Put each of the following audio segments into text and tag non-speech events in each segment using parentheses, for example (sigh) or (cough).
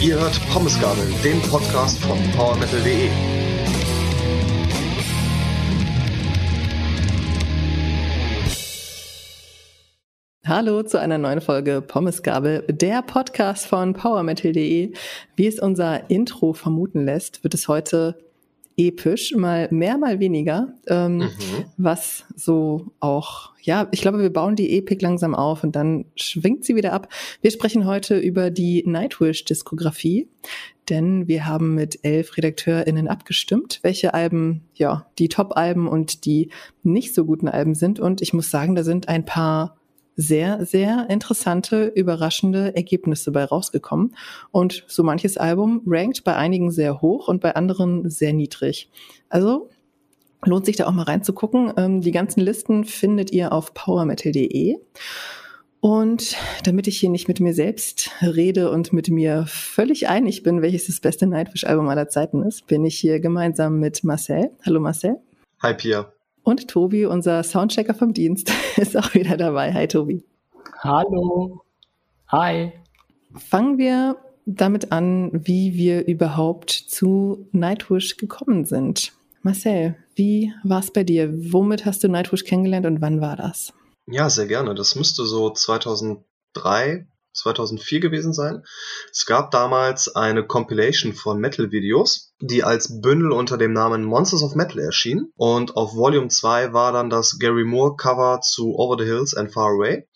Ihr hört Pommesgabel, den Podcast von PowerMetal.de. Hallo zu einer neuen Folge Pommesgabel, der Podcast von PowerMetal.de. Wie es unser Intro vermuten lässt, wird es heute episch, mal mehr, mal weniger, ähm, mhm. was so auch, ja, ich glaube, wir bauen die Epik langsam auf und dann schwingt sie wieder ab. Wir sprechen heute über die Nightwish-Diskografie, denn wir haben mit elf RedakteurInnen abgestimmt, welche Alben, ja, die Top-Alben und die nicht so guten Alben sind und ich muss sagen, da sind ein paar sehr, sehr interessante, überraschende Ergebnisse bei rausgekommen. Und so manches Album rankt bei einigen sehr hoch und bei anderen sehr niedrig. Also lohnt sich da auch mal reinzugucken. Ähm, die ganzen Listen findet ihr auf powermetal.de. Und damit ich hier nicht mit mir selbst rede und mit mir völlig einig bin, welches das beste Nightwish-Album aller Zeiten ist, bin ich hier gemeinsam mit Marcel. Hallo Marcel. Hi Pia. Und Tobi, unser Soundchecker vom Dienst, (laughs) ist auch wieder dabei. Hi Tobi. Hallo. Hi. Fangen wir damit an, wie wir überhaupt zu Nightwish gekommen sind. Marcel, wie war es bei dir? Womit hast du Nightwish kennengelernt und wann war das? Ja, sehr gerne. Das müsste so 2003 2004 gewesen sein. Es gab damals eine Compilation von Metal-Videos, die als Bündel unter dem Namen Monsters of Metal erschien. Und auf Volume 2 war dann das Gary Moore-Cover zu Over the Hills and Far Away.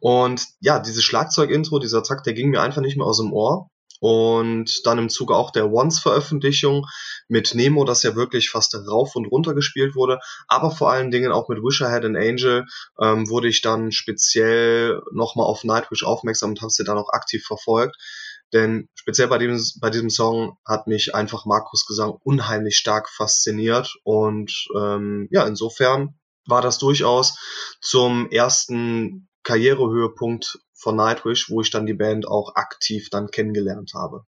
Und ja, dieses Schlagzeug-Intro, dieser Takt, der ging mir einfach nicht mehr aus dem Ohr und dann im Zuge auch der Once-Veröffentlichung mit Nemo, das ja wirklich fast rauf und runter gespielt wurde, aber vor allen Dingen auch mit Wish I Had an Angel ähm, wurde ich dann speziell nochmal auf Nightwish aufmerksam und habe sie dann auch aktiv verfolgt. Denn speziell bei diesem, bei diesem Song hat mich einfach Markus Gesang unheimlich stark fasziniert und ähm, ja, insofern war das durchaus zum ersten Karrierehöhepunkt von Nightwish, wo ich dann die Band auch aktiv dann kennengelernt habe.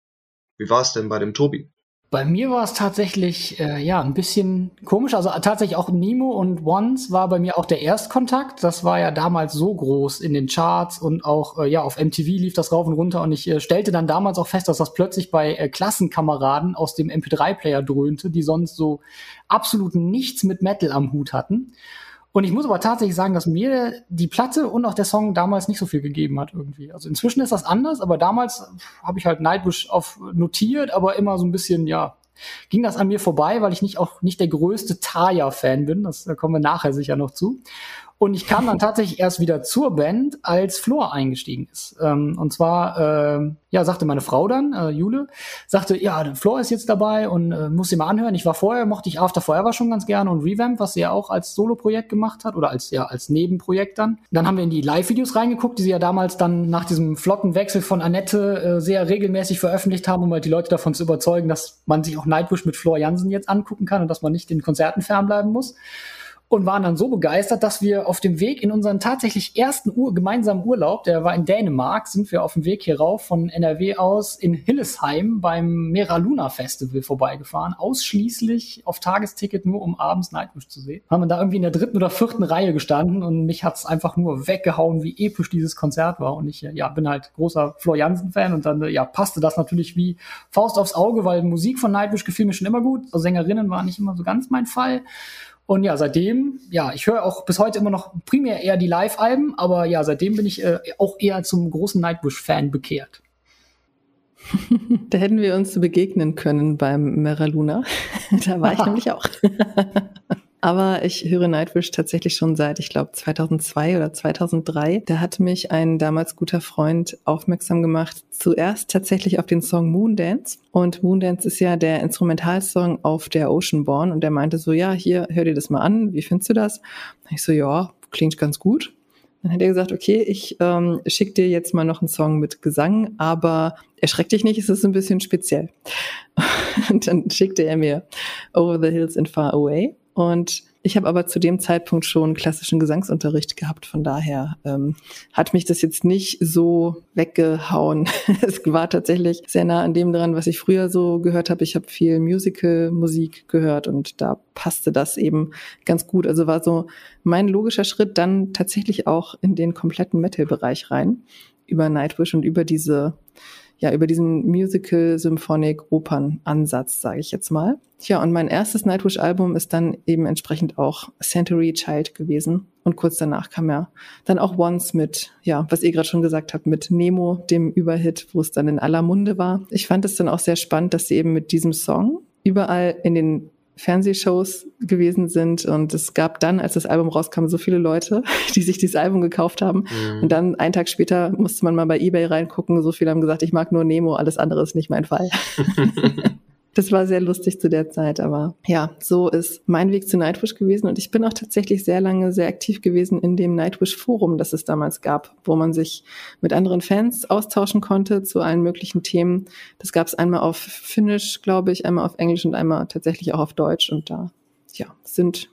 Wie war es denn bei dem Tobi? Bei mir war es tatsächlich äh, ja ein bisschen komisch. Also tatsächlich auch Nemo und Once war bei mir auch der Erstkontakt. Das war ja damals so groß in den Charts und auch äh, ja auf MTV lief das rauf und runter. Und ich äh, stellte dann damals auch fest, dass das plötzlich bei äh, Klassenkameraden aus dem MP3-Player dröhnte, die sonst so absolut nichts mit Metal am Hut hatten. Und ich muss aber tatsächlich sagen, dass mir die Platte und auch der Song damals nicht so viel gegeben hat irgendwie. Also inzwischen ist das anders, aber damals habe ich halt Nightwish auf notiert, aber immer so ein bisschen, ja, ging das an mir vorbei, weil ich nicht auch nicht der größte Taya-Fan bin. Das da kommen wir nachher sicher noch zu. Und ich kam dann tatsächlich erst wieder zur Band, als Flor eingestiegen ist. Ähm, und zwar, äh, ja, sagte meine Frau dann, äh, Jule, sagte, ja, Flor ist jetzt dabei und äh, muss sie mal anhören. Ich war vorher, mochte ich After Forever schon ganz gerne und Revamp, was sie ja auch als Solo-Projekt gemacht hat oder als, ja, als Nebenprojekt dann. Dann haben wir in die Live-Videos reingeguckt, die sie ja damals dann nach diesem flotten Wechsel von Annette äh, sehr regelmäßig veröffentlicht haben, um halt die Leute davon zu überzeugen, dass man sich auch Nightwish mit Flor Jansen jetzt angucken kann und dass man nicht den Konzerten fernbleiben muss und waren dann so begeistert, dass wir auf dem Weg in unseren tatsächlich ersten Ur gemeinsamen Urlaub, der war in Dänemark, sind wir auf dem Weg hier rauf von NRW aus in Hillesheim beim Mera Luna Festival vorbeigefahren, ausschließlich auf Tagesticket nur um abends Nightwish zu sehen. Haben wir da irgendwie in der dritten oder vierten Reihe gestanden und mich hat's einfach nur weggehauen, wie episch dieses Konzert war und ich ja bin halt großer Floriansen Fan und dann ja passte das natürlich wie Faust aufs Auge, weil Musik von Nightwish gefiel mir schon immer gut. Also Sängerinnen waren nicht immer so ganz mein Fall. Und ja, seitdem, ja, ich höre auch bis heute immer noch primär eher die Live-Alben, aber ja, seitdem bin ich äh, auch eher zum großen Nightwish-Fan bekehrt. (laughs) da hätten wir uns begegnen können beim Meraluna. (laughs) da war ich (laughs) nämlich auch. Aber ich höre Nightwish tatsächlich schon seit, ich glaube, 2002 oder 2003. Da hat mich ein damals guter Freund aufmerksam gemacht, zuerst tatsächlich auf den Song Moondance. Und Moondance ist ja der Instrumentalsong auf der Oceanborn. Und der meinte so, ja, hier, hör dir das mal an. Wie findest du das? Und ich so, ja, klingt ganz gut. Dann hat er gesagt, okay, ich ähm, schicke dir jetzt mal noch einen Song mit Gesang, aber erschreck dich nicht, es ist ein bisschen speziell. (laughs) Und dann schickte er mir Over the Hills and Far Away. Und Ich habe aber zu dem Zeitpunkt schon klassischen Gesangsunterricht gehabt, von daher ähm, hat mich das jetzt nicht so weggehauen. (laughs) es war tatsächlich sehr nah an dem dran, was ich früher so gehört habe. Ich habe viel Musical-Musik gehört und da passte das eben ganz gut. Also war so mein logischer Schritt dann tatsächlich auch in den kompletten Metal-Bereich rein über Nightwish und über diese ja, über diesen Musical, Symphonic, Opern-Ansatz, sage ich jetzt mal. Tja, und mein erstes Nightwish-Album ist dann eben entsprechend auch Century Child gewesen. Und kurz danach kam ja dann auch Once mit, ja, was ihr gerade schon gesagt habt, mit Nemo, dem Überhit, wo es dann in aller Munde war. Ich fand es dann auch sehr spannend, dass sie eben mit diesem Song überall in den Fernsehshows gewesen sind. Und es gab dann, als das Album rauskam, so viele Leute, (laughs) die sich dieses Album gekauft haben. Mhm. Und dann einen Tag später musste man mal bei eBay reingucken. So viele haben gesagt, ich mag nur Nemo, alles andere ist nicht mein Fall. (laughs) (laughs) Das war sehr lustig zu der Zeit, aber ja, so ist mein Weg zu Nightwish gewesen und ich bin auch tatsächlich sehr lange sehr aktiv gewesen in dem Nightwish Forum, das es damals gab, wo man sich mit anderen Fans austauschen konnte zu allen möglichen Themen. Das gab es einmal auf Finnisch, glaube ich, einmal auf Englisch und einmal tatsächlich auch auf Deutsch und da ja, sind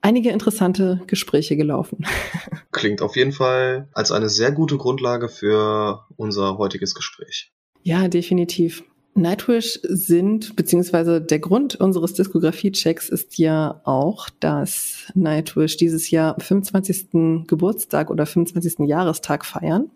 einige interessante Gespräche gelaufen. (laughs) Klingt auf jeden Fall als eine sehr gute Grundlage für unser heutiges Gespräch. Ja, definitiv. Nightwish sind, beziehungsweise der Grund unseres Diskografie-Checks ist ja auch, dass Nightwish dieses Jahr 25. Geburtstag oder 25. Jahrestag feiern.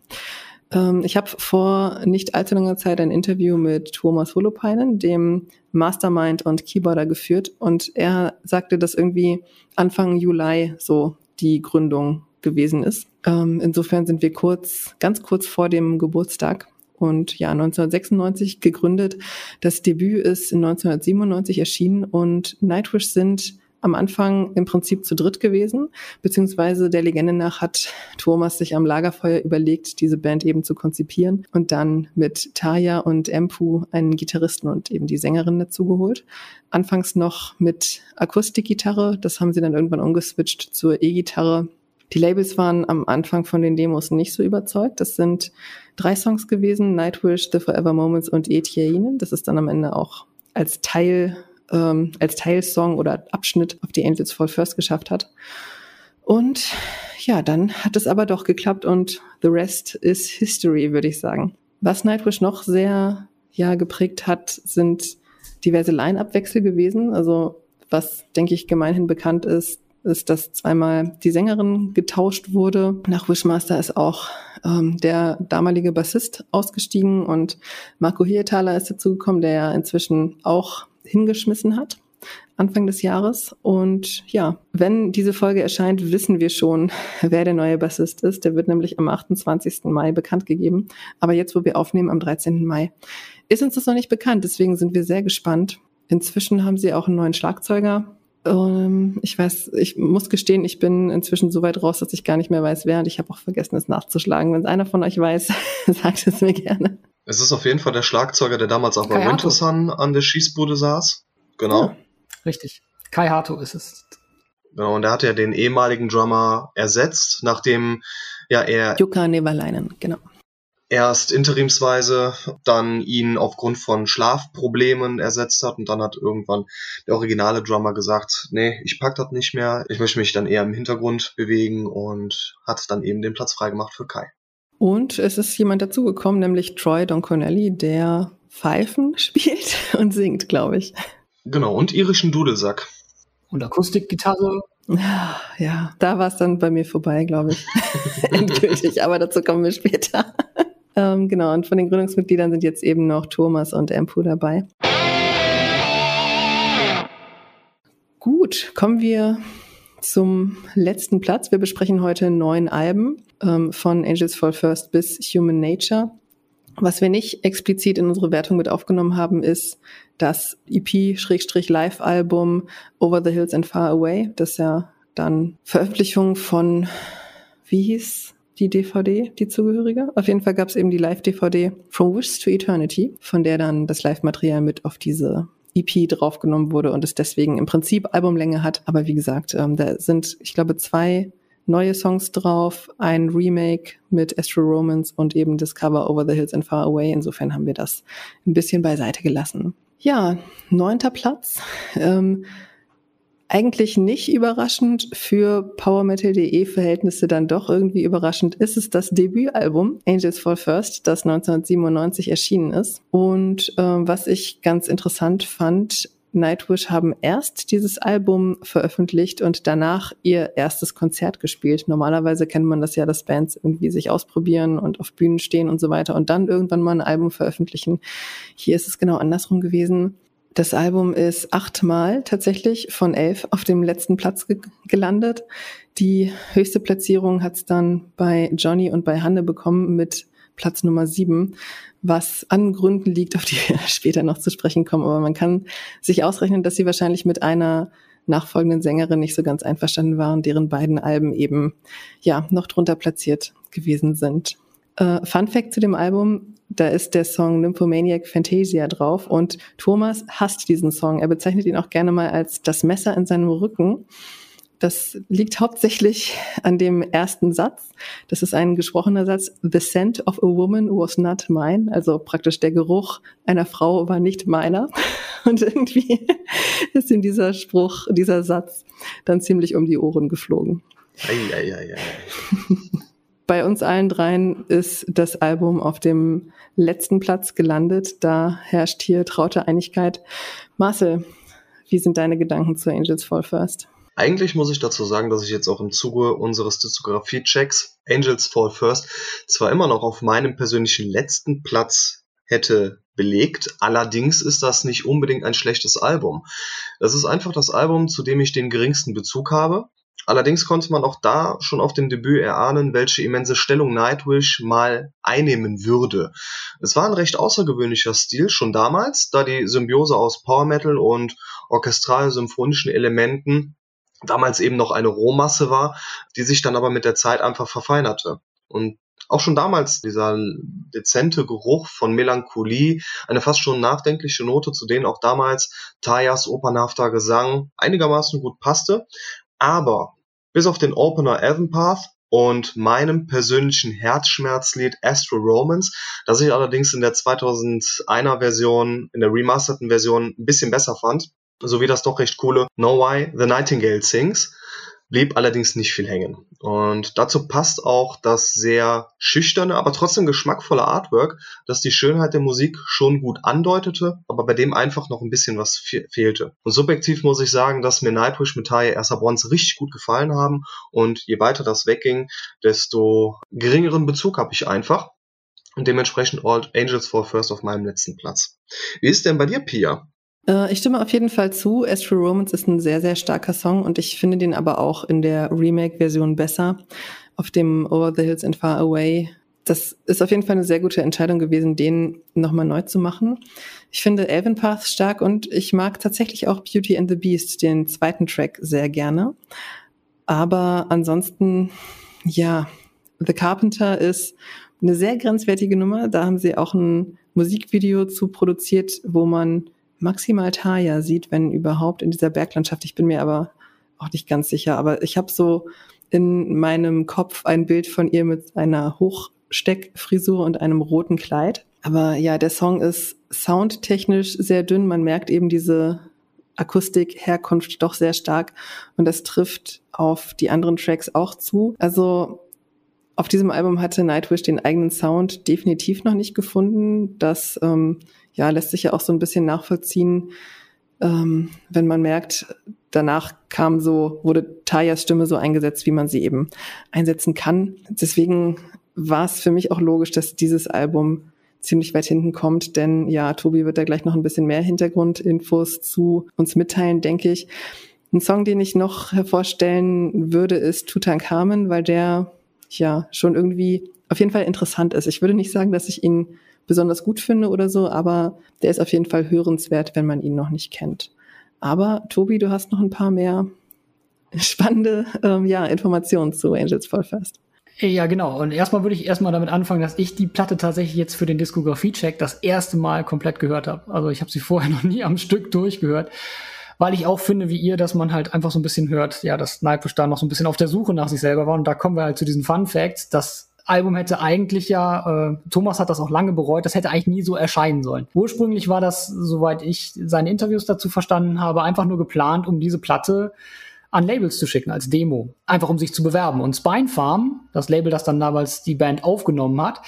Ähm, ich habe vor nicht allzu langer Zeit ein Interview mit Thomas Holopainen, dem Mastermind und Keyboarder geführt und er sagte, dass irgendwie Anfang Juli so die Gründung gewesen ist. Ähm, insofern sind wir kurz, ganz kurz vor dem Geburtstag und ja 1996 gegründet. Das Debüt ist 1997 erschienen und Nightwish sind am Anfang im Prinzip zu dritt gewesen, beziehungsweise der Legende nach hat Thomas sich am Lagerfeuer überlegt, diese Band eben zu konzipieren und dann mit Taya und Empu einen Gitarristen und eben die Sängerin dazu geholt. Anfangs noch mit Akustikgitarre, das haben sie dann irgendwann umgeswitcht zur E-Gitarre die Labels waren am Anfang von den Demos nicht so überzeugt. Das sind drei Songs gewesen, Nightwish, The Forever Moments und Etienne. Das ist dann am Ende auch als Teil, ähm, als Teilsong oder Abschnitt auf die Angels Fall First geschafft hat. Und ja, dann hat es aber doch geklappt und the rest is history, würde ich sagen. Was Nightwish noch sehr ja geprägt hat, sind diverse Line-Up-Wechsel gewesen. Also was, denke ich, gemeinhin bekannt ist, ist, dass zweimal die Sängerin getauscht wurde. Nach Wishmaster ist auch ähm, der damalige Bassist ausgestiegen und Marco Hietaler ist dazugekommen, der ja inzwischen auch hingeschmissen hat. Anfang des Jahres. Und ja, wenn diese Folge erscheint, wissen wir schon, (laughs) wer der neue Bassist ist. Der wird nämlich am 28. Mai bekannt gegeben. Aber jetzt, wo wir aufnehmen, am 13. Mai, ist uns das noch nicht bekannt. Deswegen sind wir sehr gespannt. Inzwischen haben sie auch einen neuen Schlagzeuger ähm, ich weiß, ich muss gestehen, ich bin inzwischen so weit raus, dass ich gar nicht mehr weiß, wer. Und ich habe auch vergessen, es nachzuschlagen. Wenn es einer von euch weiß, (laughs) sagt es mir gerne. Es ist auf jeden Fall der Schlagzeuger, der damals auch bei Wintersun an der Schießbude saß. Genau. Ja, richtig. Kai Hato ist es. Genau, und er hat ja den ehemaligen Drummer ersetzt, nachdem ja er. Jukka Neverleinen, genau erst interimsweise dann ihn aufgrund von Schlafproblemen ersetzt hat und dann hat irgendwann der originale Drummer gesagt, nee, ich pack das nicht mehr, ich möchte mich dann eher im Hintergrund bewegen und hat dann eben den Platz freigemacht für Kai. Und es ist jemand dazugekommen, nämlich Troy Don Connelly, der Pfeifen (laughs) spielt und singt, glaube ich. Genau, und irischen Dudelsack. Und Akustikgitarre. Ja, da war es dann bei mir vorbei, glaube ich. (laughs) (laughs) Endgültig, aber dazu kommen wir später. Ähm, genau, und von den Gründungsmitgliedern sind jetzt eben noch Thomas und Empu dabei. Gut, kommen wir zum letzten Platz. Wir besprechen heute neun Alben ähm, von Angels Fall First bis Human Nature. Was wir nicht explizit in unsere Wertung mit aufgenommen haben, ist das EP-Live-Album Over the Hills and Far Away, das ja dann Veröffentlichung von, wie hieß die DVD, die zugehörige. Auf jeden Fall gab es eben die Live-DVD From Wish to Eternity, von der dann das Live-Material mit auf diese EP draufgenommen wurde und es deswegen im Prinzip Albumlänge hat. Aber wie gesagt, ähm, da sind, ich glaube, zwei neue Songs drauf, ein Remake mit Astro Romance und eben Discover Over the Hills and Far Away. Insofern haben wir das ein bisschen beiseite gelassen. Ja, neunter Platz. Ähm, eigentlich nicht überraschend, für PowerMetal.de Verhältnisse dann doch irgendwie überraschend ist es das Debütalbum Angels Fall First, das 1997 erschienen ist. Und äh, was ich ganz interessant fand, Nightwish haben erst dieses Album veröffentlicht und danach ihr erstes Konzert gespielt. Normalerweise kennt man das ja, dass Bands irgendwie sich ausprobieren und auf Bühnen stehen und so weiter und dann irgendwann mal ein Album veröffentlichen. Hier ist es genau andersrum gewesen. Das Album ist achtmal tatsächlich von elf auf dem letzten Platz ge gelandet. Die höchste Platzierung hat es dann bei Johnny und bei Hanne bekommen mit Platz Nummer sieben, was an Gründen liegt, auf die wir (laughs) später noch zu sprechen kommen. Aber man kann sich ausrechnen, dass sie wahrscheinlich mit einer nachfolgenden Sängerin nicht so ganz einverstanden waren, deren beiden Alben eben ja noch drunter platziert gewesen sind. Äh, Fun Fact zu dem Album, da ist der Song Nymphomaniac Fantasia drauf und Thomas hasst diesen Song. Er bezeichnet ihn auch gerne mal als das Messer in seinem Rücken. Das liegt hauptsächlich an dem ersten Satz. Das ist ein gesprochener Satz. The scent of a woman was not mine. Also praktisch der Geruch einer Frau war nicht meiner. (laughs) Und irgendwie (laughs) ist ihm dieser Spruch, dieser Satz dann ziemlich um die Ohren geflogen. Ei, ei, ei, ei. (laughs) Bei uns allen dreien ist das Album auf dem letzten Platz gelandet. Da herrscht hier traute Einigkeit. Marcel, wie sind deine Gedanken zu Angels Fall First? Eigentlich muss ich dazu sagen, dass ich jetzt auch im Zuge unseres Diskografie-Checks Angels Fall First zwar immer noch auf meinem persönlichen letzten Platz hätte belegt, allerdings ist das nicht unbedingt ein schlechtes Album. Das ist einfach das Album, zu dem ich den geringsten Bezug habe. Allerdings konnte man auch da schon auf dem Debüt erahnen, welche immense Stellung Nightwish mal einnehmen würde. Es war ein recht außergewöhnlicher Stil schon damals, da die Symbiose aus Power Metal und orchestral-symphonischen Elementen damals eben noch eine Rohmasse war, die sich dann aber mit der Zeit einfach verfeinerte. Und auch schon damals dieser dezente Geruch von Melancholie, eine fast schon nachdenkliche Note, zu denen auch damals Tayas opernhafter Gesang einigermaßen gut passte. Aber bis auf den Opener Evanpath und meinem persönlichen Herzschmerzlied Astro Romance, das ich allerdings in der 2001er Version, in der remasterten Version ein bisschen besser fand, sowie das doch recht coole Know Why the Nightingale Sings, blieb allerdings nicht viel hängen. Und dazu passt auch das sehr schüchterne, aber trotzdem geschmackvolle Artwork, das die Schönheit der Musik schon gut andeutete, aber bei dem einfach noch ein bisschen was fe fehlte. Und subjektiv muss ich sagen, dass mir Nightwish mit Taye Bronze richtig gut gefallen haben und je weiter das wegging, desto geringeren Bezug habe ich einfach. Und dementsprechend Old Angels for First auf meinem letzten Platz. Wie ist denn bei dir, Pia? Äh, ich stimme auf jeden Fall zu. Astro Romance ist ein sehr, sehr starker Song und ich finde den aber auch in der Remake-Version besser. Auf dem Over the Hills and Far Away. Das ist auf jeden Fall eine sehr gute Entscheidung gewesen, den nochmal neu zu machen. Ich finde Elven Path stark und ich mag tatsächlich auch Beauty and the Beast, den zweiten Track, sehr gerne. Aber ansonsten, ja, The Carpenter ist eine sehr grenzwertige Nummer. Da haben sie auch ein Musikvideo zu produziert, wo man maximal Taya sieht, wenn überhaupt in dieser Berglandschaft. Ich bin mir aber auch nicht ganz sicher. Aber ich habe so in meinem Kopf ein Bild von ihr mit einer Hochsteckfrisur und einem roten Kleid. Aber ja, der Song ist soundtechnisch sehr dünn. Man merkt eben diese Akustik-Herkunft doch sehr stark. Und das trifft auf die anderen Tracks auch zu. Also auf diesem Album hatte Nightwish den eigenen Sound definitiv noch nicht gefunden. Das ähm, ja, lässt sich ja auch so ein bisschen nachvollziehen, ähm, wenn man merkt, danach kam so, wurde Tayas Stimme so eingesetzt, wie man sie eben einsetzen kann. Deswegen war es für mich auch logisch, dass dieses Album ziemlich weit hinten kommt, denn ja, Tobi wird da gleich noch ein bisschen mehr Hintergrundinfos zu uns mitteilen, denke ich. Ein Song, den ich noch hervorstellen würde, ist Tutankhamen, weil der ja schon irgendwie auf jeden Fall interessant ist. Ich würde nicht sagen, dass ich ihn besonders gut finde oder so, aber der ist auf jeden Fall hörenswert, wenn man ihn noch nicht kennt. Aber Tobi, du hast noch ein paar mehr (laughs) spannende ähm, ja, Informationen zu Angels Fall Fest. Ja, genau. Und erstmal würde ich erstmal damit anfangen, dass ich die Platte tatsächlich jetzt für den Diskografie-Check das erste Mal komplett gehört habe. Also ich habe sie (laughs) vorher noch nie am Stück durchgehört, weil ich auch finde, wie ihr, dass man halt einfach so ein bisschen hört, ja, dass Nightwish da noch so ein bisschen auf der Suche nach sich selber war. Und da kommen wir halt zu diesen Fun Facts, dass Album hätte eigentlich ja, äh, Thomas hat das auch lange bereut, das hätte eigentlich nie so erscheinen sollen. Ursprünglich war das, soweit ich seine Interviews dazu verstanden habe, einfach nur geplant, um diese Platte an Labels zu schicken als Demo, einfach um sich zu bewerben. Und Spine Farm, das Label, das dann damals die Band aufgenommen hat,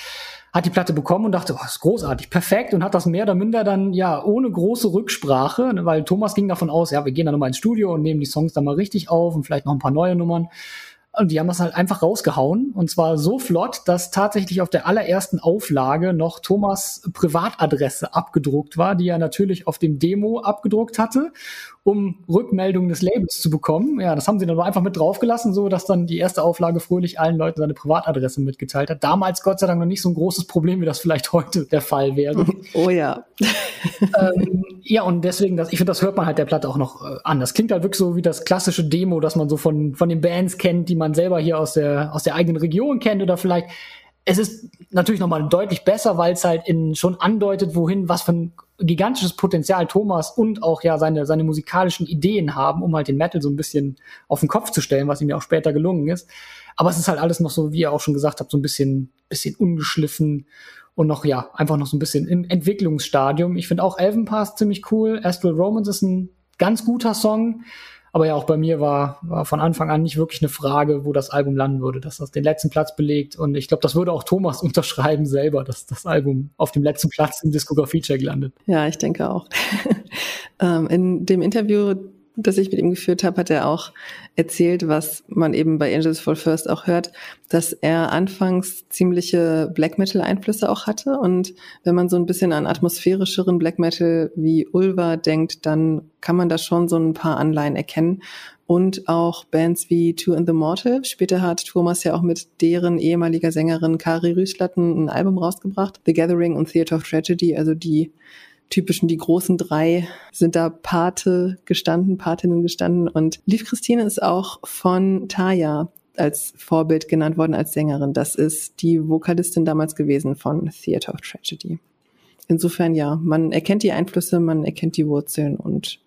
hat die Platte bekommen und dachte, oh, ist großartig, perfekt und hat das mehr oder minder dann ja ohne große Rücksprache, weil Thomas ging davon aus, ja, wir gehen dann nochmal ins Studio und nehmen die Songs dann mal richtig auf und vielleicht noch ein paar neue Nummern. Und die haben das halt einfach rausgehauen. Und zwar so flott, dass tatsächlich auf der allerersten Auflage noch Thomas Privatadresse abgedruckt war, die er natürlich auf dem Demo abgedruckt hatte um Rückmeldungen des Labels zu bekommen. Ja, das haben sie dann aber einfach mit draufgelassen, so dass dann die erste Auflage fröhlich allen Leuten seine Privatadresse mitgeteilt hat. Damals Gott sei Dank noch nicht so ein großes Problem, wie das vielleicht (laughs) heute der Fall wäre. (laughs) Oh ja. (laughs) ähm, ja, und deswegen, das, ich finde, das hört man halt der Platte auch noch äh, an. Das klingt halt wirklich so wie das klassische Demo, das man so von, von den Bands kennt, die man selber hier aus der, aus der eigenen Region kennt oder vielleicht es ist natürlich nochmal deutlich besser, weil es halt in, schon andeutet, wohin, was für ein gigantisches Potenzial Thomas und auch ja seine, seine musikalischen Ideen haben, um halt den Metal so ein bisschen auf den Kopf zu stellen, was ihm ja auch später gelungen ist. Aber es ist halt alles noch so, wie ihr auch schon gesagt habt, so ein bisschen, bisschen ungeschliffen und noch, ja, einfach noch so ein bisschen im Entwicklungsstadium. Ich finde auch Elven Pass ziemlich cool. Astral Romance ist ein ganz guter Song. Aber ja, auch bei mir war, war von Anfang an nicht wirklich eine Frage, wo das Album landen würde, dass das den letzten Platz belegt. Und ich glaube, das würde auch Thomas (laughs) unterschreiben selber, dass das Album auf dem letzten Platz im Discography-Check landet. Ja, ich denke auch. (laughs) ähm, in dem Interview, das ich mit ihm geführt habe, hat er auch erzählt, was man eben bei Angels Fall First auch hört, dass er anfangs ziemliche Black Metal Einflüsse auch hatte. Und wenn man so ein bisschen an atmosphärischeren Black Metal wie Ulva denkt, dann kann man da schon so ein paar Anleihen erkennen. Und auch Bands wie Two and the Mortal. Später hat Thomas ja auch mit deren ehemaliger Sängerin Kari Rüslatten ein Album rausgebracht. The Gathering und Theater of Tragedy, also die typischen, die großen drei sind da Pate gestanden, Patinnen gestanden. Und Liv Christine ist auch von Taya als Vorbild genannt worden als Sängerin. Das ist die Vokalistin damals gewesen von Theater of Tragedy. Insofern ja, man erkennt die Einflüsse, man erkennt die Wurzeln und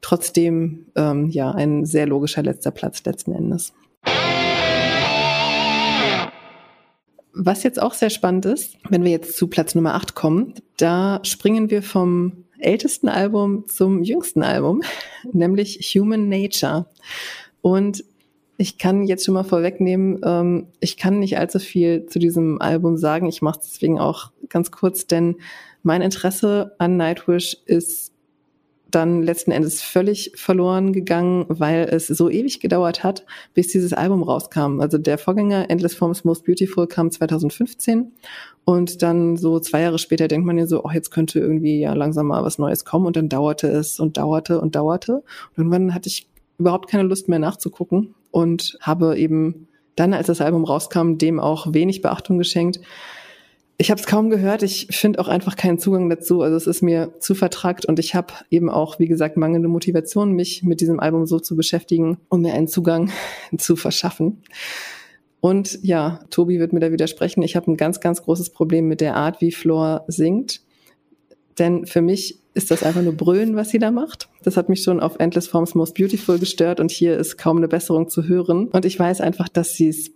trotzdem ähm, ja ein sehr logischer letzter Platz letzten Endes. Was jetzt auch sehr spannend ist, wenn wir jetzt zu Platz Nummer 8 kommen, da springen wir vom ältesten Album zum jüngsten Album, (laughs) nämlich Human Nature. Und ich kann jetzt schon mal vorwegnehmen, ähm, ich kann nicht allzu viel zu diesem Album sagen. Ich mache es deswegen auch ganz kurz, denn mein Interesse an Nightwish ist dann letzten Endes völlig verloren gegangen, weil es so ewig gedauert hat, bis dieses Album rauskam. Also der Vorgänger Endless Forms Most Beautiful kam 2015 und dann so zwei Jahre später denkt man ja so, oh, jetzt könnte irgendwie ja langsam mal was Neues kommen und dann dauerte es und dauerte und dauerte. Und irgendwann hatte ich überhaupt keine Lust mehr nachzugucken und habe eben dann, als das Album rauskam, dem auch wenig Beachtung geschenkt ich habe es kaum gehört. Ich finde auch einfach keinen Zugang dazu. Also es ist mir zu vertragt und ich habe eben auch, wie gesagt, mangelnde Motivation, mich mit diesem Album so zu beschäftigen, um mir einen Zugang (laughs) zu verschaffen. Und ja, Tobi wird mir da widersprechen. Ich habe ein ganz, ganz großes Problem mit der Art, wie Floor singt. Denn für mich ist das einfach nur Brüllen, was sie da macht. Das hat mich schon auf Endless Forms Most Beautiful gestört und hier ist kaum eine Besserung zu hören. Und ich weiß einfach, dass sie es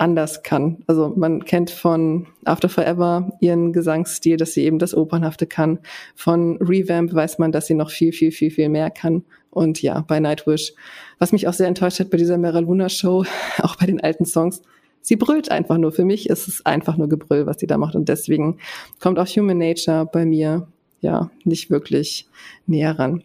anders kann. Also man kennt von After Forever ihren Gesangsstil, dass sie eben das Opernhafte kann. Von Revamp weiß man, dass sie noch viel, viel, viel, viel mehr kann. Und ja, bei Nightwish, was mich auch sehr enttäuscht hat bei dieser Mera Luna Show, (laughs) auch bei den alten Songs, sie brüllt einfach nur. Für mich ist es einfach nur Gebrüll, was sie da macht. Und deswegen kommt auch Human Nature bei mir ja nicht wirklich näher ran.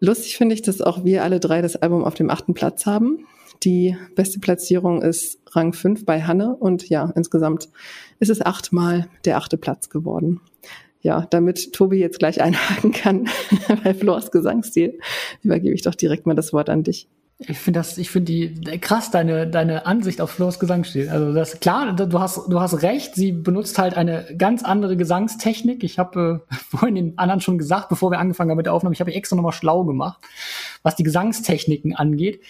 Lustig finde ich, dass auch wir alle drei das Album auf dem achten Platz haben. Die beste Platzierung ist Rang 5 bei Hanne und ja, insgesamt ist es achtmal der achte Platz geworden. Ja, damit Tobi jetzt gleich (laughs) einhaken kann (laughs) bei Flors Gesangsstil, übergebe ich doch direkt mal das Wort an dich. Ich finde das, ich finde die krass deine deine Ansicht auf Flors Gesangsstil. Also das klar, du hast du hast recht. Sie benutzt halt eine ganz andere Gesangstechnik. Ich habe äh, (laughs) vorhin den anderen schon gesagt, bevor wir angefangen haben mit der Aufnahme, ich habe extra nochmal schlau gemacht, was die Gesangstechniken angeht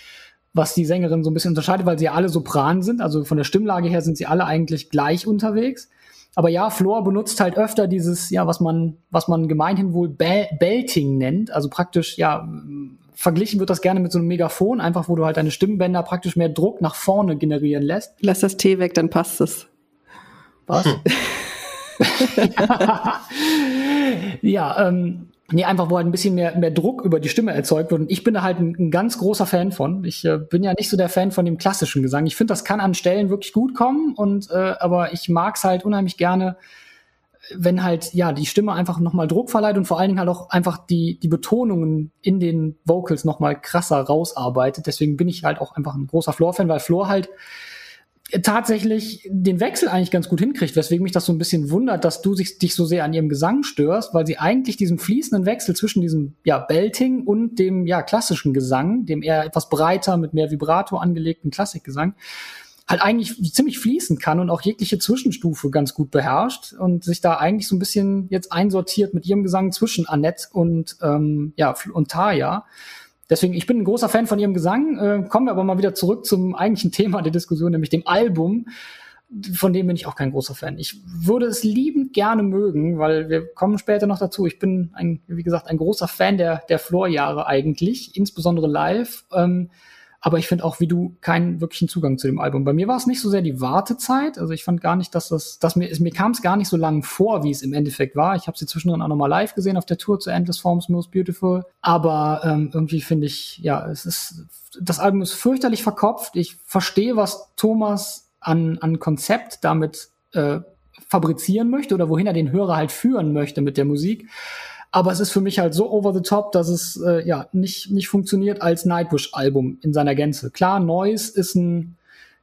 was die Sängerin so ein bisschen unterscheidet, weil sie ja alle Sopran sind. Also von der Stimmlage her sind sie alle eigentlich gleich unterwegs. Aber ja, Flor benutzt halt öfter dieses, ja, was man, was man gemeinhin wohl Bel Belting nennt. Also praktisch, ja, verglichen wird das gerne mit so einem Megafon, einfach wo du halt deine Stimmbänder praktisch mehr Druck nach vorne generieren lässt. Lass das T weg, dann passt es. Was? Hm. (laughs) (laughs) ja, ähm, Nee, einfach, wo halt ein bisschen mehr, mehr Druck über die Stimme erzeugt wird. Und ich bin da halt ein, ein ganz großer Fan von. Ich äh, bin ja nicht so der Fan von dem klassischen Gesang. Ich finde, das kann an Stellen wirklich gut kommen. Und äh, aber ich mag es halt unheimlich gerne, wenn halt ja die Stimme einfach nochmal Druck verleiht und vor allen Dingen halt auch einfach die die Betonungen in den Vocals nochmal krasser rausarbeitet. Deswegen bin ich halt auch einfach ein großer Floor-Fan, weil Floor halt tatsächlich den Wechsel eigentlich ganz gut hinkriegt, weswegen mich das so ein bisschen wundert, dass du sich, dich so sehr an ihrem Gesang störst, weil sie eigentlich diesen fließenden Wechsel zwischen diesem ja, Belting und dem ja klassischen Gesang, dem eher etwas breiter mit mehr Vibrato angelegten Klassikgesang, halt eigentlich ziemlich fließen kann und auch jegliche Zwischenstufe ganz gut beherrscht und sich da eigentlich so ein bisschen jetzt einsortiert mit ihrem Gesang zwischen Annette und ähm, ja und Taya Deswegen, ich bin ein großer Fan von ihrem Gesang. Äh, kommen wir aber mal wieder zurück zum eigentlichen (laughs) Thema der Diskussion, nämlich dem Album. Von dem bin ich auch kein großer Fan. Ich würde es liebend gerne mögen, weil wir kommen später noch dazu. Ich bin ein, wie gesagt, ein großer Fan der, der Floor-Jahre eigentlich, insbesondere live. Ähm, aber ich finde auch wie du keinen wirklichen Zugang zu dem Album. Bei mir war es nicht so sehr die Wartezeit. Also ich fand gar nicht, dass das, dass mir, mir kam es gar nicht so lang vor, wie es im Endeffekt war. Ich habe sie zwischendrin auch nochmal live gesehen auf der Tour zu Endless Forms Most Beautiful. Aber ähm, irgendwie finde ich, ja, es ist, das Album ist fürchterlich verkopft. Ich verstehe, was Thomas an, an Konzept damit äh, fabrizieren möchte oder wohin er den Hörer halt führen möchte mit der Musik. Aber es ist für mich halt so over the top, dass es äh, ja nicht, nicht funktioniert als Nightwish-Album in seiner Gänze. Klar, Noise ist ein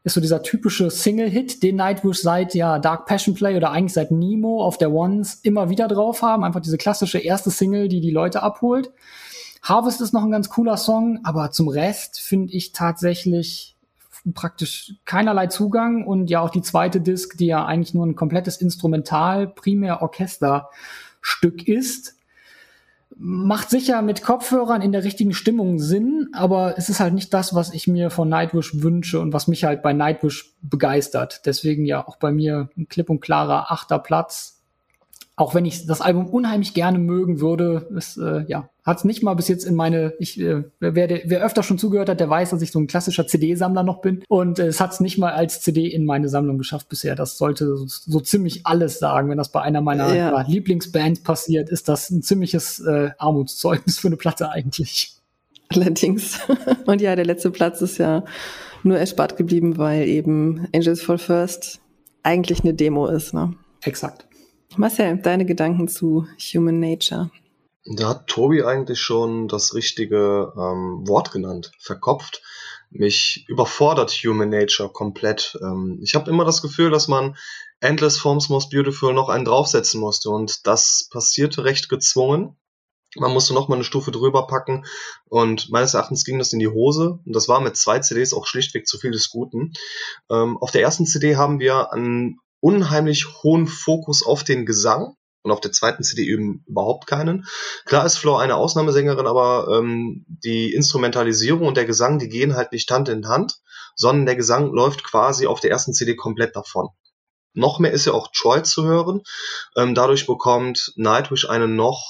ist so dieser typische Single-Hit, den Nightwish seit ja Dark Passion Play oder eigentlich seit Nemo auf der Ones immer wieder drauf haben. Einfach diese klassische erste Single, die die Leute abholt. Harvest ist noch ein ganz cooler Song, aber zum Rest finde ich tatsächlich praktisch keinerlei Zugang und ja auch die zweite Disc, die ja eigentlich nur ein komplettes Instrumental, primär Orchesterstück ist, macht sicher mit Kopfhörern in der richtigen Stimmung Sinn, aber es ist halt nicht das, was ich mir von Nightwish wünsche und was mich halt bei Nightwish begeistert. Deswegen ja auch bei mir ein klipp und klarer achter Platz auch wenn ich das Album unheimlich gerne mögen würde, ist, äh, ja, hat es nicht mal bis jetzt in meine, ich, äh, wer, der, wer öfter schon zugehört hat, der weiß, dass ich so ein klassischer CD-Sammler noch bin. Und äh, es hat es nicht mal als CD in meine Sammlung geschafft bisher. Das sollte so, so ziemlich alles sagen. Wenn das bei einer meiner ja. Lieblingsbands passiert, ist das ein ziemliches äh, Armutszeugnis für eine Platte eigentlich. Allerdings. (laughs) Und ja, der letzte Platz ist ja nur erspart geblieben, weil eben Angels Fall First eigentlich eine Demo ist, ne? Exakt. Marcel, deine Gedanken zu Human Nature? Da hat Tobi eigentlich schon das richtige ähm, Wort genannt, verkopft. Mich überfordert Human Nature komplett. Ähm, ich habe immer das Gefühl, dass man Endless Forms Most Beautiful noch einen draufsetzen musste und das passierte recht gezwungen. Man musste noch mal eine Stufe drüber packen und meines Erachtens ging das in die Hose und das war mit zwei CDs auch schlichtweg zu viel des Guten. Ähm, auf der ersten CD haben wir an unheimlich hohen Fokus auf den Gesang und auf der zweiten CD eben überhaupt keinen. Klar ist Flo eine Ausnahmesängerin, aber ähm, die Instrumentalisierung und der Gesang, die gehen halt nicht Hand in Hand, sondern der Gesang läuft quasi auf der ersten CD komplett davon. Noch mehr ist ja auch Troy zu hören. Ähm, dadurch bekommt Nightwish einen noch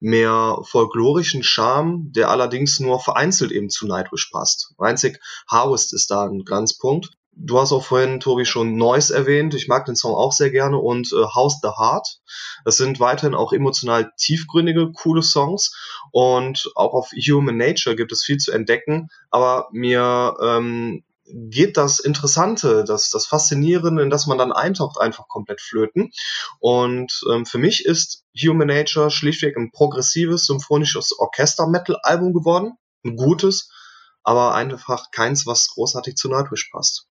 mehr folklorischen Charme, der allerdings nur vereinzelt eben zu Nightwish passt. Einzig Harvest ist da ein Glanzpunkt. Du hast auch vorhin, Tobi, schon Noise erwähnt. Ich mag den Song auch sehr gerne und äh, House the Heart. Das sind weiterhin auch emotional tiefgründige, coole Songs. Und auch auf Human Nature gibt es viel zu entdecken. Aber mir ähm, geht das Interessante, das, das Faszinierende, in das man dann eintaucht, einfach komplett flöten. Und ähm, für mich ist Human Nature schlichtweg ein progressives, symphonisches Orchester-Metal-Album geworden. Ein gutes, aber einfach keins, was großartig zu Nightwish passt.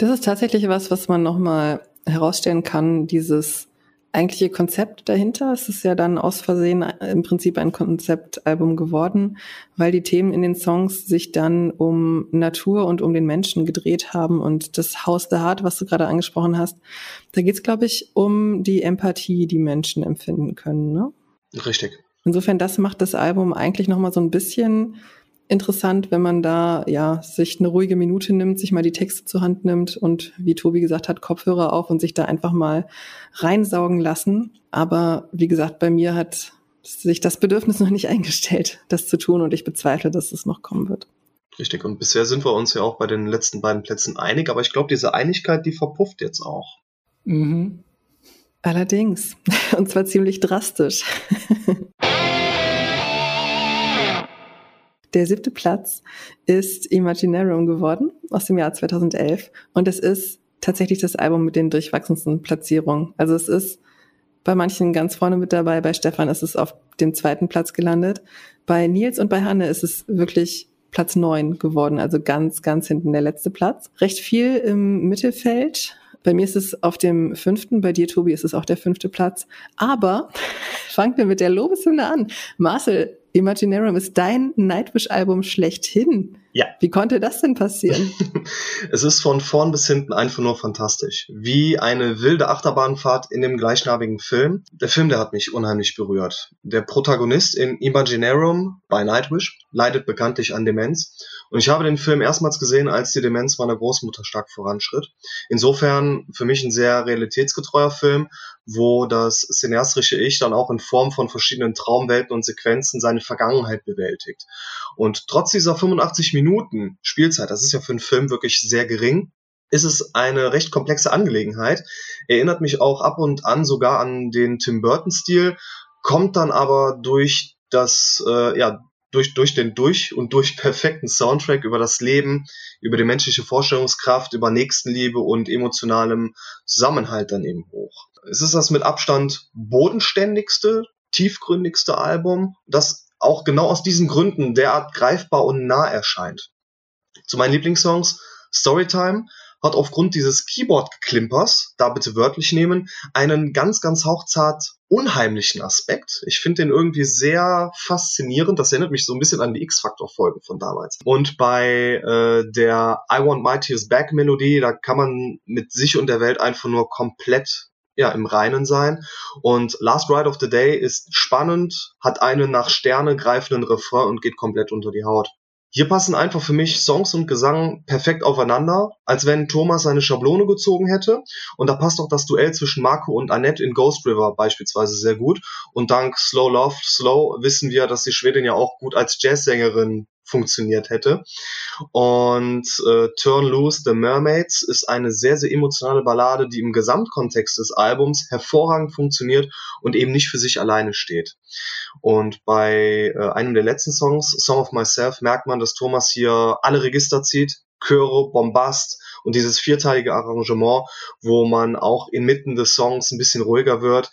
Das ist tatsächlich was, was man nochmal herausstellen kann, dieses eigentliche Konzept dahinter. Es ist ja dann aus Versehen im Prinzip ein Konzeptalbum geworden, weil die Themen in den Songs sich dann um Natur und um den Menschen gedreht haben. Und das Haus der Heart, was du gerade angesprochen hast, da geht es, glaube ich, um die Empathie, die Menschen empfinden können. Ne? Richtig. Insofern, das macht das Album eigentlich nochmal so ein bisschen interessant, wenn man da ja sich eine ruhige Minute nimmt, sich mal die Texte zur Hand nimmt und wie Tobi gesagt hat, Kopfhörer auf und sich da einfach mal reinsaugen lassen. Aber wie gesagt, bei mir hat sich das Bedürfnis noch nicht (laughs) eingestellt, das zu tun und ich bezweifle, dass es noch kommen wird. Richtig, und bisher sind wir uns ja auch bei den letzten beiden Plätzen einig, aber ich glaube, diese Einigkeit, die verpufft jetzt auch. Mhm. Allerdings. (laughs) Und zwar ziemlich drastisch. (laughs) Der siebte Platz ist Imaginarum geworden aus dem Jahr 2011 und es ist tatsächlich das Album mit den durchwachsensten Platzierungen. Also es ist bei manchen ganz vorne mit dabei, bei Stefan ist es auf dem zweiten Platz gelandet. Bei Nils und bei Hanne ist es wirklich Platz neun geworden, also ganz, ganz hinten der letzte Platz. Recht viel im Mittelfeld. Bei mir ist es auf dem fünften, bei dir, Tobi, ist es auch der fünfte Platz. Aber (laughs) fangen wir mit der Lobeshymne an. Marcel, Imaginarum ist dein Nightwish-Album schlechthin. Ja. Wie konnte das denn passieren? (laughs) es ist von vorn bis hinten einfach nur fantastisch. Wie eine wilde Achterbahnfahrt in dem gleichnamigen Film. Der Film, der hat mich unheimlich berührt. Der Protagonist in Imaginarum bei Nightwish leidet bekanntlich an Demenz. Und ich habe den Film erstmals gesehen, als die Demenz meiner Großmutter stark voranschritt. Insofern für mich ein sehr realitätsgetreuer Film, wo das cineastische Ich dann auch in Form von verschiedenen Traumwelten und Sequenzen seine Vergangenheit bewältigt. Und trotz dieser 85 Minuten Spielzeit, das ist ja für einen Film wirklich sehr gering, ist es eine recht komplexe Angelegenheit. Erinnert mich auch ab und an sogar an den Tim Burton-Stil, kommt dann aber durch das, äh, ja, durch, durch den durch und durch perfekten Soundtrack über das Leben, über die menschliche Vorstellungskraft, über Nächstenliebe und emotionalem Zusammenhalt dann eben hoch. Es ist das mit Abstand bodenständigste, tiefgründigste Album, das auch genau aus diesen Gründen derart greifbar und nah erscheint. Zu meinen Lieblingssongs Storytime hat aufgrund dieses Keyboard-Klimpers, da bitte wörtlich nehmen, einen ganz, ganz hauchzart unheimlichen Aspekt. Ich finde den irgendwie sehr faszinierend. Das erinnert mich so ein bisschen an die X-Factor-Folgen von damals. Und bei äh, der I Want My Tears Back Melodie, da kann man mit sich und der Welt einfach nur komplett ja, im Reinen sein. Und Last Ride of the Day ist spannend, hat einen nach Sterne greifenden Refrain und geht komplett unter die Haut. Hier passen einfach für mich Songs und Gesang perfekt aufeinander, als wenn Thomas seine Schablone gezogen hätte. Und da passt auch das Duell zwischen Marco und Annette in Ghost River beispielsweise sehr gut. Und dank Slow Love Slow wissen wir, dass die Schwedin ja auch gut als Jazzsängerin funktioniert hätte. Und äh, Turn Loose The Mermaids ist eine sehr, sehr emotionale Ballade, die im Gesamtkontext des Albums hervorragend funktioniert und eben nicht für sich alleine steht. Und bei äh, einem der letzten Songs, Song of Myself, merkt man, dass Thomas hier alle Register zieht, Chöre, Bombast und dieses vierteilige Arrangement, wo man auch inmitten des Songs ein bisschen ruhiger wird.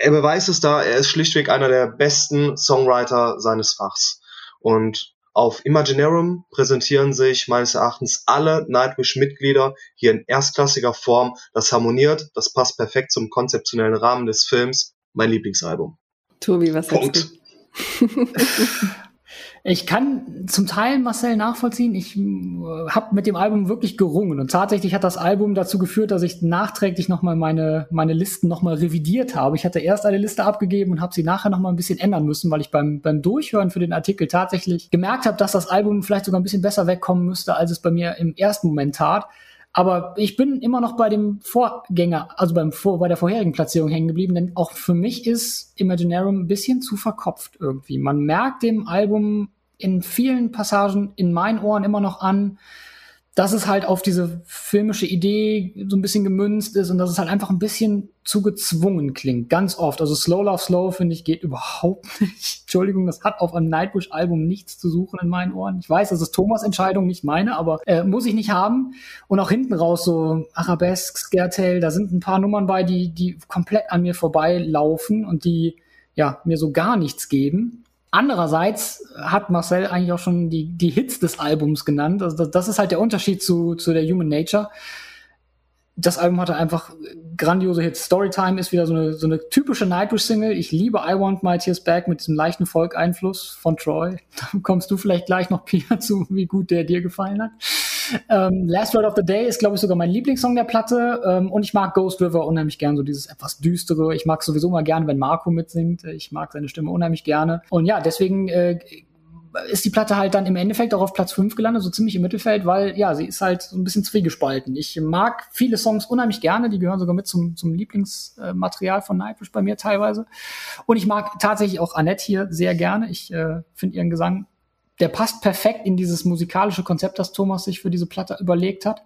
Er beweist es da, er ist schlichtweg einer der besten Songwriter seines Fachs. Und auf Imaginarum präsentieren sich meines Erachtens alle Nightwish-Mitglieder hier in erstklassiger Form. Das harmoniert, das passt perfekt zum konzeptionellen Rahmen des Films. Mein Lieblingsalbum. Tobi, was Punkt. sagst du? (laughs) Ich kann zum Teil Marcel nachvollziehen. Ich äh, habe mit dem Album wirklich gerungen und tatsächlich hat das Album dazu geführt, dass ich nachträglich nochmal meine meine Listen nochmal revidiert habe. Ich hatte erst eine Liste abgegeben und habe sie nachher nochmal ein bisschen ändern müssen, weil ich beim beim Durchhören für den Artikel tatsächlich gemerkt habe, dass das Album vielleicht sogar ein bisschen besser wegkommen müsste, als es bei mir im ersten Moment tat. Aber ich bin immer noch bei dem Vorgänger, also beim vor, bei der vorherigen Platzierung hängen geblieben, denn auch für mich ist Imaginarum ein bisschen zu verkopft irgendwie. Man merkt dem Album in vielen Passagen in meinen Ohren immer noch an, dass es halt auf diese filmische Idee so ein bisschen gemünzt ist und dass es halt einfach ein bisschen zu gezwungen klingt. Ganz oft. Also Slow Love Slow, finde ich, geht überhaupt (laughs) nicht. Entschuldigung, das hat auf einem Nightwish-Album nichts zu suchen in meinen Ohren. Ich weiß, das ist Thomas Entscheidung, nicht meine, aber äh, muss ich nicht haben. Und auch hinten raus so Arabesque, Scaretail, da sind ein paar Nummern bei, die, die komplett an mir vorbeilaufen und die ja mir so gar nichts geben. Andererseits hat Marcel eigentlich auch schon die, die Hits des Albums genannt. Also das, das ist halt der Unterschied zu, zu der Human Nature. Das Album hatte einfach grandiose Hits. Storytime ist wieder so eine, so eine typische Nightwish-Single. Ich liebe I Want My Tears Back mit diesem leichten Folk-Einfluss von Troy. (laughs) Da kommst du vielleicht gleich noch, Pia, zu, wie gut der dir gefallen hat. Ähm, Last Word of the Day ist, glaube ich, sogar mein Lieblingssong der Platte. Ähm, und ich mag Ghost River unheimlich gern, so dieses etwas düstere. Ich mag sowieso mal gerne, wenn Marco mitsingt. Ich mag seine Stimme unheimlich gerne. Und ja, deswegen äh, ist die Platte halt dann im Endeffekt auch auf Platz 5 gelandet, so ziemlich im Mittelfeld, weil ja, sie ist halt so ein bisschen zwiegespalten. Ich mag viele Songs unheimlich gerne, die gehören sogar mit zum, zum Lieblingsmaterial von Nightwish bei mir teilweise. Und ich mag tatsächlich auch Annette hier sehr gerne. Ich äh, finde ihren Gesang, der passt perfekt in dieses musikalische Konzept, das Thomas sich für diese Platte überlegt hat.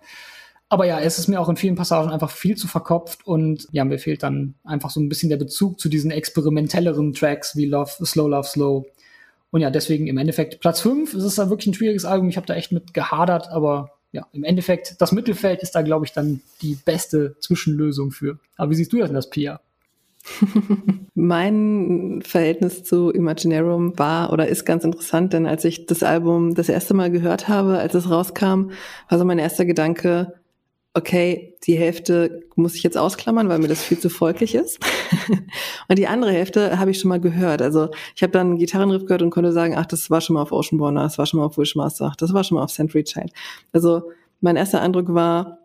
Aber ja, es ist mir auch in vielen Passagen einfach viel zu verkopft und ja, mir fehlt dann einfach so ein bisschen der Bezug zu diesen experimentelleren Tracks wie Love, Slow Love Slow. Und ja, deswegen im Endeffekt Platz 5. Es ist da wirklich ein schwieriges Album. Ich habe da echt mit gehadert, aber ja, im Endeffekt, das Mittelfeld ist da, glaube ich, dann die beste Zwischenlösung für. Aber wie siehst du das denn, das Pia? (laughs) mein Verhältnis zu Imaginarum war oder ist ganz interessant, denn als ich das Album das erste Mal gehört habe, als es rauskam, war so mein erster Gedanke, okay, die Hälfte muss ich jetzt ausklammern, weil mir das viel zu folglich ist. (laughs) und die andere Hälfte habe ich schon mal gehört. Also ich habe dann einen Gitarrenriff gehört und konnte sagen, ach, das war schon mal auf Oceanborn, das war schon mal auf Wishmaster, das war schon mal auf Century Child. Also mein erster Eindruck war,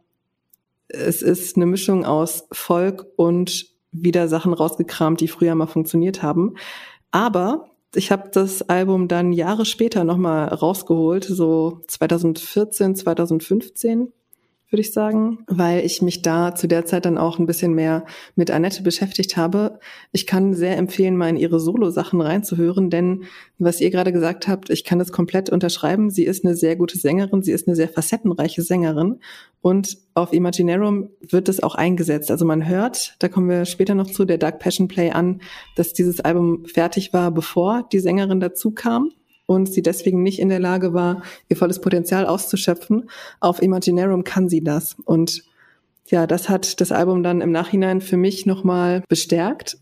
es ist eine Mischung aus Folk und wieder Sachen rausgekramt, die früher mal funktioniert haben. Aber ich habe das Album dann Jahre später nochmal rausgeholt, so 2014, 2015 würde ich sagen, weil ich mich da zu der Zeit dann auch ein bisschen mehr mit Annette beschäftigt habe. Ich kann sehr empfehlen, mal in ihre Solo-Sachen reinzuhören, denn was ihr gerade gesagt habt, ich kann das komplett unterschreiben. Sie ist eine sehr gute Sängerin, sie ist eine sehr facettenreiche Sängerin und auf Imaginarum wird es auch eingesetzt. Also man hört, da kommen wir später noch zu, der Dark Passion Play an, dass dieses Album fertig war, bevor die Sängerin dazu kam und sie deswegen nicht in der Lage war, ihr volles Potenzial auszuschöpfen. Auf Imaginarum kann sie das. Und ja, das hat das Album dann im Nachhinein für mich nochmal bestärkt.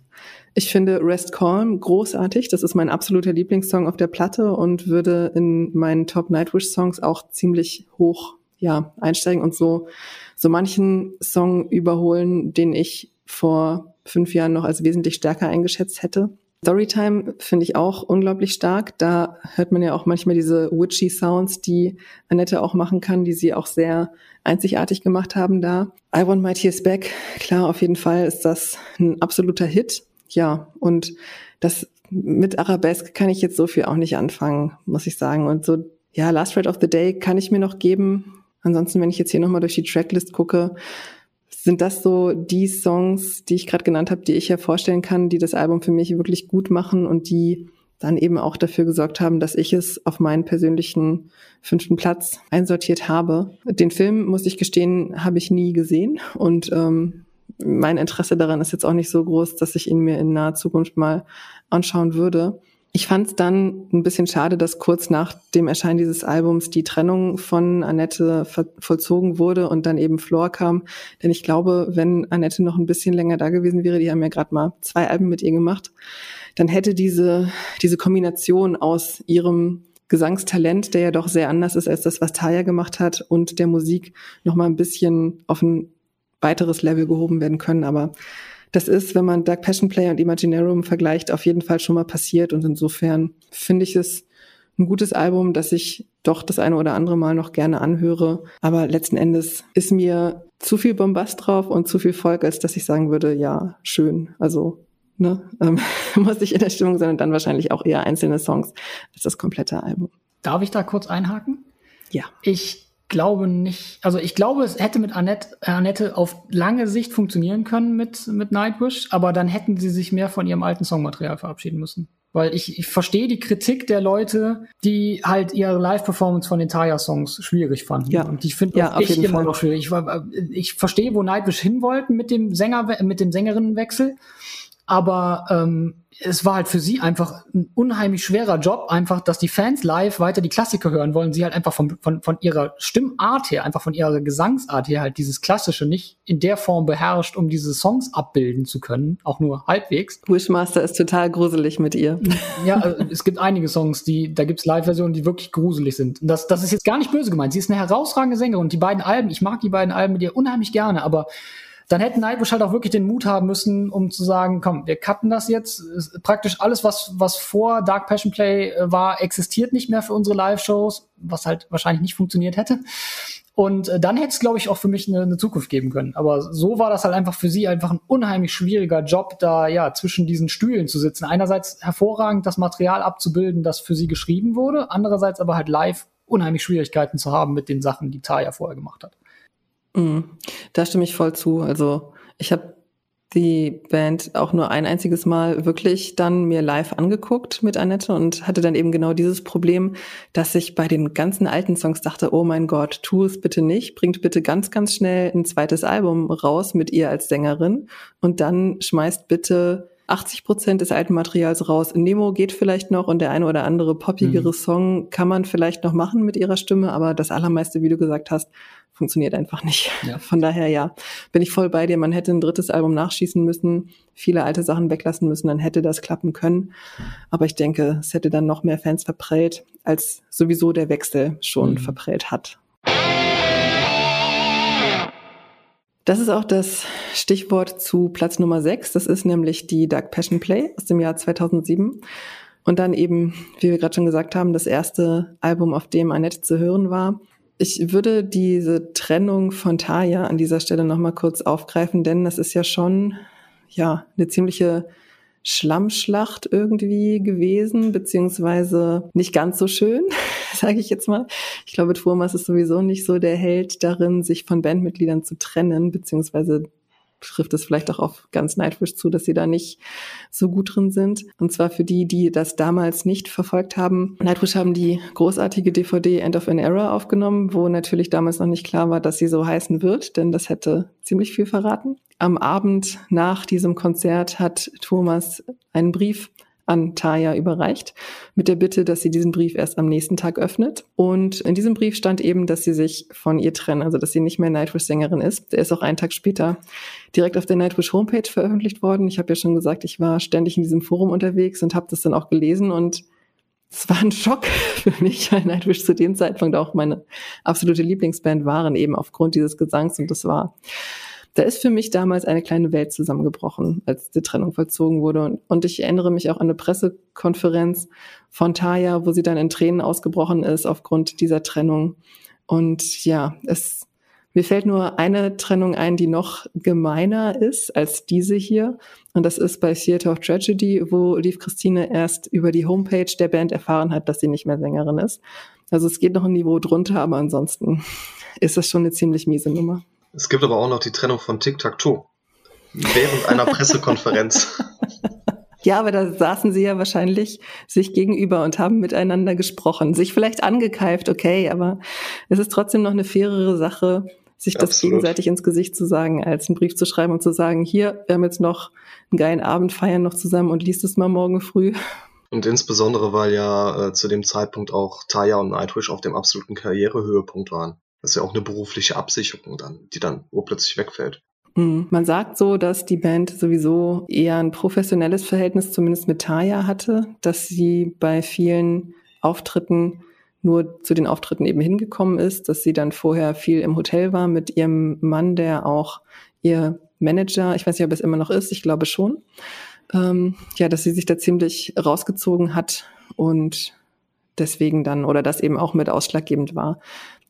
Ich finde Rest Calm großartig. Das ist mein absoluter Lieblingssong auf der Platte und würde in meinen Top Nightwish Songs auch ziemlich hoch, ja, einsteigen und so, so manchen Song überholen, den ich vor fünf Jahren noch als wesentlich stärker eingeschätzt hätte. Storytime finde ich auch unglaublich stark. Da hört man ja auch manchmal diese witchy Sounds, die Annette auch machen kann, die sie auch sehr einzigartig gemacht haben da. I Want My Tears Back, klar, auf jeden Fall ist das ein absoluter Hit. Ja, und das mit Arabesque kann ich jetzt so viel auch nicht anfangen, muss ich sagen. Und so, ja, Last Ride of the Day kann ich mir noch geben. Ansonsten, wenn ich jetzt hier nochmal durch die Tracklist gucke, sind das so die Songs, die ich gerade genannt habe, die ich ja vorstellen kann, die das Album für mich wirklich gut machen und die dann eben auch dafür gesorgt haben, dass ich es auf meinen persönlichen fünften Platz einsortiert habe. Den Film, muss ich gestehen, habe ich nie gesehen und ähm, mein Interesse daran ist jetzt auch nicht so groß, dass ich ihn mir in naher Zukunft mal anschauen würde. Ich fand es dann ein bisschen schade, dass kurz nach dem Erscheinen dieses Albums die Trennung von Annette vollzogen wurde und dann eben Flor kam. Denn ich glaube, wenn Annette noch ein bisschen länger da gewesen wäre, die haben ja gerade mal zwei Alben mit ihr gemacht, dann hätte diese, diese Kombination aus ihrem Gesangstalent, der ja doch sehr anders ist als das, was Taya gemacht hat, und der Musik noch mal ein bisschen auf ein weiteres Level gehoben werden können. Aber das ist, wenn man Dark Passion Play und Imaginarum vergleicht, auf jeden Fall schon mal passiert. Und insofern finde ich es ein gutes Album, das ich doch das eine oder andere Mal noch gerne anhöre. Aber letzten Endes ist mir zu viel Bombast drauf und zu viel Volk, als dass ich sagen würde, ja, schön. Also ne, (laughs) ähm, muss ich in der Stimmung sein und dann wahrscheinlich auch eher einzelne Songs als das komplette Album. Darf ich da kurz einhaken? Ja. Ich glaube nicht, also ich glaube, es hätte mit Annette, äh, Annette auf lange Sicht funktionieren können mit, mit Nightwish, aber dann hätten sie sich mehr von ihrem alten Songmaterial verabschieden müssen. Weil ich, ich verstehe die Kritik der Leute, die halt ihre Live-Performance von den Taya-Songs schwierig fanden. Ja. Und ich finde ja, ich immer Fall. noch schwierig. Ich, ich verstehe, wo Nightwish hin wollten mit dem Sänger, mit dem Sängerinnenwechsel. Aber ähm, es war halt für sie einfach ein unheimlich schwerer Job, einfach, dass die Fans live weiter die Klassiker hören wollen. Sie halt einfach von, von, von ihrer Stimmart her, einfach von ihrer Gesangsart her halt dieses Klassische nicht in der Form beherrscht, um diese Songs abbilden zu können, auch nur halbwegs. Wishmaster ist total gruselig mit ihr. (laughs) Ja, also, es gibt einige Songs, die, da gibt's Live-Versionen, die wirklich gruselig sind. Das, das ist jetzt gar nicht böse gemeint. Sie ist eine herausragende Sängerin und die beiden Alben, ich mag die beiden Alben mit ihr unheimlich gerne, aber dann hätten Nightwish halt auch wirklich den Mut haben müssen, um zu sagen, komm, wir cutten das jetzt. Praktisch alles, was, was vor Dark Passion Play äh, war, existiert nicht mehr für unsere Live-Shows, was halt wahrscheinlich nicht funktioniert hätte. Und äh, dann hätte es, glaube ich, auch für mich eine, eine Zukunft geben können. Aber so war das halt einfach für sie einfach ein unheimlich schwieriger Job, da ja zwischen diesen Stühlen zu sitzen. Einerseits hervorragend das Material abzubilden, das für sie geschrieben wurde, andererseits aber halt live unheimlich Schwierigkeiten zu haben mit den Sachen, die Taya vorher gemacht hat. Mhm. Da stimme ich voll zu. Also ich habe die Band auch nur ein einziges Mal wirklich dann mir live angeguckt mit Annette und hatte dann eben genau dieses Problem, dass ich bei den ganzen alten Songs dachte, oh mein Gott, tu es bitte nicht, bringt bitte ganz, ganz schnell ein zweites Album raus mit ihr als Sängerin und dann schmeißt bitte 80 Prozent des alten Materials raus. Nemo geht vielleicht noch und der eine oder andere poppigere mhm. Song kann man vielleicht noch machen mit ihrer Stimme, aber das allermeiste, wie du gesagt hast, funktioniert einfach nicht. Ja. (laughs) Von daher ja, bin ich voll bei dir. Man hätte ein drittes Album nachschießen müssen, viele alte Sachen weglassen müssen, dann hätte das klappen können. Aber ich denke, es hätte dann noch mehr Fans verprellt, als sowieso der Wechsel schon mhm. verprellt hat. Das ist auch das Stichwort zu Platz Nummer 6. Das ist nämlich die Dark Passion Play aus dem Jahr 2007. Und dann eben, wie wir gerade schon gesagt haben, das erste Album, auf dem Annette zu hören war. Ich würde diese Trennung von Taya an dieser Stelle nochmal kurz aufgreifen, denn das ist ja schon, ja, eine ziemliche Schlammschlacht irgendwie gewesen, beziehungsweise nicht ganz so schön, (laughs) sage ich jetzt mal. Ich glaube, Thomas ist sowieso nicht so der Held darin, sich von Bandmitgliedern zu trennen, beziehungsweise trifft es vielleicht auch auf ganz Nightwish zu, dass sie da nicht so gut drin sind. Und zwar für die, die das damals nicht verfolgt haben. Nightwish haben die großartige DVD End of an Era aufgenommen, wo natürlich damals noch nicht klar war, dass sie so heißen wird, denn das hätte ziemlich viel verraten. Am Abend nach diesem Konzert hat Thomas einen Brief an Taya überreicht, mit der Bitte, dass sie diesen Brief erst am nächsten Tag öffnet. Und in diesem Brief stand eben, dass sie sich von ihr trennen, also dass sie nicht mehr Nightwish-Sängerin ist. Der ist auch einen Tag später direkt auf der Nightwish-Homepage veröffentlicht worden. Ich habe ja schon gesagt, ich war ständig in diesem Forum unterwegs und habe das dann auch gelesen und es war ein Schock (laughs) für mich, weil Nightwish zu dem Zeitpunkt auch meine absolute Lieblingsband waren, eben aufgrund dieses Gesangs. Und das war da ist für mich damals eine kleine Welt zusammengebrochen, als die Trennung vollzogen wurde. Und, und ich erinnere mich auch an eine Pressekonferenz von Taya, wo sie dann in Tränen ausgebrochen ist aufgrund dieser Trennung. Und ja, es, mir fällt nur eine Trennung ein, die noch gemeiner ist als diese hier. Und das ist bei Theater of Tragedy, wo Liv Christine erst über die Homepage der Band erfahren hat, dass sie nicht mehr Sängerin ist. Also es geht noch ein Niveau drunter, aber ansonsten ist das schon eine ziemlich miese Nummer. Es gibt aber auch noch die Trennung von Tic-Tac-Toe. Während einer Pressekonferenz. (laughs) Ja, aber da saßen sie ja wahrscheinlich sich gegenüber und haben miteinander gesprochen. Sich vielleicht angekeift, okay, aber es ist trotzdem noch eine fairere Sache, sich das Absolut. gegenseitig ins Gesicht zu sagen, als einen Brief zu schreiben und zu sagen, hier, wir haben jetzt noch einen geilen Abend, feiern noch zusammen und liest es mal morgen früh. Und insbesondere, weil ja äh, zu dem Zeitpunkt auch Taya und Nightwish auf dem absoluten Karrierehöhepunkt waren. Das ist ja auch eine berufliche Absicherung dann, die dann urplötzlich wegfällt. Mhm. Man sagt so, dass die Band sowieso eher ein professionelles Verhältnis zumindest mit Taya hatte, dass sie bei vielen Auftritten nur zu den Auftritten eben hingekommen ist, dass sie dann vorher viel im Hotel war mit ihrem Mann, der auch ihr Manager, ich weiß nicht, ob es immer noch ist, ich glaube schon, ähm, ja, dass sie sich da ziemlich rausgezogen hat und deswegen dann, oder das eben auch mit ausschlaggebend war,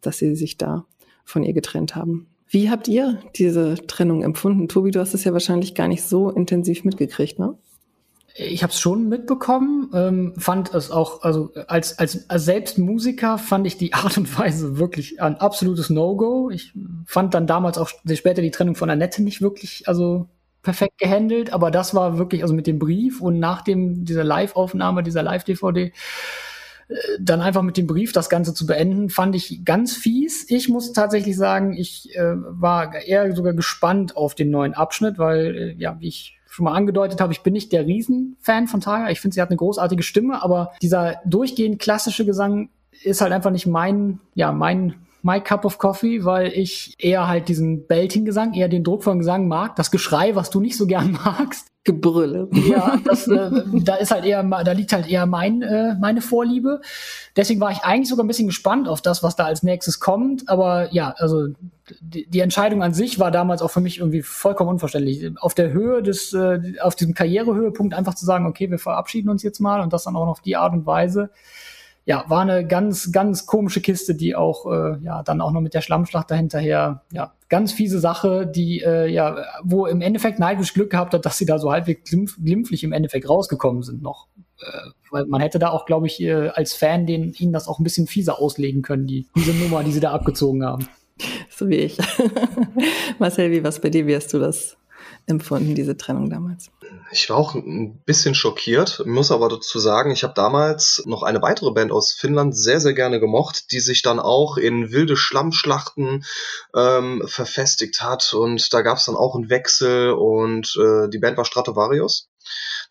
dass sie sich da von ihr getrennt haben. Wie habt ihr diese Trennung empfunden? Tobi, du hast es ja wahrscheinlich gar nicht so intensiv mitgekriegt, ne? Ich habe es schon mitbekommen, ähm, fand es auch, also als, als, als selbst Musiker fand ich die Art und Weise wirklich ein absolutes No-Go. Ich fand dann damals auch später die Trennung von Annette nicht wirklich, also perfekt gehandelt, aber das war wirklich, also mit dem Brief und nach dem, dieser Live-Aufnahme, dieser Live-DVD, dann einfach mit dem Brief das Ganze zu beenden, fand ich ganz fies. Ich muss tatsächlich sagen, ich äh, war eher sogar gespannt auf den neuen Abschnitt, weil, äh, ja, wie ich schon mal angedeutet habe, ich bin nicht der Riesenfan von Taya. Ich finde, sie hat eine großartige Stimme, aber dieser durchgehend klassische Gesang ist halt einfach nicht mein, ja, mein My Cup of Coffee, weil ich eher halt diesen Belting-Gesang, eher den druckvollen Gesang mag. Das Geschrei, was du nicht so gern (laughs) magst. Gebrülle. Ja, (laughs) das, äh, da ist halt eher, da liegt halt eher mein, äh, meine Vorliebe. Deswegen war ich eigentlich sogar ein bisschen gespannt auf das, was da als nächstes kommt. Aber ja, also die, die Entscheidung an sich war damals auch für mich irgendwie vollkommen unverständlich. Auf der Höhe des, äh, auf diesem Karrierehöhepunkt einfach zu sagen, okay, wir verabschieden uns jetzt mal und das dann auch noch auf die Art und Weise ja, war eine ganz, ganz komische Kiste, die auch, äh, ja, dann auch noch mit der Schlammschlacht dahinterher, ja, ganz fiese Sache, die, äh, ja, wo im Endeffekt Nightwish Glück gehabt hat, dass sie da so halbwegs glimpf glimpflich im Endeffekt rausgekommen sind noch. Äh, weil man hätte da auch, glaube ich, äh, als Fan den, ihnen das auch ein bisschen fieser auslegen können, die, diese Nummer, die sie da abgezogen haben. So wie ich. (laughs) Marcel, wie was bei dir? Wie hast du das empfunden, diese Trennung damals? Ich war auch ein bisschen schockiert, muss aber dazu sagen, ich habe damals noch eine weitere Band aus Finnland sehr, sehr gerne gemocht, die sich dann auch in wilde Schlammschlachten ähm, verfestigt hat und da gab es dann auch einen Wechsel und äh, die Band war Stratovarius.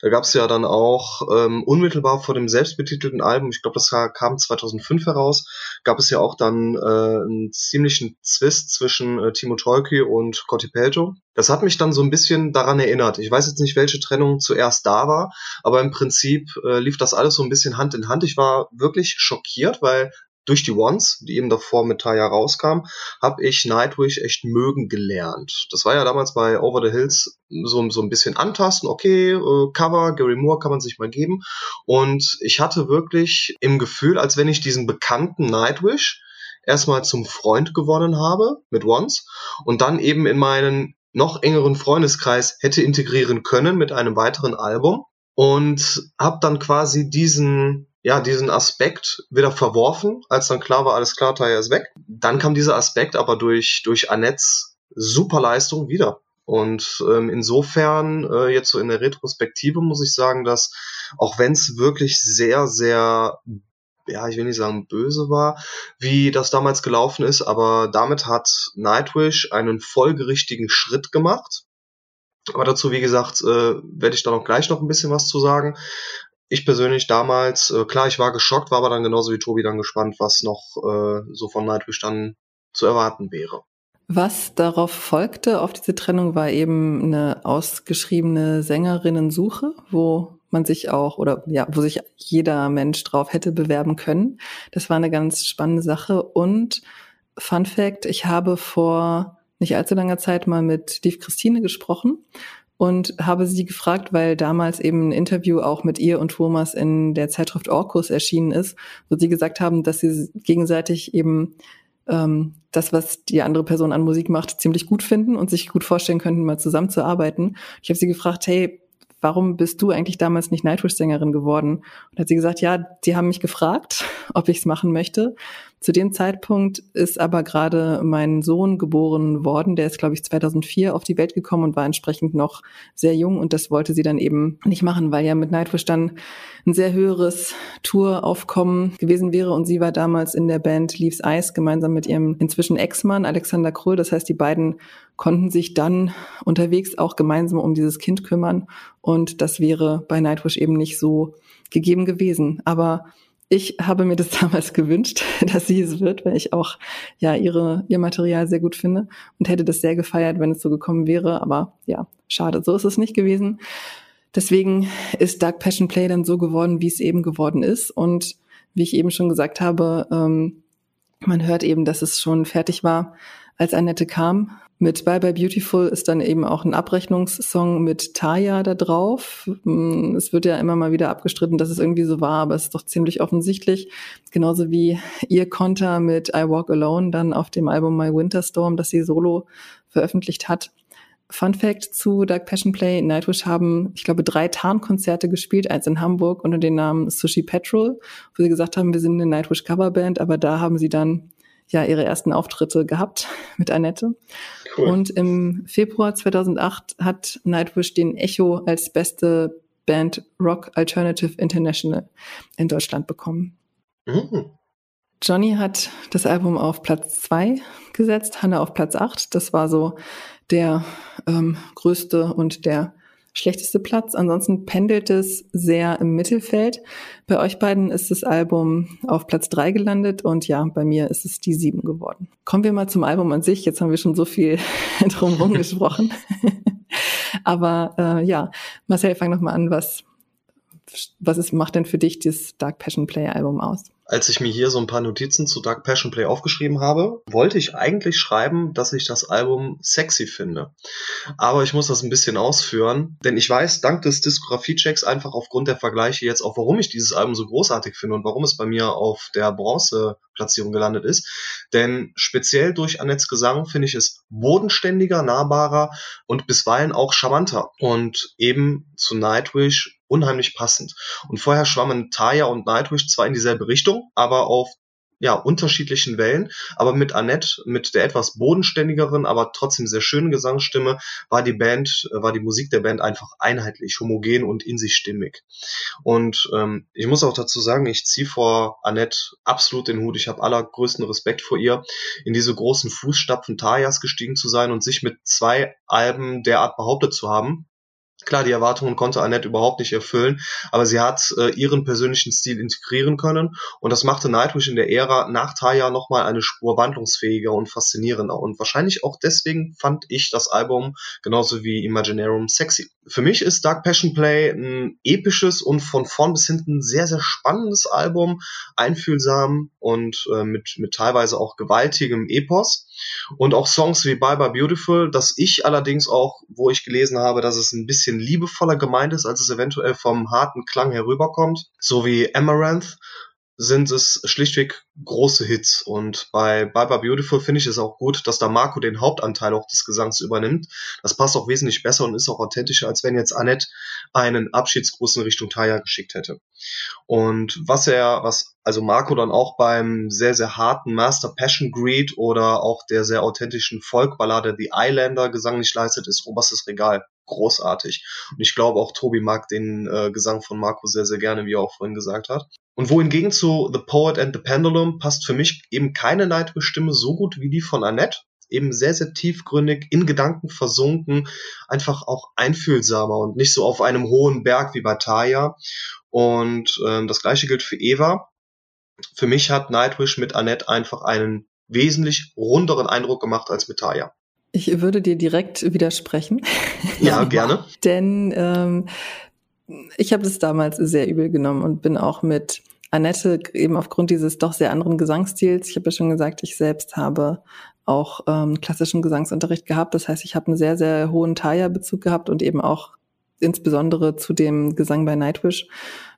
Da gab es ja dann auch ähm, unmittelbar vor dem selbstbetitelten Album, ich glaube, das kam 2005 heraus, gab es ja auch dann äh, einen ziemlichen Zwist zwischen äh, Timo Tolki und Cotti Pelto. Das hat mich dann so ein bisschen daran erinnert. Ich weiß jetzt nicht, welche Trennung zuerst da war, aber im Prinzip äh, lief das alles so ein bisschen Hand in Hand. Ich war wirklich schockiert, weil durch die Ones, die eben davor mit Taya rauskam, habe ich Nightwish echt mögen gelernt. Das war ja damals bei Over the Hills so, so ein bisschen antasten, okay, äh, Cover, Gary Moore kann man sich mal geben. Und ich hatte wirklich im Gefühl, als wenn ich diesen bekannten Nightwish erstmal zum Freund gewonnen habe mit Ones und dann eben in meinen noch engeren Freundeskreis hätte integrieren können mit einem weiteren Album und habe dann quasi diesen ja, diesen Aspekt wieder verworfen, als dann klar war, alles klar, Taya ist weg. Dann kam dieser Aspekt aber durch, durch Annettes Superleistung wieder. Und ähm, insofern, äh, jetzt so in der Retrospektive muss ich sagen, dass auch wenn es wirklich sehr, sehr, ja, ich will nicht sagen böse war, wie das damals gelaufen ist, aber damit hat Nightwish einen folgerichtigen Schritt gemacht. Aber dazu, wie gesagt, äh, werde ich da noch gleich noch ein bisschen was zu sagen ich persönlich damals, äh, klar, ich war geschockt, war aber dann genauso wie Tobi dann gespannt, was noch äh, so von Nightwish dann zu erwarten wäre. Was darauf folgte, auf diese Trennung, war eben eine ausgeschriebene Sängerinnensuche, wo man sich auch oder ja, wo sich jeder Mensch drauf hätte bewerben können. Das war eine ganz spannende Sache. Und Fun Fact, ich habe vor nicht allzu langer Zeit mal mit Steve Christine gesprochen und habe sie gefragt, weil damals eben ein Interview auch mit ihr und Thomas in der Zeitschrift Orkus erschienen ist, wo sie gesagt haben, dass sie gegenseitig eben ähm, das, was die andere Person an Musik macht, ziemlich gut finden und sich gut vorstellen könnten, mal zusammenzuarbeiten. Ich habe sie gefragt, hey, warum bist du eigentlich damals nicht Nightwish-Sängerin geworden? Und hat sie gesagt, ja, die haben mich gefragt, (laughs) ob ich es machen möchte. Zu dem Zeitpunkt ist aber gerade mein Sohn geboren worden. Der ist, glaube ich, 2004 auf die Welt gekommen und war entsprechend noch sehr jung. Und das wollte sie dann eben nicht machen, weil ja mit Nightwish dann ein sehr höheres Touraufkommen gewesen wäre. Und sie war damals in der Band Leaves Ice gemeinsam mit ihrem inzwischen Ex-Mann Alexander Krull. Das heißt, die beiden konnten sich dann unterwegs auch gemeinsam um dieses Kind kümmern. Und das wäre bei Nightwish eben nicht so gegeben gewesen. Aber ich habe mir das (laughs) damals gewünscht, dass sie es wird, weil ich auch ja ihre ihr Material sehr gut finde und hätte das sehr gefeiert, wenn es so gekommen wäre. Aber ja, schade, so ist es nicht gewesen. Deswegen ist Dark Passion Play dann so geworden, wie es eben geworden ist. Und wie ich eben schon gesagt habe, ähm, man hört eben, dass es schon fertig war, als Annette kam. Mit Bye Bye Beautiful ist dann eben auch ein Abrechnungssong mit Taya da drauf. Mm, es wird ja immer mal wieder abgestritten, dass es irgendwie so war, aber es ist doch ziemlich offensichtlich. Genauso wie ihr Konter mit I Walk Alone dann auf dem Album My Winter Storm, das sie solo veröffentlicht hat. Fun Fact zu Dark Passion Play. Nightwish haben, ich glaube, drei Tarnkonzerte gespielt, eins in Hamburg unter dem Namen Sushi Petrol, wo sie gesagt haben, wir sind eine Nightwish Coverband, aber da haben sie dann ja ihre ersten Auftritte gehabt (laughs) mit Annette. Cool. Und im Februar 2008 hat Nightwish den Echo als beste Band Rock Alternative International in Deutschland bekommen. Mhm. Johnny hat das Album auf Platz zwei gesetzt, Hannah auf Platz acht. Das war so der ähm, größte und der schlechteste Platz. Ansonsten pendelt es sehr im Mittelfeld. Bei euch beiden ist das Album auf Platz drei gelandet und ja, bei mir ist es die sieben geworden. Kommen wir mal zum Album an sich. Jetzt haben wir schon so viel (laughs) drumherum gesprochen. (laughs) Aber äh, ja, Marcel, fang noch mal an. Was, was ist, macht denn für dich das Dark Passion Play Album aus? Als ich mir hier so ein paar Notizen zu Dark Passion Play aufgeschrieben habe, wollte ich eigentlich schreiben, dass ich das Album sexy finde. Aber ich muss das ein bisschen ausführen, denn ich weiß dank des Diskografie-Checks einfach aufgrund der Vergleiche jetzt auch, warum ich dieses Album so großartig finde und warum es bei mir auf der Bronze-Platzierung gelandet ist. Denn speziell durch Annettes Gesang finde ich es bodenständiger, nahbarer und bisweilen auch charmanter. Und eben zu Nightwish unheimlich passend. Und vorher schwammen Taya und Nightwish zwar in dieselbe Richtung, aber auf ja, unterschiedlichen Wellen, aber mit Annette, mit der etwas bodenständigeren, aber trotzdem sehr schönen Gesangsstimme, war die Band, war die Musik der Band einfach einheitlich, homogen und in sich stimmig. Und ähm, ich muss auch dazu sagen, ich ziehe vor Annette absolut den Hut. Ich habe allergrößten Respekt vor ihr, in diese großen Fußstapfen Tajas gestiegen zu sein und sich mit zwei Alben derart behauptet zu haben. Klar, die Erwartungen konnte Annette überhaupt nicht erfüllen, aber sie hat äh, ihren persönlichen Stil integrieren können und das machte Nightwish in der Ära nach Taya nochmal eine Spur wandlungsfähiger und faszinierender und wahrscheinlich auch deswegen fand ich das Album genauso wie Imaginarum sexy. Für mich ist Dark Passion Play ein episches und von vorn bis hinten sehr, sehr spannendes Album, einfühlsam und äh, mit, mit teilweise auch gewaltigem Epos. Und auch Songs wie Bye Bye Beautiful, das ich allerdings auch, wo ich gelesen habe, dass es ein bisschen liebevoller gemeint ist, als es eventuell vom harten Klang herüberkommt, so wie Amaranth, sind es schlichtweg große Hits. Und bei Bye Bye Beautiful finde ich es auch gut, dass da Marco den Hauptanteil auch des Gesangs übernimmt. Das passt auch wesentlich besser und ist auch authentischer, als wenn jetzt Annette einen Abschiedsgruß in Richtung Taya geschickt hätte. Und was er, was also Marco dann auch beim sehr, sehr harten Master Passion Greed oder auch der sehr authentischen Folkballade The Islander Gesang nicht leistet, ist oberstes Regal großartig. Und ich glaube auch Tobi mag den äh, Gesang von Marco sehr, sehr gerne, wie er auch vorhin gesagt hat. Und wohingegen zu The Poet and the Pendulum passt für mich eben keine Nightwish-Stimme so gut wie die von Annette. Eben sehr, sehr tiefgründig, in Gedanken versunken, einfach auch einfühlsamer und nicht so auf einem hohen Berg wie bei Taya. Und ähm, das gleiche gilt für Eva. Für mich hat Nightwish mit Annette einfach einen wesentlich runderen Eindruck gemacht als mit Taya. Ich würde dir direkt widersprechen. (laughs) Ja, gerne. Denn ähm, ich habe das damals sehr übel genommen und bin auch mit Annette eben aufgrund dieses doch sehr anderen Gesangsstils, ich habe ja schon gesagt, ich selbst habe auch ähm, klassischen Gesangsunterricht gehabt. Das heißt, ich habe einen sehr, sehr hohen Taya-Bezug gehabt und eben auch insbesondere zu dem Gesang bei Nightwish.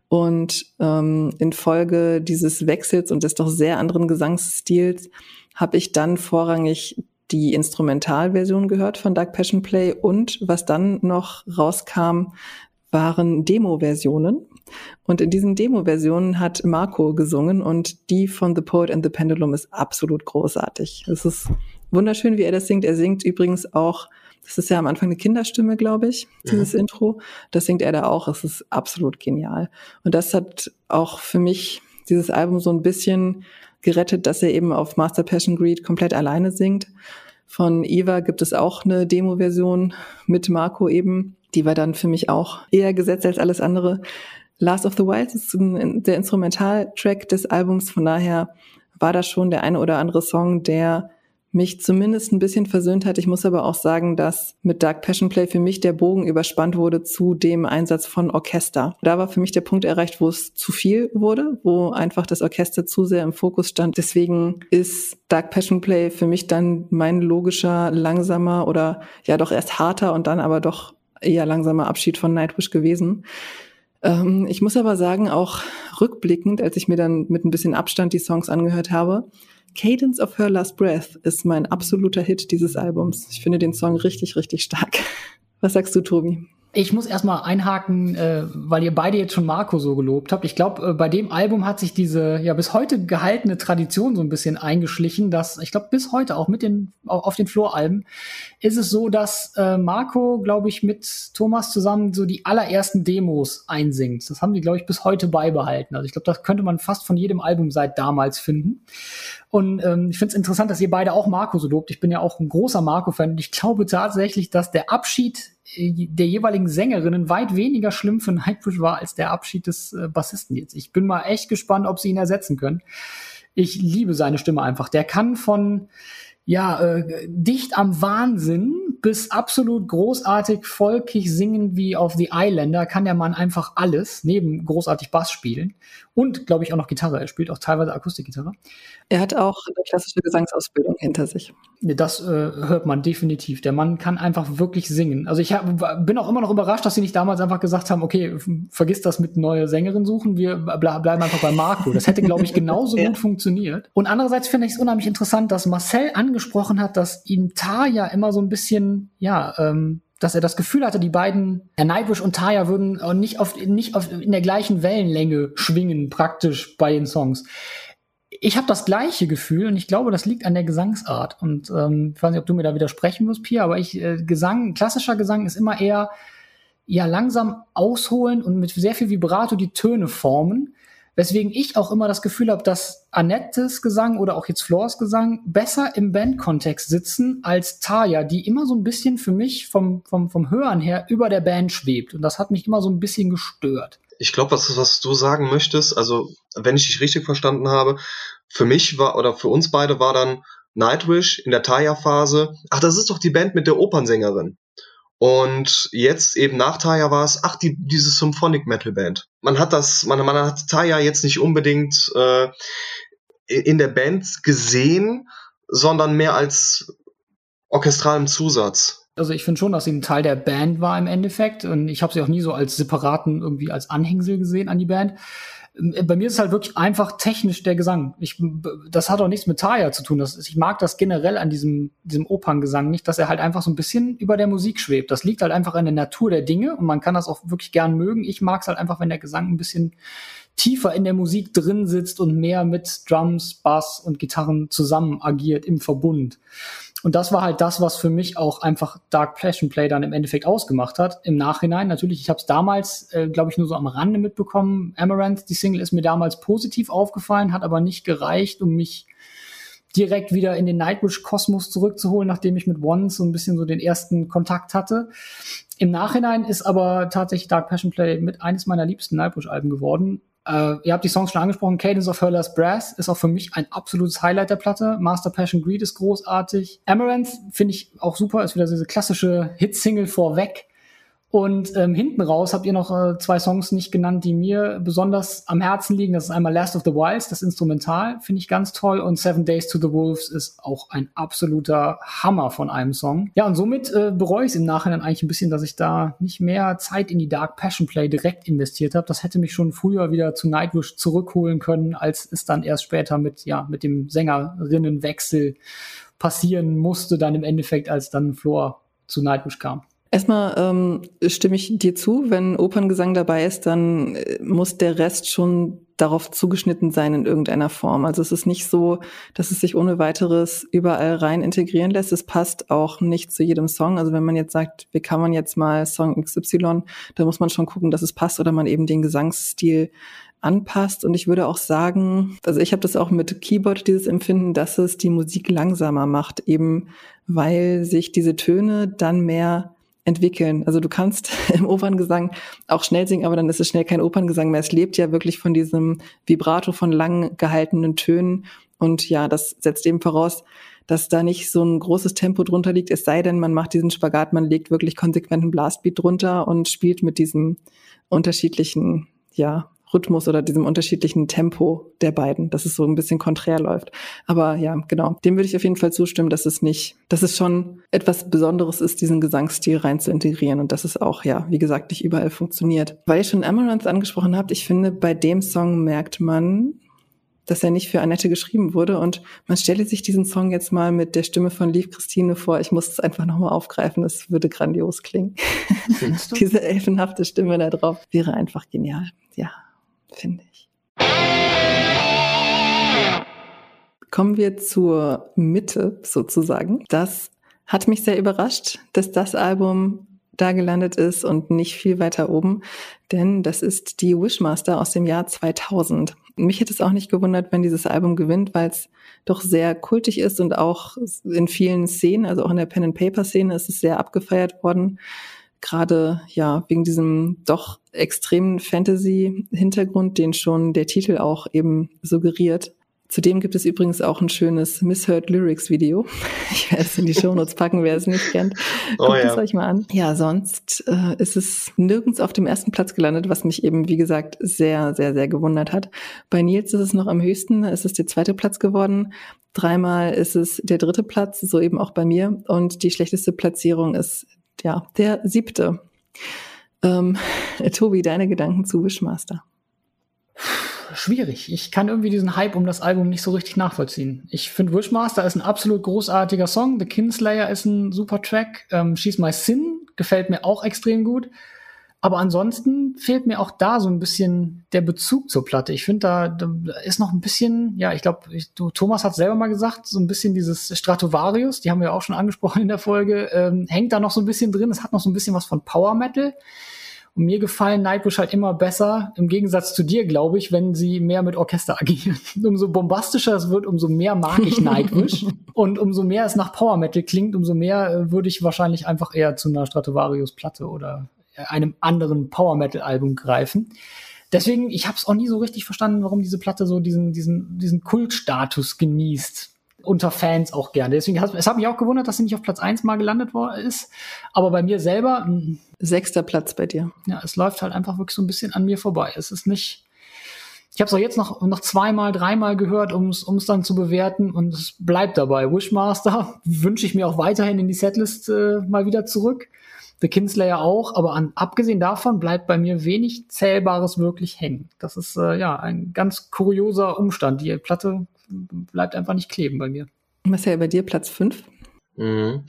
Und ähm, infolge dieses Wechsels und des doch sehr anderen Gesangsstils habe ich dann vorrangig die Instrumentalversion gehört von Dark Passion Play und was dann noch rauskam, waren Demo-Versionen. Und in diesen Demo-Versionen hat Marco gesungen und die von The Poet and the Pendulum ist absolut großartig. Es ist wunderschön, wie er das singt. Er singt übrigens auch, das ist ja am Anfang eine Kinderstimme, glaube ich, dieses mhm. Intro. Das singt er da auch. Es ist absolut genial. Und das hat auch für mich dieses Album so ein bisschen gerettet, dass er eben auf Master Passion Greed komplett alleine singt. Von Eva gibt es auch eine Demo-Version mit Marco eben. Die war dann für mich auch eher gesetzt als alles andere. Last of the Wilds ist ein, der Instrumentaltrack des Albums, von daher war das schon der eine oder andere Song, der mich zumindest ein bisschen versöhnt hat. Ich muss aber auch sagen, dass mit Dark Passion Play für mich der Bogen überspannt wurde zu dem Einsatz von Orchester. Da war für mich der Punkt erreicht, wo es zu viel wurde, wo einfach das Orchester zu sehr im Fokus stand. Deswegen ist Dark Passion Play für mich dann mein logischer, langsamer oder ja doch erst harter und dann aber doch eher langsamer Abschied von Nightwish gewesen. Ähm, ich muss aber sagen, auch rückblickend, als ich mir dann mit ein bisschen Abstand die Songs angehört habe, Cadence of Her Last Breath ist mein absoluter Hit dieses Albums. Ich finde den Song richtig, richtig stark. Was sagst du, Tobi? Ich muss erstmal einhaken, äh, weil ihr beide jetzt schon Marco so gelobt habt. Ich glaube, äh, bei dem Album hat sich diese ja bis heute gehaltene Tradition so ein bisschen eingeschlichen, dass ich glaube bis heute auch mit den auf den Floor-Alben ist es so, dass äh, Marco, glaube ich, mit Thomas zusammen so die allerersten Demos einsingt. Das haben die, glaube ich, bis heute beibehalten. Also ich glaube, das könnte man fast von jedem Album seit damals finden. Und ähm, ich finde es interessant, dass ihr beide auch Marco so lobt. Ich bin ja auch ein großer Marco-Fan und ich glaube tatsächlich, dass der Abschied der jeweiligen Sängerinnen weit weniger schlimm für Nightwish war als der Abschied des äh, Bassisten jetzt. Ich bin mal echt gespannt, ob sie ihn ersetzen können. Ich liebe seine Stimme einfach. Der kann von ja, äh, dicht am Wahnsinn bis absolut großartig, volkig singen wie auf The Islander kann der Mann einfach alles, neben großartig Bass spielen und, glaube ich, auch noch Gitarre. Er spielt auch teilweise Akustikgitarre. Er hat auch eine klassische Gesangsausbildung hinter sich. Das äh, hört man definitiv. Der Mann kann einfach wirklich singen. Also ich hab, bin auch immer noch überrascht, dass sie nicht damals einfach gesagt haben, okay, vergiss das mit neue Sängerin suchen, wir bleiben einfach bei Marco. Das hätte, glaube ich, genauso (laughs) ja. gut funktioniert. Und andererseits finde ich es unheimlich interessant, dass Marcel angesprochen hat, dass ihm Taya immer so ein bisschen, ja, ähm, dass er das Gefühl hatte, die beiden, Herr Nightwish und Taya würden nicht auf, nicht auf, in der gleichen Wellenlänge schwingen, praktisch bei den Songs. Ich habe das gleiche Gefühl und ich glaube, das liegt an der Gesangsart. Und ähm, ich weiß nicht, ob du mir da widersprechen wirst, Pia, aber ich, äh, Gesang, klassischer Gesang ist immer eher ja langsam ausholen und mit sehr viel Vibrato die Töne formen. Weswegen ich auch immer das Gefühl habe, dass Annettes Gesang oder auch jetzt Flors Gesang besser im Bandkontext sitzen als Taya, die immer so ein bisschen für mich vom, vom, vom Hören her über der Band schwebt. Und das hat mich immer so ein bisschen gestört. Ich glaube, was, was du sagen möchtest, also wenn ich dich richtig verstanden habe, für mich war oder für uns beide war dann Nightwish in der Taya-Phase. Ach, das ist doch die Band mit der Opernsängerin. Und jetzt eben nach Taya war es, ach, die, diese Symphonic Metal Band. Man hat das, man, man hat Taya jetzt nicht unbedingt äh, in der Band gesehen, sondern mehr als orchestralen Zusatz. Also ich finde schon, dass sie ein Teil der Band war im Endeffekt. Und ich habe sie auch nie so als separaten, irgendwie als Anhängsel gesehen an die Band. Äh, bei mir ist es halt wirklich einfach technisch der Gesang. Ich, das hat auch nichts mit Taya zu tun. Das, ich mag das generell an diesem, diesem Operngesang nicht, dass er halt einfach so ein bisschen über der Musik schwebt. Das liegt halt einfach in der Natur der Dinge und man kann das auch wirklich gern mögen. Ich mag es halt einfach, wenn der Gesang ein bisschen tiefer in der Musik drin sitzt und mehr mit Drums, Bass und Gitarren zusammen agiert im Verbund. Und das war halt das, was für mich auch einfach Dark Passion Play dann im Endeffekt ausgemacht hat. Im Nachhinein natürlich, ich habe es damals, äh, glaube ich, nur so am Rande mitbekommen. Amaranth, die Single ist mir damals positiv aufgefallen, hat aber nicht gereicht, um mich direkt wieder in den Nightwish-Kosmos zurückzuholen, nachdem ich mit One so ein bisschen so den ersten Kontakt hatte. Im Nachhinein ist aber tatsächlich Dark Passion Play mit eines meiner liebsten Nightwish-Alben geworden. Äh, ihr habt die Songs schon angesprochen. Cadence of Hurler's Brass ist auch für mich ein absolutes Highlight der Platte. Master Passion Greed ist großartig. Amaranth finde ich auch super, ist wieder diese klassische Hit-Single vorweg. Und ähm, hinten raus habt ihr noch äh, zwei Songs nicht genannt, die mir besonders am Herzen liegen. Das ist einmal Last of the Wilds, das Instrumental, finde ich ganz toll. Und Seven Days to the Wolves ist auch ein absoluter Hammer von einem Song. Ja, und somit äh, bereue ich es im Nachhinein eigentlich ein bisschen, dass ich da nicht mehr Zeit in die Dark Passion Play direkt investiert habe. Das hätte mich schon früher wieder zu Nightwish zurückholen können, als es dann erst später mit, ja, mit dem Sängerinnenwechsel passieren musste, dann im Endeffekt, als dann Floor zu Nightwish kam. Erstmal ähm, stimme ich dir zu, wenn Operngesang dabei ist, dann äh, muss der Rest schon darauf zugeschnitten sein in irgendeiner Form. Also es ist nicht so, dass es sich ohne weiteres überall rein integrieren lässt. Es passt auch nicht zu jedem Song. Also wenn man jetzt sagt, wie kann man jetzt mal Song XY, dann muss man schon gucken, dass es passt oder man eben den Gesangsstil anpasst. Und ich würde auch sagen, also ich habe das auch mit Keyboard, dieses Empfinden, dass es die Musik langsamer macht, eben weil sich diese Töne dann mehr entwickeln. Also du kannst (laughs) im Operngesang auch schnell singen, aber dann ist es schnell kein Operngesang mehr. Es lebt ja wirklich von diesem Vibrato von lang gehaltenen Tönen. Und ja, das setzt eben voraus, dass da nicht so ein großes Tempo drunter liegt, es sei denn, man macht diesen Spagat, man legt wirklich konsequenten Blastbeat drunter und spielt mit diesem unterschiedlichen, ja, Rhythmus oder diesem unterschiedlichen Tempo der beiden, dass es so ein bisschen konträr läuft. Aber ja, genau, dem würde ich auf jeden Fall zustimmen, dass es nicht, dass es schon etwas Besonderes ist, diesen Gesangsstil rein zu integrieren und dass es auch, ja, wie gesagt, nicht überall funktioniert. Weil ihr schon Amaranth angesprochen habt, ich finde, bei dem Song merkt man, dass er nicht für Annette geschrieben wurde. Und man stelle sich diesen Song jetzt mal mit der Stimme von Liv Christine vor. Ich muss es einfach nochmal aufgreifen. Das würde grandios klingen. (laughs) Diese elfenhafte Stimme da drauf wäre einfach genial. Ja finde ich. Kommen wir zur Mitte sozusagen. Das hat mich sehr überrascht, dass das Album da gelandet ist und nicht viel weiter oben, denn das ist die Wishmaster aus dem Jahr 2000. Mich hätte es auch nicht gewundert, wenn dieses Album gewinnt, weil es doch sehr kultig ist und auch in vielen Szenen, also auch in der Pen and Paper Szene ist es sehr abgefeiert worden gerade ja wegen diesem doch extremen Fantasy-Hintergrund, den schon der Titel auch eben suggeriert. Zudem gibt es übrigens auch ein schönes Misheard Lyrics Video. (laughs) Ich werde es in die Shownotes packen, wer es nicht kennt. Oh Guckt oh, ja. es euch mal an. Ja, sonst äh, ist es nirgends auf dem ersten Platz gelandet, was mich eben, wie gesagt, sehr, sehr, sehr gewundert hat. Bei Nils ist es noch am höchsten, es ist der zweite Platz geworden. Dreimal ist es der dritte Platz, so eben auch bei mir. Und die schlechteste Platzierung ist, ja, der siebte. Ähm, (laughs) Tobi, deine Gedanken zu Wishmaster? schwierig. Ich kann irgendwie diesen Hype um das Album nicht so richtig nachvollziehen. Ich finde Wishmaster ist ein absolut großartiger Song. The Kinslayer ist ein super Track. Ähm, She's My Sin gefällt mir auch extrem gut. Aber ansonsten fehlt mir auch da so ein bisschen der Bezug zur Platte. Ich finde, da, da ist noch ein bisschen, ja, ich glaube, Thomas hat selber mal gesagt, so ein bisschen dieses Stratovarius, die haben wir auch schon (laughs) angesprochen in der Folge, ähm, hängt da noch so ein bisschen drin. Es hat noch so ein bisschen was von Power Metal. Und mir gefallen Nightwish halt immer besser, im Gegensatz zu dir, glaube ich, wenn sie mehr mit Orchester agieren. (laughs) umso bombastischer es wird, umso mehr mag ich Nightwish. (laughs) und umso mehr es nach Power Metal klingt, umso mehr äh, würde ich wahrscheinlich einfach eher zu einer Stratovarius-Platte oder einem anderen Power Metal-Album greifen. Deswegen, ich habe es auch nie so richtig verstanden, warum diese Platte so diesen, diesen, diesen Kultstatus genießt unter Fans auch gerne. Deswegen hat es hat mich auch gewundert, dass sie nicht auf Platz 1 mal gelandet ist. Aber bei mir selber. Hm, Sechster Platz bei dir. Ja, es läuft halt einfach wirklich so ein bisschen an mir vorbei. Es ist nicht. Ich habe es auch jetzt noch, noch zweimal, dreimal gehört, um es dann zu bewerten und es bleibt dabei. Wishmaster (laughs) wünsche ich mir auch weiterhin in die Setlist äh, mal wieder zurück. The Kinslayer auch, aber an, abgesehen davon bleibt bei mir wenig Zählbares wirklich hängen. Das ist äh, ja ein ganz kurioser Umstand. Die Platte bleibt einfach nicht kleben bei mir. Marcel, bei dir Platz 5? Mhm.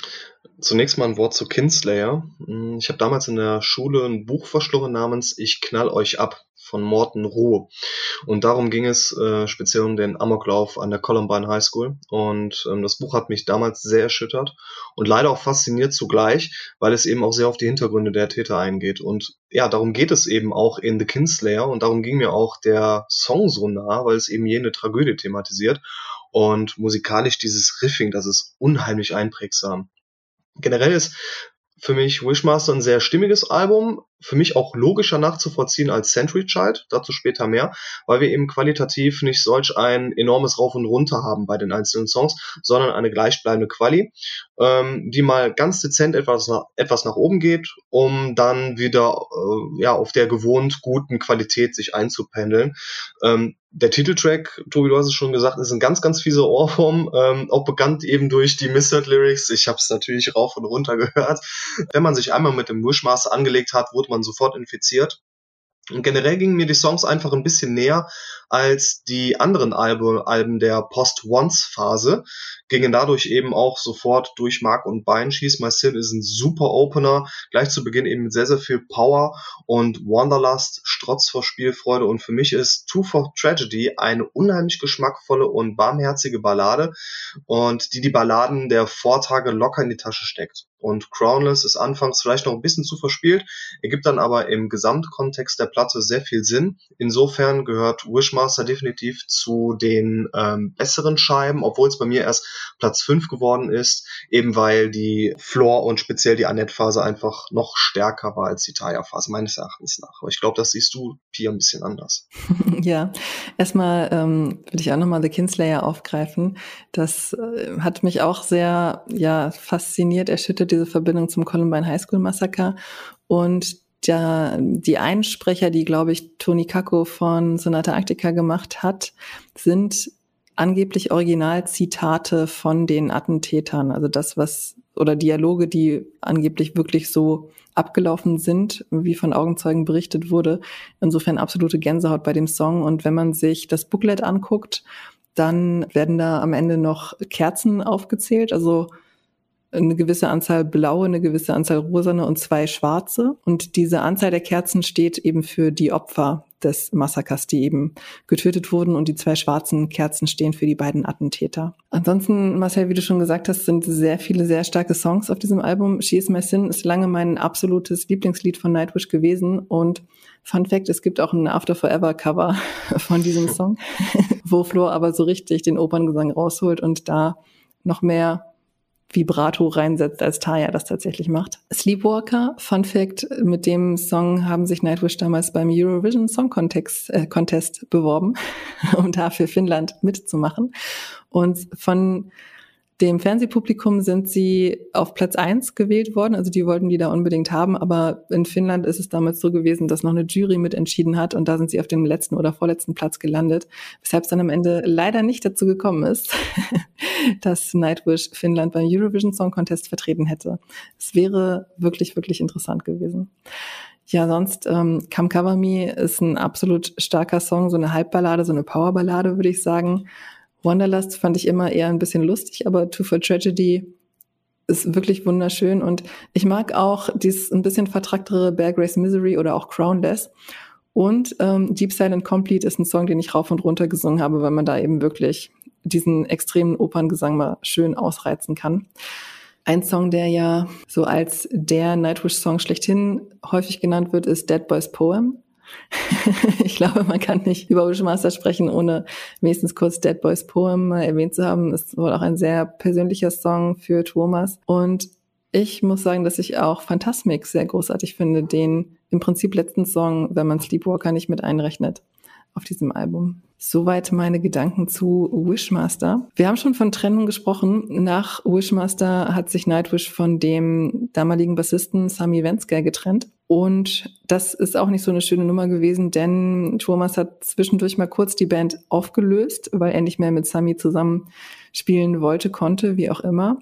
Zunächst mal ein Wort zu Kinslayer. Mhm, ich habe damals in der Schule ein Buch verschlungen namens Ich knall euch ab von Morten Roh. Und darum ging es äh, speziell um den Amoklauf an der Columbine High School. Und ähm, das Buch hat mich damals sehr erschüttert und leider auch fasziniert zugleich, weil es eben auch sehr auf die Hintergründe der Täter eingeht. Und ja, darum geht es eben auch in The Kinslayer und darum ging mir auch der Song so nah, weil es eben jene Tragödie thematisiert. Und musikalisch dieses Riffing, das ist unheimlich einprägsam. Generell ist für mich Wishmaster ein sehr stimmiges Album, für mich auch logischer nachzuvollziehen als Century Child, dazu später mehr, weil wir eben qualitativ nicht solch ein enormes Rauf und Runter haben bei den einzelnen Songs, sondern eine gleichbleibende Quali, ähm, die mal ganz dezent etwas nach, etwas nach oben geht, um dann wieder äh, ja auf der gewohnt guten Qualität sich einzupendeln. Ähm, der Titeltrack, Tobi, du hast es schon gesagt, ist ein ganz, ganz fieser Ohrwurm, ähm, auch bekannt eben durch die Misheard Lyrics. Ich habe es natürlich rauf und runter gehört. Wenn man sich einmal mit dem Wishmaster angelegt hat, wurde man sofort infiziert. Und generell gingen mir die Songs einfach ein bisschen näher als die anderen Alben, Alben der Post-Once-Phase, gingen dadurch eben auch sofort durch Mark und Bein. She's My Sin ist ein super Opener, gleich zu Beginn eben mit sehr, sehr viel Power und Wanderlust strotzt vor Spielfreude und für mich ist Two for Tragedy eine unheimlich geschmackvolle und warmherzige Ballade und die die Balladen der Vortage locker in die Tasche steckt. Und Crownless ist anfangs vielleicht noch ein bisschen zu verspielt, ergibt dann aber im Gesamtkontext der Platte sehr viel Sinn. Insofern gehört Wishmaster Master definitiv zu den ähm, besseren Scheiben, obwohl es bei mir erst Platz 5 geworden ist, eben weil die Floor und speziell die Annette-Phase einfach noch stärker war als die Taya-Phase, meines Erachtens nach. Aber ich glaube, das siehst du, Pia, ein bisschen anders. (laughs) ja, erstmal ähm, will ich auch nochmal The Kinslayer aufgreifen. Das äh, hat mich auch sehr ja, fasziniert, erschüttert, diese Verbindung zum Columbine High School Massaker. Und der, die Einsprecher, die, glaube ich, Toni Kakko von Sonata Arctica gemacht hat, sind angeblich Originalzitate von den Attentätern. Also das, was, oder Dialoge, die angeblich wirklich so abgelaufen sind, wie von Augenzeugen berichtet wurde. Insofern absolute Gänsehaut bei dem Song. Und wenn man sich das Booklet anguckt, dann werden da am Ende noch Kerzen aufgezählt. Also eine gewisse Anzahl blaue, eine gewisse Anzahl rosane und zwei schwarze. Und diese Anzahl der Kerzen steht eben für die Opfer des Massakers, die eben getötet wurden. Und die zwei schwarzen Kerzen stehen für die beiden Attentäter. Ansonsten, Marcel, wie du schon gesagt hast, sind sehr viele sehr starke Songs auf diesem Album. She is My Sin ist lange mein absolutes Lieblingslied von Nightwish gewesen. Und Fun Fact, es gibt auch ein After Forever Cover (laughs) von diesem Song, (laughs) wo Flo aber so richtig den Operngesang rausholt und da noch mehr Vibrato reinsetzt, als Taya das tatsächlich macht. Sleepwalker, Fun Fact, mit dem Song haben sich Nightwish damals beim Eurovision Song Contest, äh, Contest beworben, (laughs) um dafür Finnland mitzumachen. Und von dem Fernsehpublikum sind sie auf Platz eins gewählt worden, also die wollten die da unbedingt haben, aber in Finnland ist es damals so gewesen, dass noch eine Jury mitentschieden hat und da sind sie auf dem letzten oder vorletzten Platz gelandet, weshalb es dann am Ende leider nicht dazu gekommen ist, (laughs) dass Nightwish Finnland beim Eurovision Song Contest vertreten hätte. Es wäre wirklich, wirklich interessant gewesen. Ja, sonst ähm, Come Cover Me ist ein absolut starker Song, so eine Halbballade, so eine Powerballade, würde ich sagen. Wanderlust fand ich immer eher ein bisschen lustig, aber Two for Tragedy ist wirklich wunderschön und ich mag auch dieses ein bisschen vertracktere Bear Grace Misery oder auch Crownless. Und ähm, Deep Silent Complete ist ein Song, den ich rauf und runter gesungen habe, weil man da eben wirklich diesen extremen Operngesang mal schön ausreizen kann. Ein Song, der ja so als der Nightwish-Song schlechthin häufig genannt wird, ist Dead Boys Poem. (laughs) ich glaube, man kann nicht über Wishmaster sprechen, ohne wenigstens kurz Dead Boys Poem mal erwähnt zu haben. Ist wohl auch ein sehr persönlicher Song für Thomas. Und ich muss sagen, dass ich auch Phantasmic sehr großartig finde, den im Prinzip letzten Song, wenn man Sleepwalker nicht mit einrechnet auf diesem Album. Soweit meine Gedanken zu Wishmaster. Wir haben schon von Trennung gesprochen. Nach Wishmaster hat sich Nightwish von dem damaligen Bassisten Sami Venska getrennt. Und das ist auch nicht so eine schöne Nummer gewesen, denn Thomas hat zwischendurch mal kurz die Band aufgelöst, weil er nicht mehr mit Sami zusammen spielen wollte, konnte, wie auch immer.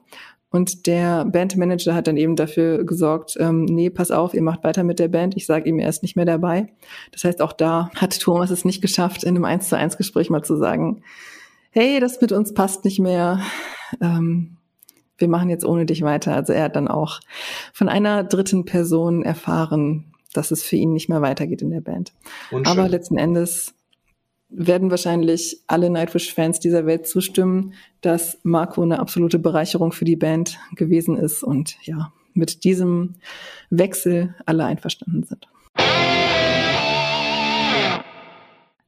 Und der Bandmanager hat dann eben dafür gesorgt, ähm, nee, pass auf, ihr macht weiter mit der Band. Ich sage ihm, er ist nicht mehr dabei. Das heißt, auch da hat Thomas es nicht geschafft, in einem 1 zu 1 Gespräch mal zu sagen, hey, das mit uns passt nicht mehr. Ähm, wir machen jetzt ohne dich weiter. Also er hat dann auch von einer dritten Person erfahren, dass es für ihn nicht mehr weitergeht in der Band. Aber letzten Endes werden wahrscheinlich alle Nightwish-Fans dieser Welt zustimmen, dass Marco eine absolute Bereicherung für die Band gewesen ist und ja, mit diesem Wechsel alle einverstanden sind.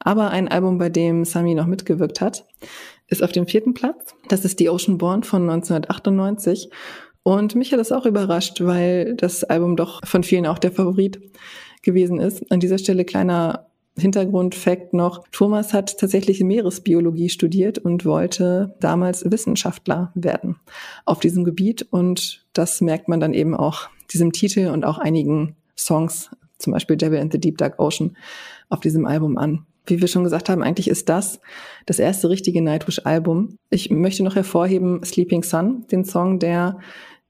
Aber ein Album, bei dem Sami noch mitgewirkt hat, ist auf dem vierten Platz. Das ist die Ocean Born von 1998. Und mich hat das auch überrascht, weil das Album doch von vielen auch der Favorit gewesen ist. An dieser Stelle kleiner Hintergrundfakt noch. Thomas hat tatsächlich Meeresbiologie studiert und wollte damals Wissenschaftler werden auf diesem Gebiet. Und das merkt man dann eben auch diesem Titel und auch einigen Songs, zum Beispiel Devil in the Deep Dark Ocean, auf diesem Album an. Wie wir schon gesagt haben, eigentlich ist das das erste richtige Nightwish-Album. Ich möchte noch hervorheben Sleeping Sun, den Song, der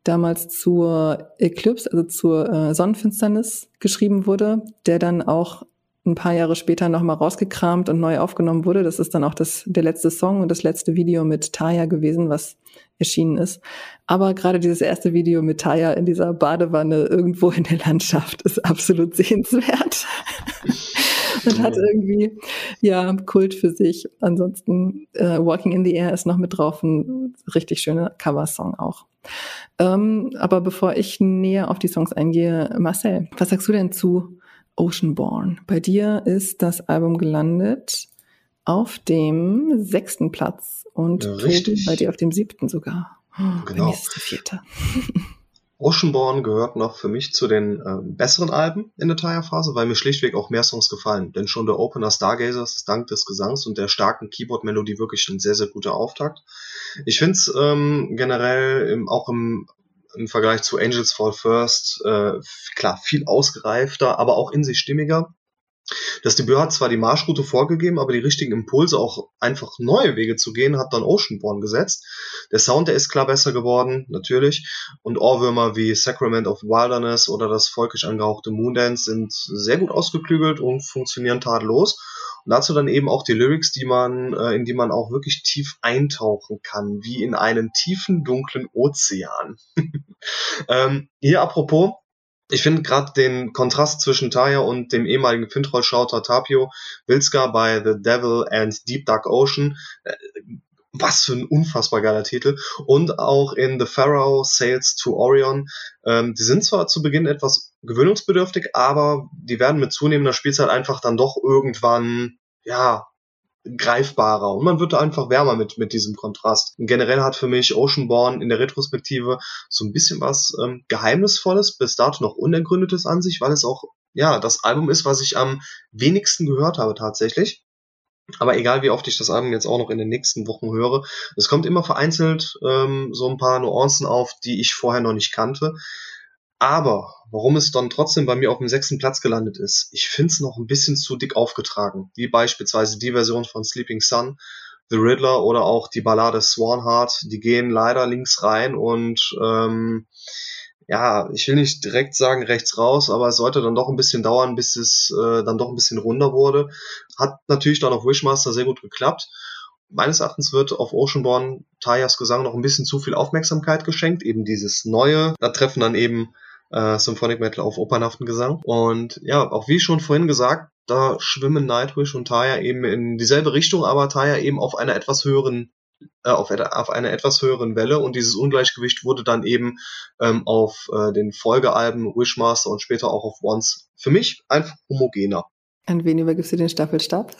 damals zur Eclipse, also zur äh, Sonnenfinsternis geschrieben wurde, der dann auch ein paar Jahre später nochmal rausgekramt und neu aufgenommen wurde. Das ist dann auch das, der letzte Song und das letzte Video mit Taya gewesen, was erschienen ist. Aber gerade dieses erste Video mit Taya in dieser Badewanne irgendwo in der Landschaft ist absolut sehenswert. (laughs) und hat irgendwie, ja, Kult für sich. Ansonsten, äh, Walking in the Air ist noch mit drauf, ein richtig schöner Coversong auch. Ähm, aber bevor ich näher auf die Songs eingehe, Marcel, was sagst du denn zu Oceanborn. Bei dir ist das Album gelandet auf dem sechsten Platz und ja, bei dir auf dem siebten sogar. Oh, genau. Bei mir ist der vierte. (laughs) Oceanborn gehört noch für mich zu den äh, besseren Alben in der Tire-Phase, weil mir schlichtweg auch mehr Songs gefallen. Denn schon der Opener Stargazers ist dank des Gesangs und der starken Keyboard-Melodie wirklich ein sehr, sehr guter Auftakt. Ich finde es ähm, generell im, auch im im Vergleich zu Angels Fall First äh, klar viel ausgereifter, aber auch in sich stimmiger. Das Debüt hat zwar die Marschroute vorgegeben, aber die richtigen Impulse, auch einfach neue Wege zu gehen, hat dann Oceanborn gesetzt. Der Sound, der ist klar besser geworden, natürlich. Und Ohrwürmer wie Sacrament of Wilderness oder das folkisch angehauchte Moondance sind sehr gut ausgeklügelt und funktionieren tadellos. Und dazu dann eben auch die Lyrics, die man, äh, in die man auch wirklich tief eintauchen kann, wie in einen tiefen, dunklen Ozean. (laughs) ähm, hier apropos, ich finde gerade den Kontrast zwischen Taya und dem ehemaligen Fintroll-Schauter Tapio Wilska bei The Devil and Deep Dark Ocean äh, was für ein unfassbar geiler Titel. Und auch in The Pharaoh Sails to Orion. Ähm, die sind zwar zu Beginn etwas gewöhnungsbedürftig, aber die werden mit zunehmender Spielzeit einfach dann doch irgendwann, ja, greifbarer und man wird einfach wärmer mit, mit diesem Kontrast. Und generell hat für mich Oceanborn in der Retrospektive so ein bisschen was ähm, Geheimnisvolles, bis dato noch Unergründetes an sich, weil es auch, ja, das Album ist, was ich am wenigsten gehört habe tatsächlich. Aber egal wie oft ich das Album jetzt auch noch in den nächsten Wochen höre, es kommt immer vereinzelt ähm, so ein paar Nuancen auf, die ich vorher noch nicht kannte. Aber warum es dann trotzdem bei mir auf dem sechsten Platz gelandet ist, ich finde es noch ein bisschen zu dick aufgetragen. Wie beispielsweise die Version von Sleeping Sun, The Riddler oder auch die Ballade Swanheart. Die gehen leider links rein und ähm, ja, ich will nicht direkt sagen rechts raus, aber es sollte dann doch ein bisschen dauern, bis es äh, dann doch ein bisschen runder wurde. Hat natürlich dann auf Wishmaster sehr gut geklappt. Meines Erachtens wird auf Oceanborn Tayas Gesang noch ein bisschen zu viel Aufmerksamkeit geschenkt, eben dieses Neue. Da treffen dann eben äh, Symphonic Metal auf opernhaften Gesang. Und ja, auch wie schon vorhin gesagt, da schwimmen Nightwish und Taya eben in dieselbe Richtung, aber Taya eben auf einer etwas höheren äh, auf, auf einer etwas höheren Welle und dieses Ungleichgewicht wurde dann eben ähm, auf äh, den Folgealben Wishmaster und später auch auf Once für mich einfach homogener. An wen übergibst du den Staffelstab?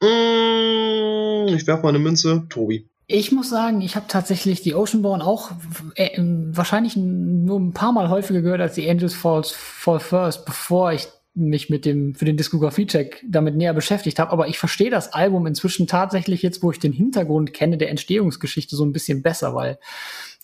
mm, ich werfe mal eine Münze. Tobi. Ich muss sagen, ich habe tatsächlich die Oceanborn auch äh, wahrscheinlich nur ein paar Mal häufiger gehört als die Angels Falls Fall First, bevor ich mich mit dem für den Diskografie-Check damit näher beschäftigt habe. Aber ich verstehe das Album inzwischen tatsächlich jetzt, wo ich den Hintergrund kenne der Entstehungsgeschichte so ein bisschen besser, weil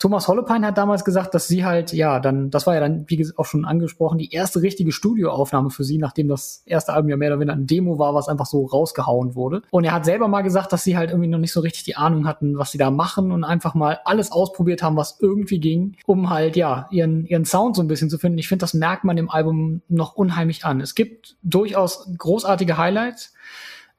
Thomas Hollepine hat damals gesagt, dass sie halt, ja, dann, das war ja dann, wie auch schon angesprochen, die erste richtige Studioaufnahme für sie, nachdem das erste Album ja mehr oder weniger ein Demo war, was einfach so rausgehauen wurde. Und er hat selber mal gesagt, dass sie halt irgendwie noch nicht so richtig die Ahnung hatten, was sie da machen und einfach mal alles ausprobiert haben, was irgendwie ging, um halt, ja, ihren, ihren Sound so ein bisschen zu finden. Ich finde, das merkt man im Album noch unheimlich an. Es gibt durchaus großartige Highlights.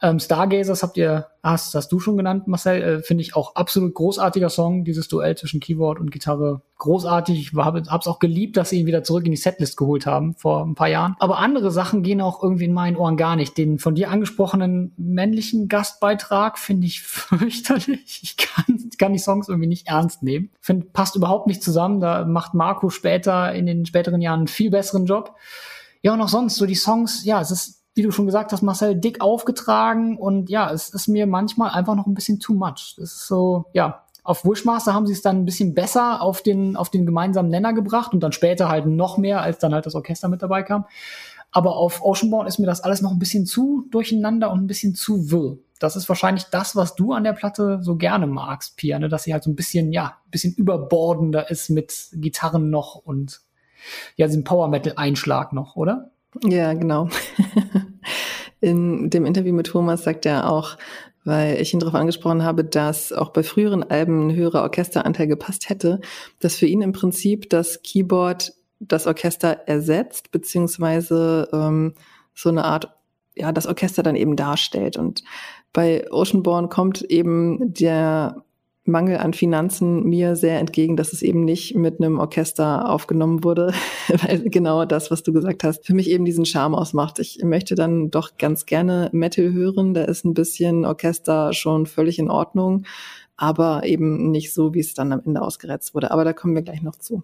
Ähm, Stargazers habt ihr, hast, hast du schon genannt, Marcel, äh, finde ich auch absolut großartiger Song, dieses Duell zwischen Keyboard und Gitarre. Großartig. Ich habe es auch geliebt, dass sie ihn wieder zurück in die Setlist geholt haben vor ein paar Jahren. Aber andere Sachen gehen auch irgendwie in meinen Ohren gar nicht. Den von dir angesprochenen männlichen Gastbeitrag finde ich (laughs) fürchterlich. Ich kann, kann die Songs irgendwie nicht ernst nehmen. Finde, passt überhaupt nicht zusammen. Da macht Marco später in den späteren Jahren einen viel besseren Job. Ja, und auch sonst, so die Songs, ja, es ist wie du schon gesagt hast, Marcel, dick aufgetragen und ja, es ist mir manchmal einfach noch ein bisschen too much. Das ist so, ja, auf Wishmaster haben sie es dann ein bisschen besser auf den, auf den gemeinsamen Nenner gebracht und dann später halt noch mehr, als dann halt das Orchester mit dabei kam. Aber auf Oceanborn ist mir das alles noch ein bisschen zu durcheinander und ein bisschen zu wirr. Das ist wahrscheinlich das, was du an der Platte so gerne magst, Pia, ne? dass sie halt so ein bisschen, ja, ein bisschen überbordender ist mit Gitarren noch und ja, diesem Power Metal Einschlag noch, oder? Ja, genau. In dem Interview mit Thomas sagt er auch, weil ich ihn darauf angesprochen habe, dass auch bei früheren Alben ein höherer Orchesteranteil gepasst hätte, dass für ihn im Prinzip das Keyboard das Orchester ersetzt, beziehungsweise ähm, so eine Art, ja, das Orchester dann eben darstellt. Und bei Oceanborn kommt eben der Mangel an Finanzen mir sehr entgegen, dass es eben nicht mit einem Orchester aufgenommen wurde, (laughs) weil genau das, was du gesagt hast, für mich eben diesen Charme ausmacht. Ich möchte dann doch ganz gerne Metal hören, da ist ein bisschen Orchester schon völlig in Ordnung, aber eben nicht so, wie es dann am Ende ausgereizt wurde. Aber da kommen wir gleich noch zu.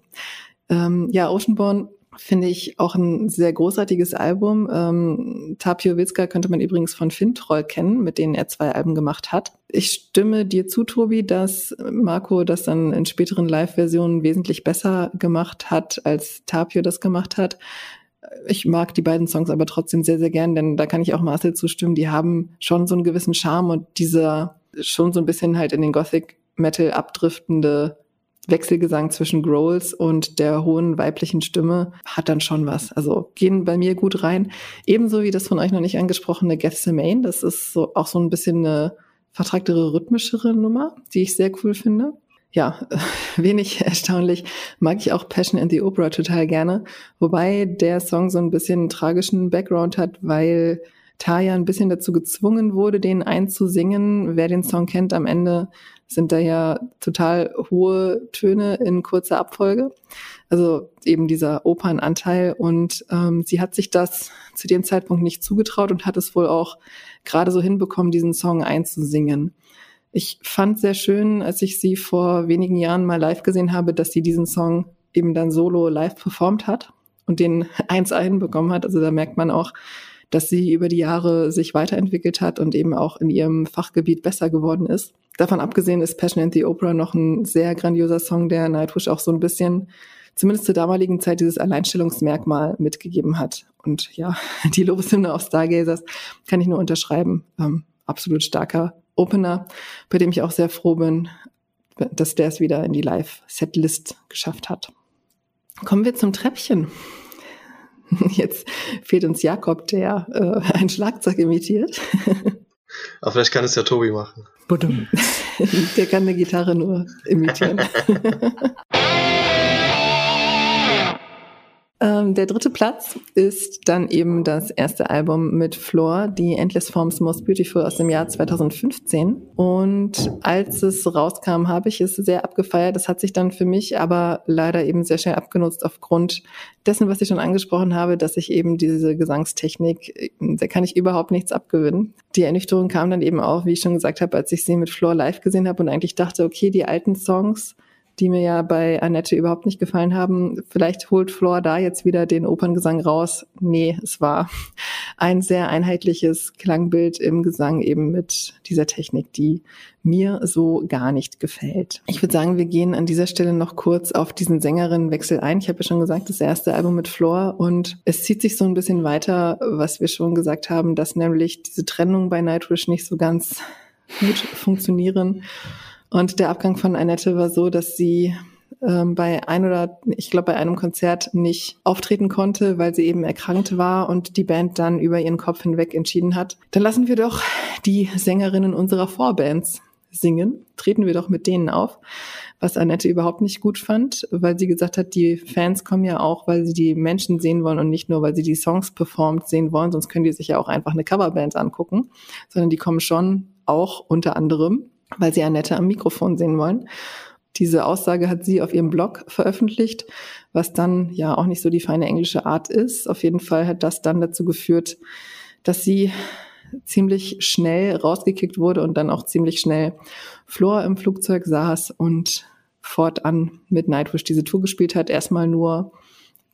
Ähm, ja, Oceanborn finde ich auch ein sehr großartiges Album. Ähm, Tapio Wilska könnte man übrigens von Fintroll kennen, mit denen er zwei Alben gemacht hat. Ich stimme dir zu, Tobi, dass Marco das dann in späteren Live-Versionen wesentlich besser gemacht hat, als Tapio das gemacht hat. Ich mag die beiden Songs aber trotzdem sehr, sehr gern, denn da kann ich auch Marcel zustimmen. Die haben schon so einen gewissen Charme und dieser schon so ein bisschen halt in den Gothic Metal abdriftende Wechselgesang zwischen Growls und der hohen weiblichen Stimme hat dann schon was. Also gehen bei mir gut rein. Ebenso wie das von euch noch nicht angesprochene Gethsemane. Das ist so auch so ein bisschen eine vertragtere, rhythmischere Nummer, die ich sehr cool finde. Ja, (laughs) wenig erstaunlich mag ich auch Passion in the Opera total gerne. Wobei der Song so ein bisschen einen tragischen Background hat, weil Taya ein bisschen dazu gezwungen wurde, den einzusingen. Wer den Song kennt, am Ende sind da ja total hohe Töne in kurzer Abfolge. Also eben dieser Opernanteil. Und ähm, sie hat sich das zu dem Zeitpunkt nicht zugetraut und hat es wohl auch gerade so hinbekommen, diesen Song einzusingen. Ich fand sehr schön, als ich sie vor wenigen Jahren mal live gesehen habe, dass sie diesen Song eben dann solo live performt hat und den (laughs) eins einbekommen hat. Also da merkt man auch, dass sie über die Jahre sich weiterentwickelt hat und eben auch in ihrem Fachgebiet besser geworden ist. Davon abgesehen ist Passion and the Opera noch ein sehr grandioser Song, der Nightwish auch so ein bisschen, zumindest zur damaligen Zeit, dieses Alleinstellungsmerkmal mitgegeben hat. Und ja, (laughs) die Lobeshymne auf Stargazers kann ich nur unterschreiben. Ähm, absolut starker Opener, bei dem ich auch sehr froh bin, dass der es wieder in die Live-Setlist geschafft hat. Kommen wir zum Treppchen. (laughs) Jetzt fehlt uns Jakob, der äh, ein Schlagzeug imitiert. (laughs) Aber vielleicht kann es ja Tobi machen. (laughs) der kann eine Gitarre nur imitieren. Ähm, der dritte Platz ist dann eben das erste Album mit Floor, die Endless Forms Most Beautiful aus dem Jahr 2015. Und als es rauskam, habe ich es sehr abgefeiert. Das hat sich dann für mich aber leider eben sehr schnell abgenutzt aufgrund dessen, was ich schon angesprochen habe, dass ich eben diese Gesangstechnik, da kann ich überhaupt nichts abgewinnen. Die Ernüchterung kam dann eben auch, wie ich schon gesagt habe, als ich sie mit Floor live gesehen habe und eigentlich dachte, okay, die alten Songs, die mir ja bei Annette überhaupt nicht gefallen haben. Vielleicht holt Flor da jetzt wieder den Operngesang raus. Nee, es war ein sehr einheitliches Klangbild im Gesang eben mit dieser Technik, die mir so gar nicht gefällt. Ich würde sagen, wir gehen an dieser Stelle noch kurz auf diesen Sängerinnenwechsel ein. Ich habe ja schon gesagt, das erste Album mit Flor und es zieht sich so ein bisschen weiter, was wir schon gesagt haben, dass nämlich diese Trennung bei Nightwish nicht so ganz gut funktionieren und der Abgang von Annette war so, dass sie ähm, bei ein oder ich glaube bei einem Konzert nicht auftreten konnte, weil sie eben erkrankt war und die Band dann über ihren Kopf hinweg entschieden hat. Dann lassen wir doch die Sängerinnen unserer Vorbands singen. Treten wir doch mit denen auf, was Annette überhaupt nicht gut fand, weil sie gesagt hat, die Fans kommen ja auch, weil sie die Menschen sehen wollen und nicht nur, weil sie die Songs performt sehen wollen, sonst können die sich ja auch einfach eine Coverband angucken, sondern die kommen schon auch unter anderem weil sie Annette am Mikrofon sehen wollen. Diese Aussage hat sie auf ihrem Blog veröffentlicht, was dann ja auch nicht so die feine englische Art ist. Auf jeden Fall hat das dann dazu geführt, dass sie ziemlich schnell rausgekickt wurde und dann auch ziemlich schnell Flor im Flugzeug saß und fortan mit Nightwish diese Tour gespielt hat. Erstmal nur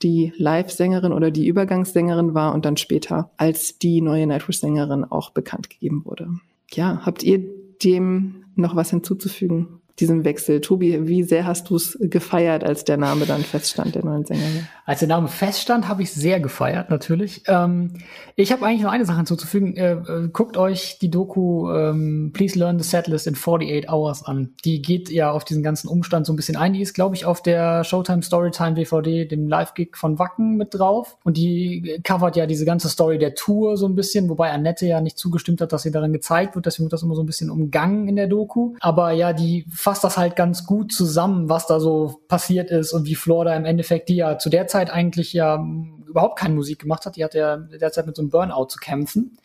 die Live-Sängerin oder die Übergangssängerin war und dann später als die neue Nightwish-Sängerin auch bekannt gegeben wurde. Ja, habt ihr dem noch was hinzuzufügen? Diesem Wechsel. Tobi, wie sehr hast du es gefeiert, als der Name dann feststand, der neuen Sängerin? Als der Name feststand, habe ich sehr gefeiert, natürlich. Ähm, ich habe eigentlich nur eine Sache hinzuzufügen. Äh, äh, guckt euch die Doku ähm, Please Learn the Setlist in 48 Hours an. Die geht ja auf diesen ganzen Umstand so ein bisschen ein. Die ist, glaube ich, auf der Showtime Storytime DVD, dem Live-Gig von Wacken mit drauf. Und die covert ja diese ganze Story der Tour so ein bisschen, wobei Annette ja nicht zugestimmt hat, dass sie darin gezeigt wird. Deswegen wird das immer so ein bisschen umgangen in der Doku. Aber ja, die fasst das halt ganz gut zusammen, was da so passiert ist und wie Florida im Endeffekt, die ja zu der Zeit eigentlich ja überhaupt keine Musik gemacht hat, die hatte ja derzeit mit so einem Burnout zu kämpfen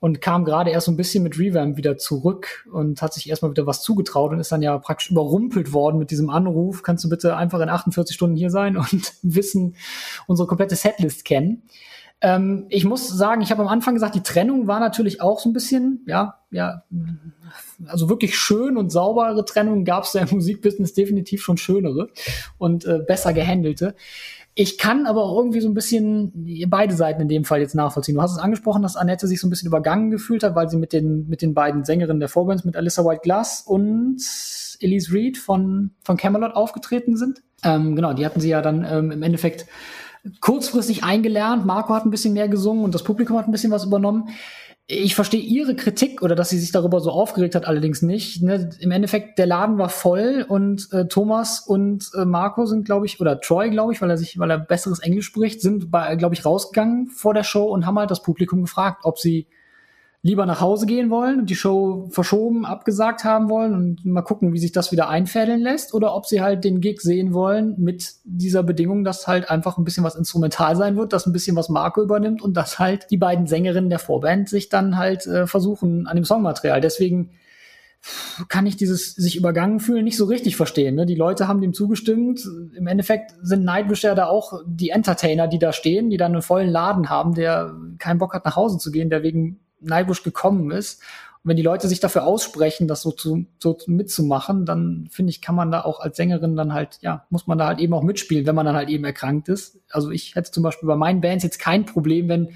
und kam gerade erst so ein bisschen mit Revamp wieder zurück und hat sich erstmal wieder was zugetraut und ist dann ja praktisch überrumpelt worden mit diesem Anruf. Kannst du bitte einfach in 48 Stunden hier sein und (laughs) wissen, unsere komplette Setlist kennen? Ähm, ich muss sagen, ich habe am Anfang gesagt, die Trennung war natürlich auch so ein bisschen, ja, ja, also wirklich schön und saubere Trennungen gab es ja im (laughs) Musikbusiness definitiv schon schönere und äh, besser gehandelte. Ich kann aber auch irgendwie so ein bisschen beide Seiten in dem Fall jetzt nachvollziehen. Du hast es angesprochen, dass Annette sich so ein bisschen übergangen gefühlt hat, weil sie mit den, mit den beiden Sängerinnen der Vorbands, mit Alyssa White Glass und Elise Reed von, von Camelot aufgetreten sind. Ähm, genau, die hatten sie ja dann ähm, im Endeffekt kurzfristig eingelernt. Marco hat ein bisschen mehr gesungen und das Publikum hat ein bisschen was übernommen. Ich verstehe ihre Kritik oder dass sie sich darüber so aufgeregt hat, allerdings nicht. Ne? Im Endeffekt, der Laden war voll und äh, Thomas und äh, Marco sind, glaube ich, oder Troy, glaube ich, weil er sich, weil er besseres Englisch spricht, sind, glaube ich, rausgegangen vor der Show und haben halt das Publikum gefragt, ob sie lieber nach Hause gehen wollen und die Show verschoben, abgesagt haben wollen und mal gucken, wie sich das wieder einfädeln lässt oder ob sie halt den Gig sehen wollen mit dieser Bedingung, dass halt einfach ein bisschen was instrumental sein wird, dass ein bisschen was Marco übernimmt und dass halt die beiden Sängerinnen der Vorband sich dann halt äh, versuchen an dem Songmaterial. Deswegen kann ich dieses sich übergangen fühlen nicht so richtig verstehen. Ne? Die Leute haben dem zugestimmt. Im Endeffekt sind Nightwish ja da auch die Entertainer, die da stehen, die dann einen vollen Laden haben, der keinen Bock hat, nach Hause zu gehen, der wegen Nightwish gekommen ist. Und wenn die Leute sich dafür aussprechen, das so, zu, so mitzumachen, dann finde ich, kann man da auch als Sängerin dann halt, ja, muss man da halt eben auch mitspielen, wenn man dann halt eben erkrankt ist. Also ich hätte zum Beispiel bei meinen Bands jetzt kein Problem, wenn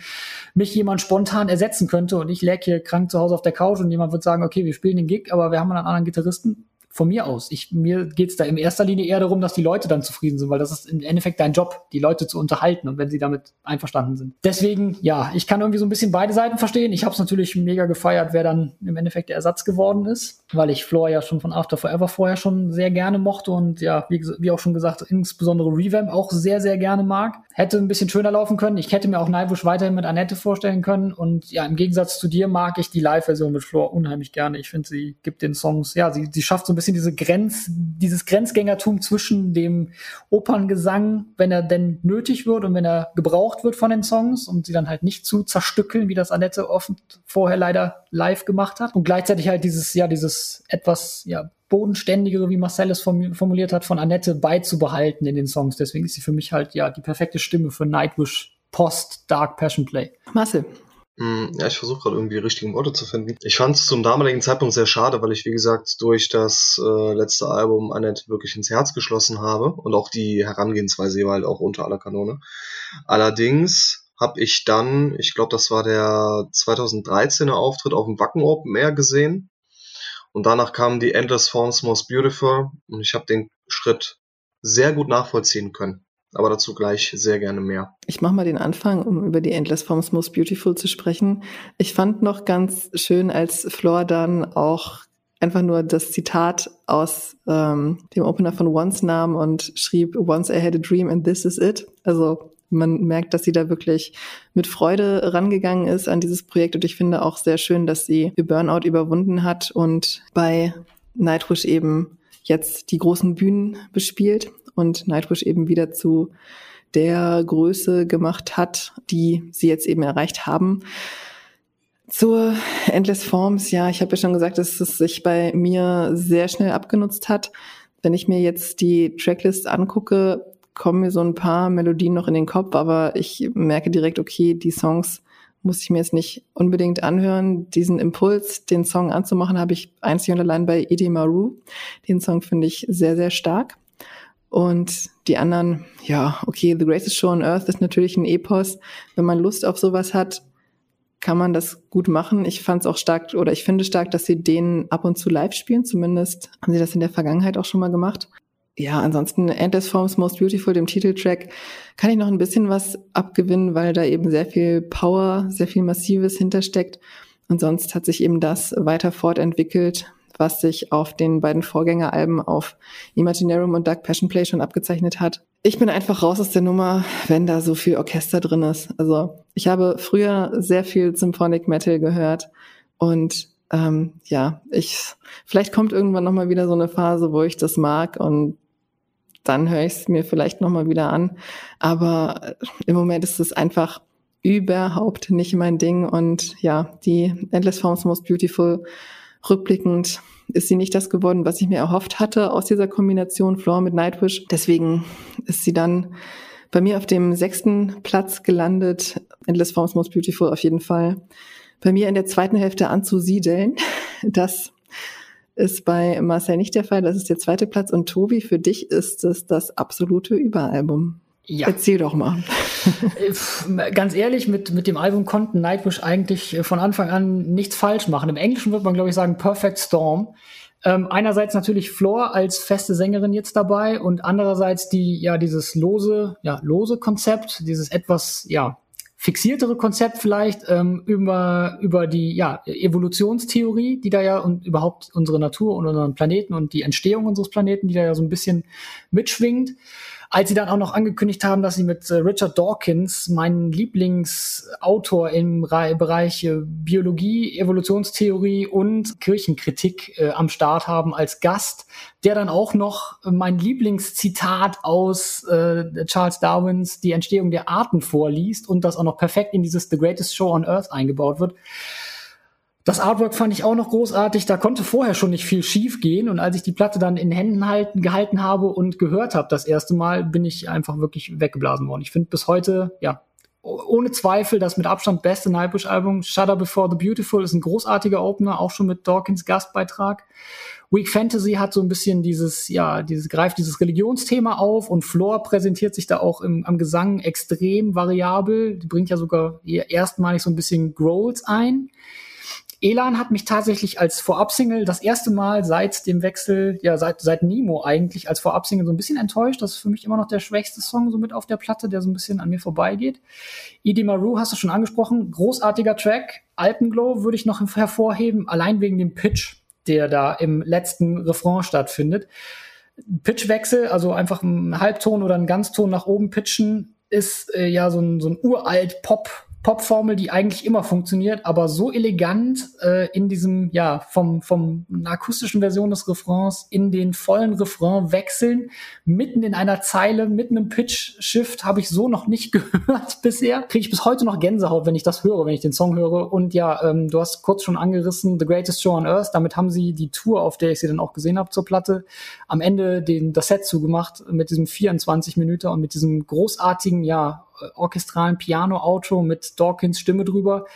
mich jemand spontan ersetzen könnte und ich läge hier krank zu Hause auf der Couch und jemand wird sagen, okay, wir spielen den Gig, aber wir haben einen anderen Gitarristen von mir aus. Ich, mir geht's da in erster Linie eher darum, dass die Leute dann zufrieden sind, weil das ist im Endeffekt dein Job, die Leute zu unterhalten und wenn sie damit einverstanden sind. Deswegen, ja, ich kann irgendwie so ein bisschen beide Seiten verstehen. Ich habe es natürlich mega gefeiert, wer dann im Endeffekt der Ersatz geworden ist, weil ich Floor ja schon von After Forever vorher schon sehr gerne mochte und ja, wie, wie auch schon gesagt, insbesondere Revamp auch sehr, sehr gerne mag. Hätte ein bisschen schöner laufen können. Ich hätte mir auch Nightwish weiterhin mit Annette vorstellen können und ja, im Gegensatz zu dir mag ich die Live-Version mit Floor unheimlich gerne. Ich finde, sie gibt den Songs, ja, sie, sie schafft so ein bisschen diese Grenz, dieses Grenzgängertum zwischen dem Operngesang, wenn er denn nötig wird und wenn er gebraucht wird von den Songs, um sie dann halt nicht zu zerstückeln, wie das Annette offen vorher leider live gemacht hat. Und gleichzeitig halt dieses, ja, dieses etwas, ja, bodenständigere, wie Marcel es formuliert hat, von Annette beizubehalten in den Songs. Deswegen ist sie für mich halt, ja, die perfekte Stimme für Nightwish Post Dark Passion Play. Marcel. Hm, ja, ich versuche gerade irgendwie die richtigen Worte zu finden. Ich fand es zum damaligen Zeitpunkt sehr schade, weil ich, wie gesagt, durch das äh, letzte Album Annette wirklich ins Herz geschlossen habe und auch die Herangehensweise war halt auch unter aller Kanone. Allerdings habe ich dann, ich glaube, das war der 2013er Auftritt auf dem Wacken Open Air gesehen und danach kamen die Endless Forms Most Beautiful und ich habe den Schritt sehr gut nachvollziehen können aber dazu gleich sehr gerne mehr. Ich mache mal den Anfang, um über die Endless Forms Most Beautiful zu sprechen. Ich fand noch ganz schön, als Floor dann auch einfach nur das Zitat aus ähm, dem Opener von Once nahm und schrieb, Once I had a dream and this is it. Also man merkt, dass sie da wirklich mit Freude rangegangen ist an dieses Projekt und ich finde auch sehr schön, dass sie ihr Burnout überwunden hat und bei Nightwish eben jetzt die großen Bühnen bespielt und Nightwish eben wieder zu der Größe gemacht hat, die sie jetzt eben erreicht haben. Zur Endless Forms, ja, ich habe ja schon gesagt, dass es sich bei mir sehr schnell abgenutzt hat. Wenn ich mir jetzt die Tracklist angucke, kommen mir so ein paar Melodien noch in den Kopf, aber ich merke direkt, okay, die Songs muss ich mir jetzt nicht unbedingt anhören. Diesen Impuls, den Song anzumachen, habe ich einzig und allein bei Edie Maru. Den Song finde ich sehr, sehr stark. Und die anderen, ja, okay, The Greatest Show on Earth ist natürlich ein Epos. Wenn man Lust auf sowas hat, kann man das gut machen. Ich fand es auch stark oder ich finde stark, dass sie den ab und zu live spielen. Zumindest haben sie das in der Vergangenheit auch schon mal gemacht. Ja, ansonsten Endless Forms Most Beautiful, dem Titeltrack, kann ich noch ein bisschen was abgewinnen, weil da eben sehr viel Power, sehr viel Massives hintersteckt. Und sonst hat sich eben das weiter fortentwickelt, was sich auf den beiden Vorgängeralben auf Imaginarum und Dark Passion Play schon abgezeichnet hat. Ich bin einfach raus aus der Nummer, wenn da so viel Orchester drin ist. Also ich habe früher sehr viel Symphonic Metal gehört und ähm, ja, ich vielleicht kommt irgendwann noch mal wieder so eine Phase, wo ich das mag und dann höre ich es mir vielleicht noch mal wieder an. Aber im Moment ist es einfach überhaupt nicht mein Ding und ja, die Endless Forms Most Beautiful rückblickend ist sie nicht das geworden, was ich mir erhofft hatte aus dieser Kombination Floor mit Nightwish. Deswegen ist sie dann bei mir auf dem sechsten Platz gelandet. Endless Forms Most Beautiful auf jeden Fall. Bei mir in der zweiten Hälfte anzusiedeln. (laughs) Das ist bei Marcel nicht der Fall. Das ist der zweite Platz. Und Tobi, für dich ist es das absolute Überalbum. Ja. Erzähl doch mal. Äh, ganz ehrlich, mit, mit dem Album konnten Nightwish eigentlich äh, von Anfang an nichts falsch machen. Im Englischen wird man, glaube ich, sagen Perfect Storm. Ähm, einerseits natürlich Floor als feste Sängerin jetzt dabei und andererseits die, ja, dieses lose, ja, lose Konzept, dieses etwas, ja, fixiertere Konzept vielleicht ähm, über, über die ja, Evolutionstheorie, die da ja und überhaupt unsere Natur und unseren Planeten und die Entstehung unseres Planeten, die da ja so ein bisschen mitschwingt. Als sie dann auch noch angekündigt haben, dass sie mit äh, Richard Dawkins, meinen Lieblingsautor im Bereich äh, Biologie, Evolutionstheorie und Kirchenkritik äh, am Start haben als Gast, der dann auch noch mein Lieblingszitat aus äh, Charles Darwins Die Entstehung der Arten vorliest und das auch noch perfekt in dieses The Greatest Show on Earth eingebaut wird. Das Artwork fand ich auch noch großartig. Da konnte vorher schon nicht viel schief gehen. Und als ich die Platte dann in Händen halten, gehalten habe und gehört habe das erste Mal, bin ich einfach wirklich weggeblasen worden. Ich finde bis heute, ja, ohne Zweifel das mit Abstand beste Nightwish-Album. Shudder Before the Beautiful ist ein großartiger Opener, auch schon mit Dawkins Gastbeitrag. Weak Fantasy hat so ein bisschen dieses, ja, dieses, greift dieses Religionsthema auf und Floor präsentiert sich da auch im, am Gesang extrem variabel. Die bringt ja sogar erstmalig so ein bisschen Growls ein. Elan hat mich tatsächlich als Vorab-Single das erste Mal seit dem Wechsel, ja, seit, seit Nemo eigentlich als Vorab-Single so ein bisschen enttäuscht. Das ist für mich immer noch der schwächste Song so mit auf der Platte, der so ein bisschen an mir vorbeigeht. Idi Maru hast du schon angesprochen. Großartiger Track. Alpenglow würde ich noch hervorheben, allein wegen dem Pitch, der da im letzten Refrain stattfindet. Pitchwechsel, also einfach ein Halbton oder ein Ganzton nach oben pitchen, ist äh, ja so ein, so ein uralt Pop Popformel, die eigentlich immer funktioniert, aber so elegant äh, in diesem, ja, vom, vom akustischen Version des Refrains in den vollen Refrain wechseln, mitten in einer Zeile, mitten im Pitch-Shift, habe ich so noch nicht (laughs) gehört bisher. Kriege ich bis heute noch Gänsehaut, wenn ich das höre, wenn ich den Song höre. Und ja, ähm, du hast kurz schon angerissen, The Greatest Show on Earth, damit haben sie die Tour, auf der ich sie dann auch gesehen habe zur Platte, am Ende den, das Set zugemacht mit diesem 24 Minuten und mit diesem großartigen, ja, orchestralen Piano-Outro mit Dawkins Stimme drüber.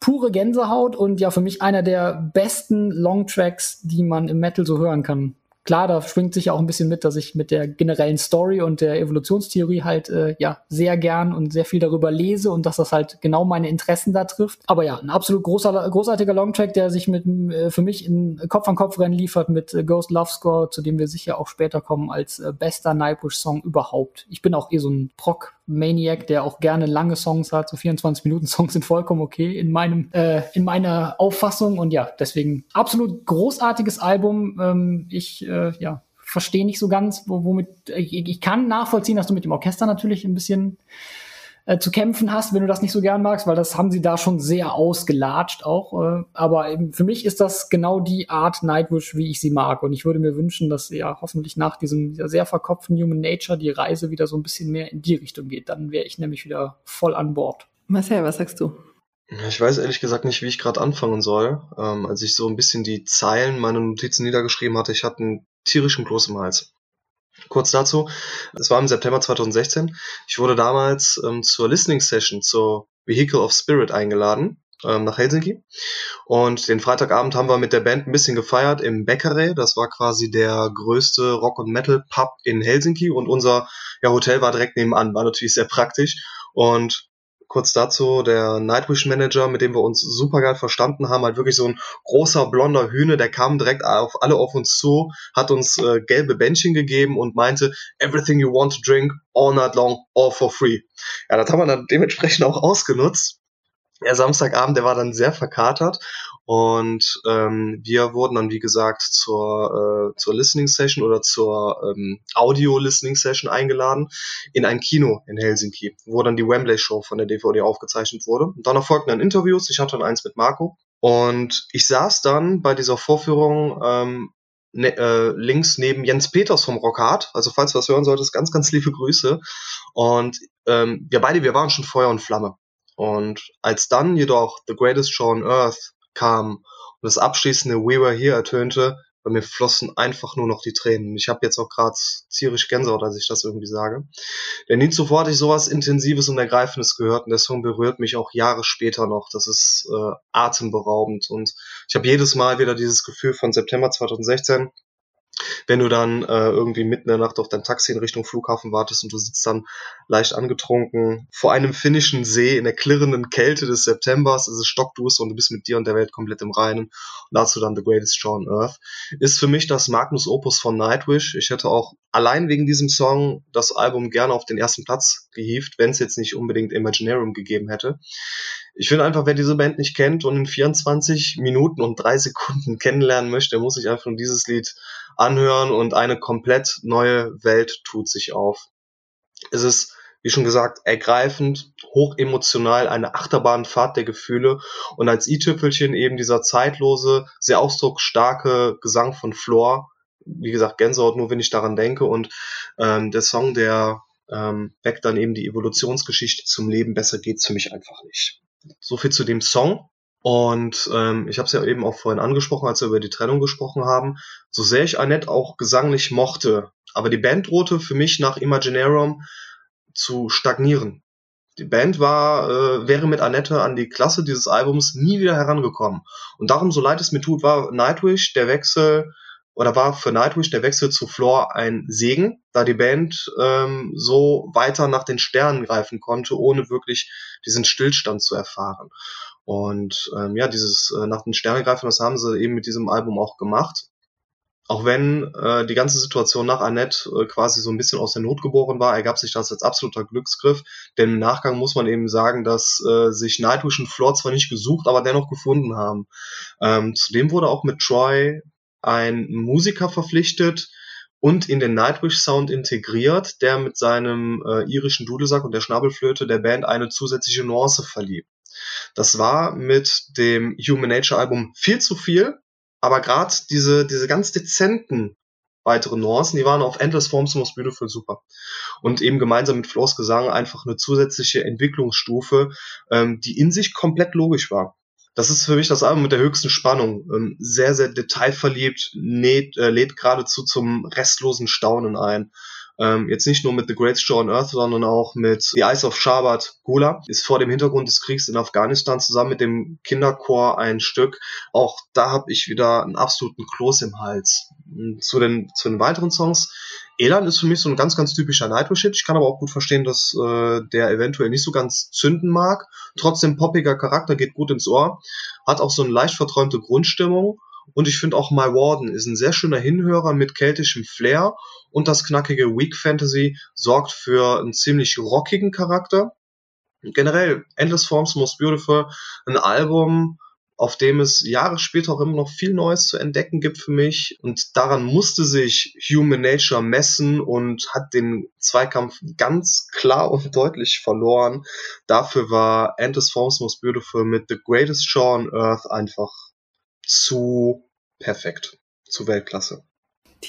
Pure Gänsehaut und ja, für mich einer der besten Longtracks, die man im Metal so hören kann klar, da schwingt sich ja auch ein bisschen mit, dass ich mit der generellen Story und der Evolutionstheorie halt äh, ja sehr gern und sehr viel darüber lese und dass das halt genau meine Interessen da trifft. Aber ja, ein absolut großer, großartiger Longtrack, der sich mit äh, für mich in Kopf an Kopf Rennen liefert mit äh, Ghost Love Score, zu dem wir sicher auch später kommen als äh, bester Nightwish Song überhaupt. Ich bin auch eh so ein Proc Maniac, der auch gerne lange Songs hat. So 24 Minuten Songs sind vollkommen okay in meinem, äh, in meiner Auffassung. Und ja, deswegen absolut großartiges Album. Ähm, ich, äh, ja, verstehe nicht so ganz, womit, ich, ich kann nachvollziehen, dass du mit dem Orchester natürlich ein bisschen äh, zu kämpfen hast, wenn du das nicht so gern magst, weil das haben sie da schon sehr ausgelatscht auch. Äh, aber eben für mich ist das genau die Art Nightwish, wie ich sie mag. Und ich würde mir wünschen, dass ja hoffentlich nach diesem sehr verkopften Human Nature die Reise wieder so ein bisschen mehr in die Richtung geht. Dann wäre ich nämlich wieder voll an Bord. Marcel, was sagst du? Ich weiß ehrlich gesagt nicht, wie ich gerade anfangen soll. Ähm, als ich so ein bisschen die Zeilen meiner Notizen niedergeschrieben hatte, ich hatte einen tierischen Kloß im Hals. Kurz dazu, es war im September 2016. Ich wurde damals ähm, zur Listening Session zur Vehicle of Spirit eingeladen ähm, nach Helsinki. Und den Freitagabend haben wir mit der Band ein bisschen gefeiert im Bäckerei. Das war quasi der größte Rock- und Metal-Pub in Helsinki und unser ja, Hotel war direkt nebenan. War natürlich sehr praktisch. Und kurz dazu, der Nightwish Manager, mit dem wir uns super geil verstanden haben, halt wirklich so ein großer blonder Hühne, der kam direkt auf alle auf uns zu, hat uns äh, gelbe Bändchen gegeben und meinte, everything you want to drink, all night long, all for free. Ja, das haben wir dann dementsprechend auch ausgenutzt. Der Samstagabend, der war dann sehr verkatert und ähm, wir wurden dann, wie gesagt, zur, äh, zur Listening Session oder zur ähm, Audio-Listening Session eingeladen in ein Kino in Helsinki, wo dann die Wembley Show von der DVD aufgezeichnet wurde. Und danach folgten dann Interviews. Ich hatte dann eins mit Marco. Und ich saß dann bei dieser Vorführung ähm, ne, äh, links neben Jens Peters vom Rockhard. Also falls du was hören solltest, ganz, ganz liebe Grüße. Und ähm, wir beide, wir waren schon Feuer und Flamme. Und als dann jedoch The Greatest Show on Earth kam und das abschließende We Were Here ertönte, bei mir flossen einfach nur noch die Tränen. Ich habe jetzt auch gerade tierisch Gänsehaut, als ich das irgendwie sage. Denn nie zuvor hatte ich sowas Intensives und Ergreifendes gehört und der Song berührt mich auch Jahre später noch. Das ist äh, atemberaubend und ich habe jedes Mal wieder dieses Gefühl von September 2016, wenn du dann äh, irgendwie mitten in der Nacht auf dein Taxi in Richtung Flughafen wartest und du sitzt dann leicht angetrunken vor einem finnischen See in der klirrenden Kälte des Septembers, es ist stockduster und du bist mit dir und der Welt komplett im Reinen und dazu dann The Greatest Show on Earth, ist für mich das Magnus Opus von Nightwish. Ich hätte auch allein wegen diesem Song das Album gerne auf den ersten Platz gehievt, wenn es jetzt nicht unbedingt Imaginarium gegeben hätte. Ich finde einfach, wer diese Band nicht kennt und in 24 Minuten und drei Sekunden (laughs) kennenlernen möchte, muss sich einfach nur dieses Lied anhören und eine komplett neue Welt tut sich auf. Es ist, wie schon gesagt, ergreifend, hochemotional, eine Achterbahnfahrt der Gefühle und als i-Tüpfelchen eben dieser zeitlose, sehr ausdrucksstarke Gesang von Floor. Wie gesagt, Gänsehaut nur, wenn ich daran denke und ähm, der Song, der ähm, weckt dann eben die Evolutionsgeschichte zum Leben. Besser geht's für mich einfach nicht. So viel zu dem Song. Und ähm, ich habe es ja eben auch vorhin angesprochen, als wir über die Trennung gesprochen haben. So sehr ich Annette auch gesanglich mochte, aber die Band drohte für mich nach Imaginarum zu stagnieren. Die Band war, äh, wäre mit Annette an die Klasse dieses Albums nie wieder herangekommen. Und darum, so leid es mir tut, war Nightwish der Wechsel oder war für Nightwish der Wechsel zu Floor ein Segen, da die Band ähm, so weiter nach den Sternen greifen konnte, ohne wirklich diesen Stillstand zu erfahren. Und ähm, ja, dieses äh, nach den Sternen greifen, das haben sie eben mit diesem Album auch gemacht. Auch wenn äh, die ganze Situation nach Annette äh, quasi so ein bisschen aus der Not geboren war, ergab sich das als absoluter Glücksgriff. Denn im Nachgang muss man eben sagen, dass äh, sich Nightwish und Floor zwar nicht gesucht, aber dennoch gefunden haben. Ähm, zudem wurde auch mit Troy ein Musiker verpflichtet und in den Nightwish Sound integriert, der mit seinem äh, irischen Dudelsack und der Schnabelflöte der Band eine zusätzliche Nuance verlieh. Das war mit dem Human Nature Album viel zu viel, aber gerade diese, diese ganz dezenten weiteren Nuancen, die waren auf Endless Forms Most Beautiful super. Und eben gemeinsam mit Floors Gesang einfach eine zusätzliche Entwicklungsstufe, ähm, die in sich komplett logisch war. Das ist für mich das Album mit der höchsten Spannung. Ähm, sehr, sehr detailverliebt, näht, äh, lädt geradezu zum restlosen Staunen ein. Ähm, jetzt nicht nur mit The Great Show on Earth, sondern auch mit The Eyes of Sharbat Gula. Ist vor dem Hintergrund des Kriegs in Afghanistan zusammen mit dem Kinderchor ein Stück. Auch da habe ich wieder einen absoluten Kloß im Hals. Zu den, zu den weiteren Songs. Elan ist für mich so ein ganz, ganz typischer Nitro-Shit. Ich kann aber auch gut verstehen, dass äh, der eventuell nicht so ganz zünden mag. Trotzdem poppiger Charakter, geht gut ins Ohr. Hat auch so eine leicht verträumte Grundstimmung und ich finde auch My Warden ist ein sehr schöner Hinhörer mit keltischem Flair und das knackige Weak Fantasy sorgt für einen ziemlich rockigen Charakter. Generell, Endless Forms Most Beautiful, ein Album, auf dem es Jahre später auch immer noch viel Neues zu entdecken gibt für mich. Und daran musste sich Human Nature messen und hat den Zweikampf ganz klar und (laughs) deutlich verloren. Dafür war Endless Forms Most Beautiful mit The Greatest Show on Earth einfach zu perfekt, zu Weltklasse.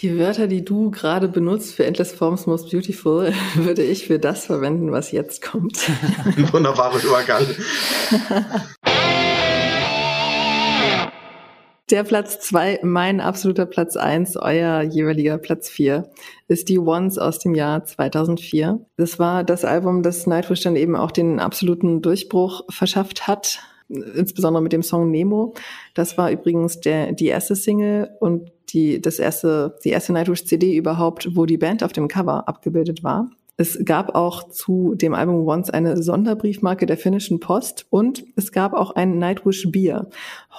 Die Wörter, die du gerade benutzt für Endless Forms Most Beautiful, (laughs) würde ich für das verwenden, was jetzt kommt. Ein (laughs) wunderbarer Übergang. Der Platz zwei, mein absoluter Platz eins, euer jeweiliger Platz vier, ist die Ones aus dem Jahr 2004. Das war das Album, das Nightwish dann eben auch den absoluten Durchbruch verschafft hat insbesondere mit dem Song Nemo. Das war übrigens der, die erste Single und die, das erste, die erste Nightwish CD überhaupt, wo die Band auf dem Cover abgebildet war. Es gab auch zu dem Album Once eine Sonderbriefmarke der finnischen Post und es gab auch ein Nightwish Bier.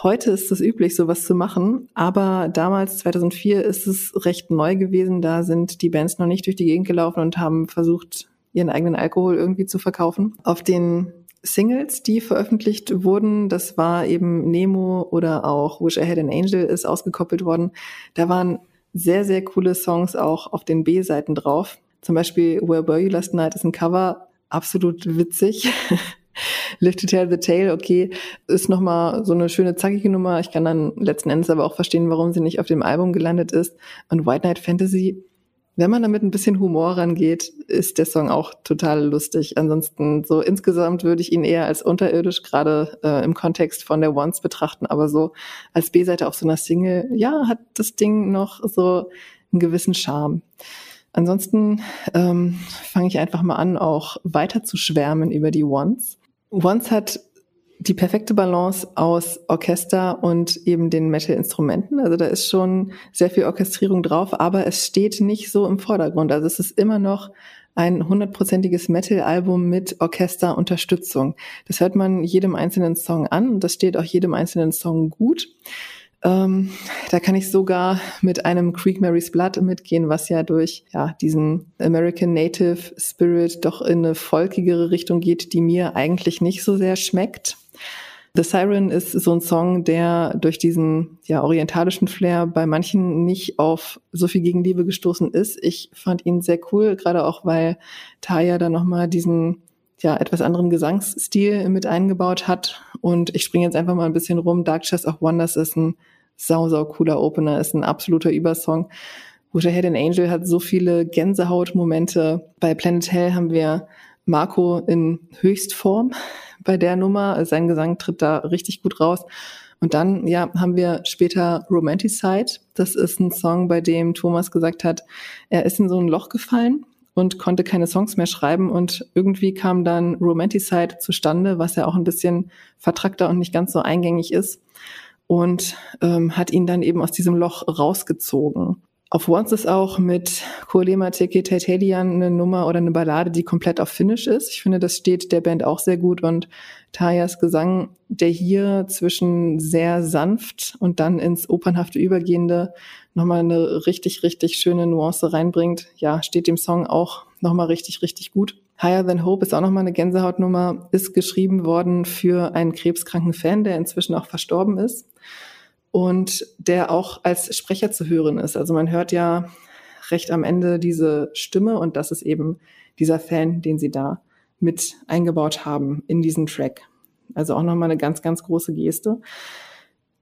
Heute ist es üblich, sowas zu machen, aber damals, 2004, ist es recht neu gewesen. Da sind die Bands noch nicht durch die Gegend gelaufen und haben versucht, ihren eigenen Alkohol irgendwie zu verkaufen. Auf den Singles, die veröffentlicht wurden. Das war eben Nemo oder auch Wish I Had an Angel ist ausgekoppelt worden. Da waren sehr, sehr coole Songs auch auf den B-Seiten drauf. Zum Beispiel Where Were You Last Night ist ein Cover, absolut witzig. (laughs) Live to Tell the Tale, okay, ist nochmal so eine schöne zackige Nummer. Ich kann dann letzten Endes aber auch verstehen, warum sie nicht auf dem Album gelandet ist. Und White Knight Fantasy wenn man damit ein bisschen Humor rangeht, ist der Song auch total lustig. Ansonsten so insgesamt würde ich ihn eher als unterirdisch gerade äh, im Kontext von der Once betrachten, aber so als B-Seite auf so einer Single, ja, hat das Ding noch so einen gewissen Charme. Ansonsten ähm, fange ich einfach mal an, auch weiter zu schwärmen über die Once. Once hat die perfekte Balance aus Orchester und eben den Metal-Instrumenten. Also da ist schon sehr viel Orchestrierung drauf, aber es steht nicht so im Vordergrund. Also es ist immer noch ein hundertprozentiges Metal-Album mit Orchesterunterstützung. Das hört man jedem einzelnen Song an und das steht auch jedem einzelnen Song gut. Ähm, da kann ich sogar mit einem Creek Mary's Blood mitgehen, was ja durch ja, diesen American Native Spirit doch in eine folkigere Richtung geht, die mir eigentlich nicht so sehr schmeckt. The Siren ist so ein Song, der durch diesen ja, orientalischen Flair bei manchen nicht auf so viel Gegenliebe gestoßen ist. Ich fand ihn sehr cool, gerade auch weil Taya da nochmal diesen ja, etwas anderen Gesangsstil mit eingebaut hat. Und ich springe jetzt einfach mal ein bisschen rum. Dark Chest of Wonders ist ein sau, sau cooler Opener, ist ein absoluter Übersong. Wish I Had an Angel hat so viele Gänsehautmomente. Bei Planet Hell haben wir Marco in Höchstform bei der Nummer. Sein Gesang tritt da richtig gut raus. Und dann, ja, haben wir später Romanticide. Das ist ein Song, bei dem Thomas gesagt hat, er ist in so ein Loch gefallen und konnte keine Songs mehr schreiben und irgendwie kam dann Romanticide zustande, was ja auch ein bisschen vertrackter und nicht ganz so eingängig ist und ähm, hat ihn dann eben aus diesem Loch rausgezogen. Auf Once ist auch mit Kolema Teke Taitalian eine Nummer oder eine Ballade, die komplett auf Finnisch ist. Ich finde, das steht der Band auch sehr gut und Tajas Gesang, der hier zwischen sehr sanft und dann ins opernhafte übergehende nochmal eine richtig, richtig schöne Nuance reinbringt, ja, steht dem Song auch nochmal richtig, richtig gut. Higher Than Hope ist auch nochmal eine Gänsehautnummer, ist geschrieben worden für einen krebskranken Fan, der inzwischen auch verstorben ist und der auch als Sprecher zu hören ist. Also man hört ja recht am Ende diese Stimme und das ist eben dieser Fan, den sie da mit eingebaut haben in diesen Track. Also auch nochmal eine ganz, ganz große Geste.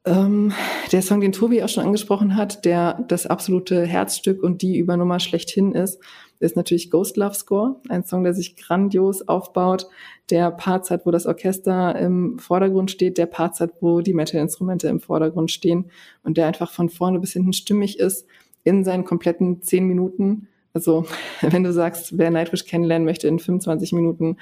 Ähm, der Song, den Tobi auch schon angesprochen hat, der das absolute Herzstück und die Übernummer schlechthin ist, ist natürlich Ghost Love Score, ein Song, der sich grandios aufbaut, der Parts hat, wo das Orchester im Vordergrund steht, der Parts hat, wo die Metal-Instrumente im Vordergrund stehen und der einfach von vorne bis hinten stimmig ist in seinen kompletten zehn Minuten. Also (laughs) wenn du sagst, wer Nightwish kennenlernen möchte in 25 Minuten,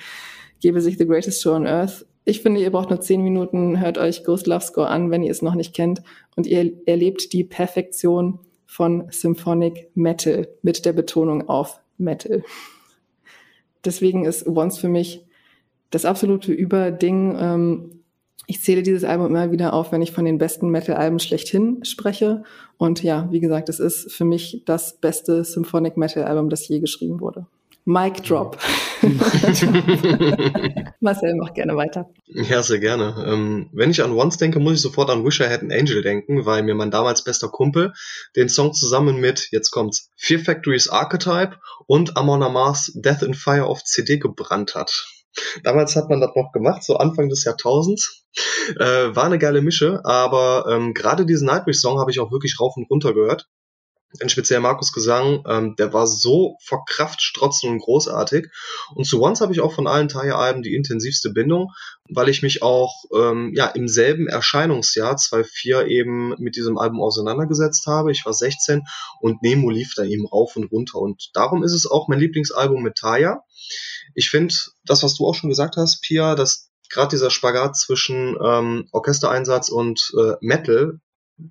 gebe sich The Greatest Show on Earth. Ich finde, ihr braucht nur zehn Minuten, hört euch Ghost Love Score an, wenn ihr es noch nicht kennt und ihr erlebt die Perfektion von Symphonic Metal mit der Betonung auf Metal. Deswegen ist Once für mich das absolute Überding. Ähm, ich zähle dieses Album immer wieder auf, wenn ich von den besten Metal-Alben schlechthin spreche. Und ja, wie gesagt, es ist für mich das beste Symphonic Metal-Album, das je geschrieben wurde. Mic Drop. (laughs) (laughs) Marcel, mach gerne weiter. Ja, sehr gerne. Ähm, wenn ich an Once denke, muss ich sofort an Wish I Had an Angel denken, weil mir mein damals bester Kumpel den Song zusammen mit, jetzt kommt's, Fear Factories Archetype und Amon Amar's Death in Fire auf CD gebrannt hat. Damals hat man das noch gemacht, so Anfang des Jahrtausends. Äh, war eine geile Mische, aber ähm, gerade diesen Nightwish-Song habe ich auch wirklich rauf und runter gehört in speziell Markus Gesang, ähm, der war so vor Kraft strotzend und großartig. Und zu Once habe ich auch von allen Taya-Alben die intensivste Bindung, weil ich mich auch ähm, ja im selben Erscheinungsjahr 2004 eben mit diesem Album auseinandergesetzt habe. Ich war 16 und Nemo lief da eben rauf und runter. Und darum ist es auch mein Lieblingsalbum mit Taya. Ich finde, das, was du auch schon gesagt hast, Pia, dass gerade dieser Spagat zwischen ähm, Orchestereinsatz und äh, Metal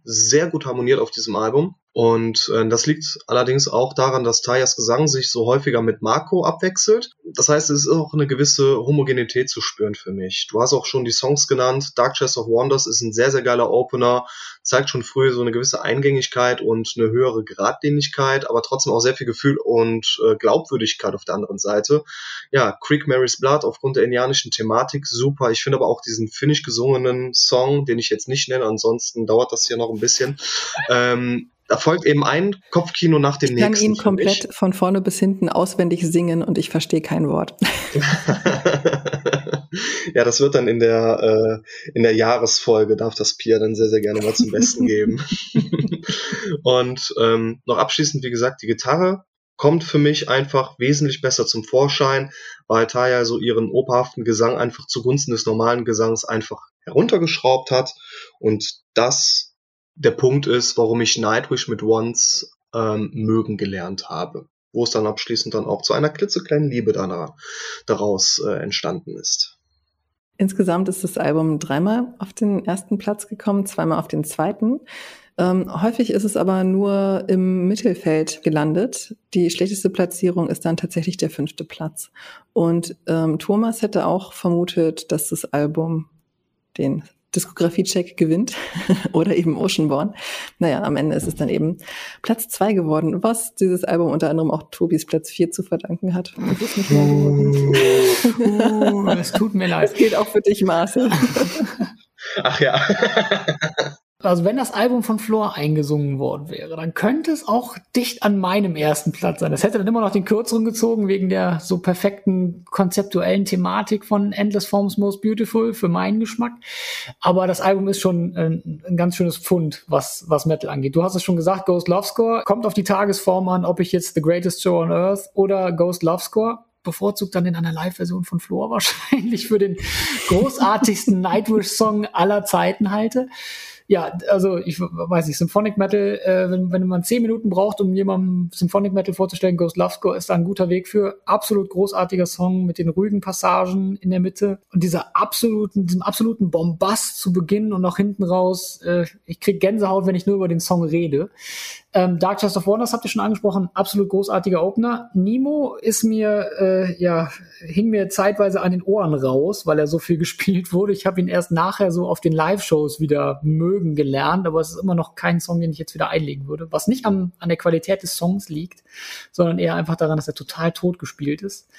sehr gut harmoniert auf diesem Album. Und äh, das liegt allerdings auch daran, dass Tayas Gesang sich so häufiger mit Marco abwechselt. Das heißt, es ist auch eine gewisse Homogenität zu spüren für mich. Du hast auch schon die Songs genannt. Dark Chest of Wonders ist ein sehr, sehr geiler Opener, zeigt schon früh so eine gewisse Eingängigkeit und eine höhere Gradlinigkeit, aber trotzdem auch sehr viel Gefühl und äh, Glaubwürdigkeit auf der anderen Seite. Ja, Creek Mary's Blood aufgrund der indianischen Thematik super. Ich finde aber auch diesen finnisch gesungenen Song, den ich jetzt nicht nenne, ansonsten dauert das hier noch ein bisschen. Ähm, da folgt eben ein Kopfkino nach dem ich nächsten. Ich kann ihn komplett mich. von vorne bis hinten auswendig singen und ich verstehe kein Wort. (laughs) ja, das wird dann in der, äh, in der Jahresfolge, darf das Pia dann sehr, sehr gerne mal zum Besten geben. (laughs) und ähm, noch abschließend, wie gesagt, die Gitarre kommt für mich einfach wesentlich besser zum Vorschein, weil Taya so ihren operhaften Gesang einfach zugunsten des normalen Gesangs einfach heruntergeschraubt hat. Und das der Punkt ist, warum ich Nightwish mit Once ähm, mögen gelernt habe. Wo es dann abschließend dann auch zu einer klitzekleinen Liebe danach, daraus äh, entstanden ist. Insgesamt ist das Album dreimal auf den ersten Platz gekommen, zweimal auf den zweiten. Ähm, häufig ist es aber nur im Mittelfeld gelandet. Die schlechteste Platzierung ist dann tatsächlich der fünfte Platz. Und ähm, Thomas hätte auch vermutet, dass das Album den Diskografie-Check gewinnt (laughs) oder eben Oceanborn. Naja, am Ende ist es dann eben Platz zwei geworden, was dieses Album unter anderem auch Tobis Platz vier zu verdanken hat. Das ist nicht mehr geworden. Uh, es tut mir leid. Es geht auch für dich, Marcel. Ach ja. (laughs) also wenn das Album von Floor eingesungen worden wäre, dann könnte es auch dicht an meinem ersten Platz sein. Das hätte dann immer noch den kürzeren gezogen wegen der so perfekten konzeptuellen Thematik von Endless Forms Most Beautiful für meinen Geschmack. Aber das Album ist schon ein, ein ganz schönes Pfund, was, was Metal angeht. Du hast es schon gesagt, Ghost Love Score kommt auf die Tagesform an, ob ich jetzt The Greatest Show on Earth oder Ghost Love Score bevorzugt dann in einer Live-Version von Floor (laughs) wahrscheinlich für den großartigsten Nightwish-Song aller Zeiten halte ja, also ich weiß nicht, Symphonic Metal, äh, wenn, wenn man zehn Minuten braucht, um jemandem Symphonic Metal vorzustellen, Ghost Love Score ist da ein guter Weg für. Absolut großartiger Song mit den ruhigen Passagen in der Mitte und dieser absoluten, diesem absoluten Bombast zu Beginn und auch hinten raus. Äh, ich krieg Gänsehaut, wenn ich nur über den Song rede. Ähm, Dark Chest of Wonders habt ihr schon angesprochen, absolut großartiger Opener. Nemo ist mir, äh, ja, hing mir zeitweise an den Ohren raus, weil er so viel (laughs) gespielt wurde. Ich habe ihn erst nachher so auf den Live-Shows wieder mögen gelernt, aber es ist immer noch kein Song, den ich jetzt wieder einlegen würde. Was nicht am, an der Qualität des Songs liegt, sondern eher einfach daran, dass er total tot gespielt ist.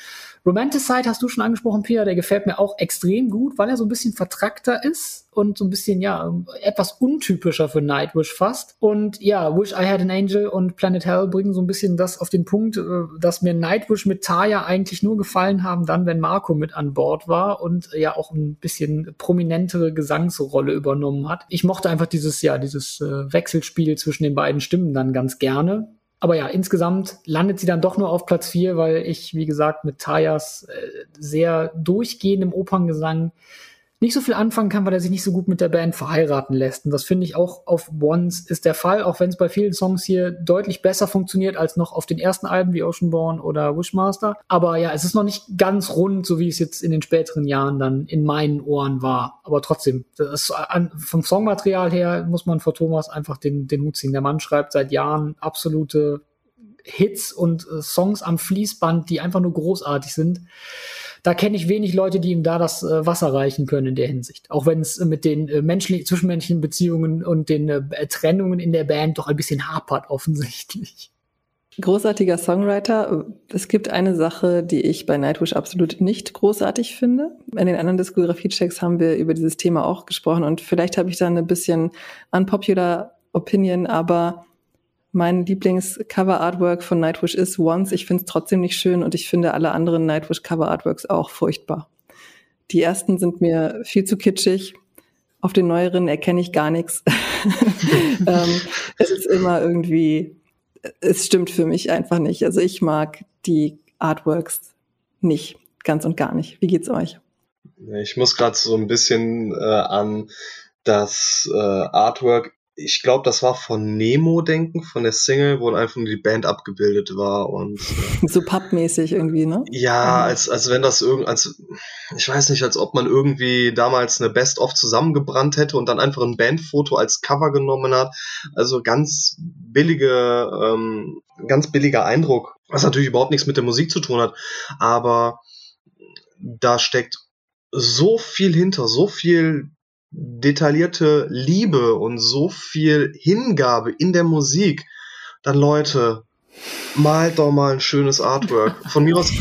Romanticide hast du schon angesprochen, Pia, der gefällt mir auch extrem gut, weil er so ein bisschen vertrackter ist und so ein bisschen, ja, etwas untypischer für Nightwish fast. Und ja, Wish I Had an Angel und Planet Hell bringen so ein bisschen das auf den Punkt, äh, dass mir Nightwish mit Taya eigentlich nur gefallen haben, dann, wenn Marco mit an Bord war und ja auch ein bisschen prominentere Gesangsrolle übernommen hat. Ich mochte einfach dieses, ja, dieses äh, Wechselspiel zwischen den beiden Stimmen dann ganz gerne. Aber ja, insgesamt landet sie dann doch nur auf Platz 4, weil ich, wie gesagt, mit Tayas äh, sehr durchgehendem Operngesang nicht so viel anfangen kann, weil er sich nicht so gut mit der Band verheiraten lässt. Und das finde ich auch auf Once ist der Fall, auch wenn es bei vielen Songs hier deutlich besser funktioniert als noch auf den ersten Alben wie Oceanborn oder Wishmaster. Aber ja, es ist noch nicht ganz rund, so wie es jetzt in den späteren Jahren dann in meinen Ohren war. Aber trotzdem, das an, vom Songmaterial her muss man vor Thomas einfach den, den Hut ziehen. Der Mann schreibt seit Jahren absolute Hits und äh, Songs am Fließband, die einfach nur großartig sind da kenne ich wenig Leute, die ihm da das äh, Wasser reichen können in der Hinsicht. Auch wenn es mit den äh, menschlichen, zwischenmenschlichen Beziehungen und den äh, Trennungen in der Band doch ein bisschen hapert offensichtlich. Großartiger Songwriter. Es gibt eine Sache, die ich bei Nightwish absolut nicht großartig finde. In den anderen Diskografie-Checks haben wir über dieses Thema auch gesprochen und vielleicht habe ich da ein bisschen unpopular Opinion, aber mein Lieblings-Cover-Artwork von Nightwish ist Once. Ich finde es trotzdem nicht schön und ich finde alle anderen Nightwish-Cover-Artworks auch furchtbar. Die ersten sind mir viel zu kitschig. Auf den neueren erkenne ich gar nichts. (laughs) ähm, es ist immer irgendwie, es stimmt für mich einfach nicht. Also ich mag die Artworks nicht, ganz und gar nicht. Wie geht's euch? Ich muss gerade so ein bisschen äh, an das äh, Artwork ich glaube, das war von Nemo denken, von der Single, wo einfach nur die Band abgebildet war und äh, so pappmäßig irgendwie, ne? Ja, als als wenn das irgend als ich weiß nicht, als ob man irgendwie damals eine Best of zusammengebrannt hätte und dann einfach ein Bandfoto als Cover genommen hat. Also ganz billige ähm, ganz billiger Eindruck, was natürlich überhaupt nichts mit der Musik zu tun hat, aber da steckt so viel hinter, so viel detaillierte Liebe und so viel Hingabe in der Musik, dann Leute, malt doch mal ein schönes Artwork. Von mir aus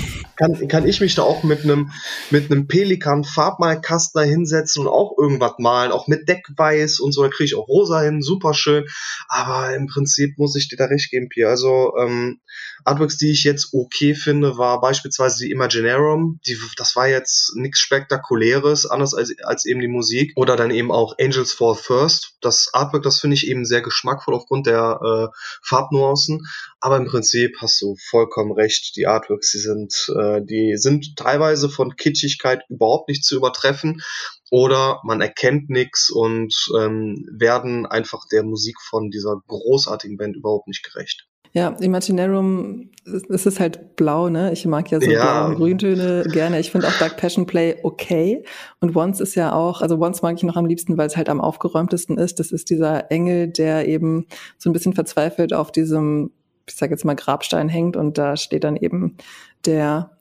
kann, kann ich mich da auch mit einem mit Pelikan Farbmalkasten hinsetzen und auch irgendwas malen, auch mit Deckweiß und so, da kriege ich auch rosa hin, super schön. Aber im Prinzip muss ich dir da recht geben, Pierre. Also ähm, Artworks, die ich jetzt okay finde, war beispielsweise die Imaginarum. Die, das war jetzt nichts Spektakuläres, anders als, als eben die Musik. Oder dann eben auch Angels Fall First. Das Artwork, das finde ich eben sehr geschmackvoll aufgrund der äh, Farbnuancen. Aber im Prinzip hast du vollkommen recht. Die Artworks, die sind, äh, die sind teilweise von Kitschigkeit überhaupt nicht zu übertreffen. Oder man erkennt nichts und ähm, werden einfach der Musik von dieser großartigen Band überhaupt nicht gerecht. Ja, Imaginarum, es ist halt blau, ne? Ich mag ja so ja. blau und Grüntöne gerne. Ich finde auch Dark Passion Play okay. Und Once ist ja auch, also Once mag ich noch am liebsten, weil es halt am aufgeräumtesten ist. Das ist dieser Engel, der eben so ein bisschen verzweifelt auf diesem, ich sag jetzt mal, Grabstein hängt und da steht dann eben der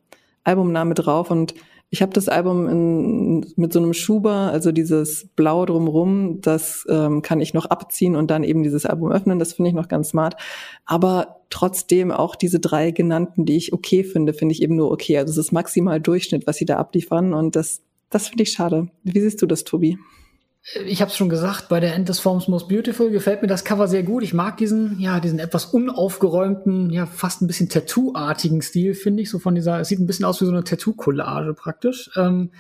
Albumname drauf und ich habe das Album in, mit so einem Schuber, also dieses Blau drumrum, das ähm, kann ich noch abziehen und dann eben dieses Album öffnen. Das finde ich noch ganz smart. Aber trotzdem auch diese drei genannten, die ich okay finde, finde ich eben nur okay. Also es ist maximal Durchschnitt, was sie da abliefern und das, das finde ich schade. Wie siehst du das, Tobi? Ich habe es schon gesagt, bei der End des Forms Most Beautiful gefällt mir das Cover sehr gut. Ich mag diesen, ja, diesen etwas unaufgeräumten, ja, fast ein bisschen Tattoo-artigen Stil, finde ich. So von dieser, es sieht ein bisschen aus wie so eine Tattoo-Collage praktisch. Ähm,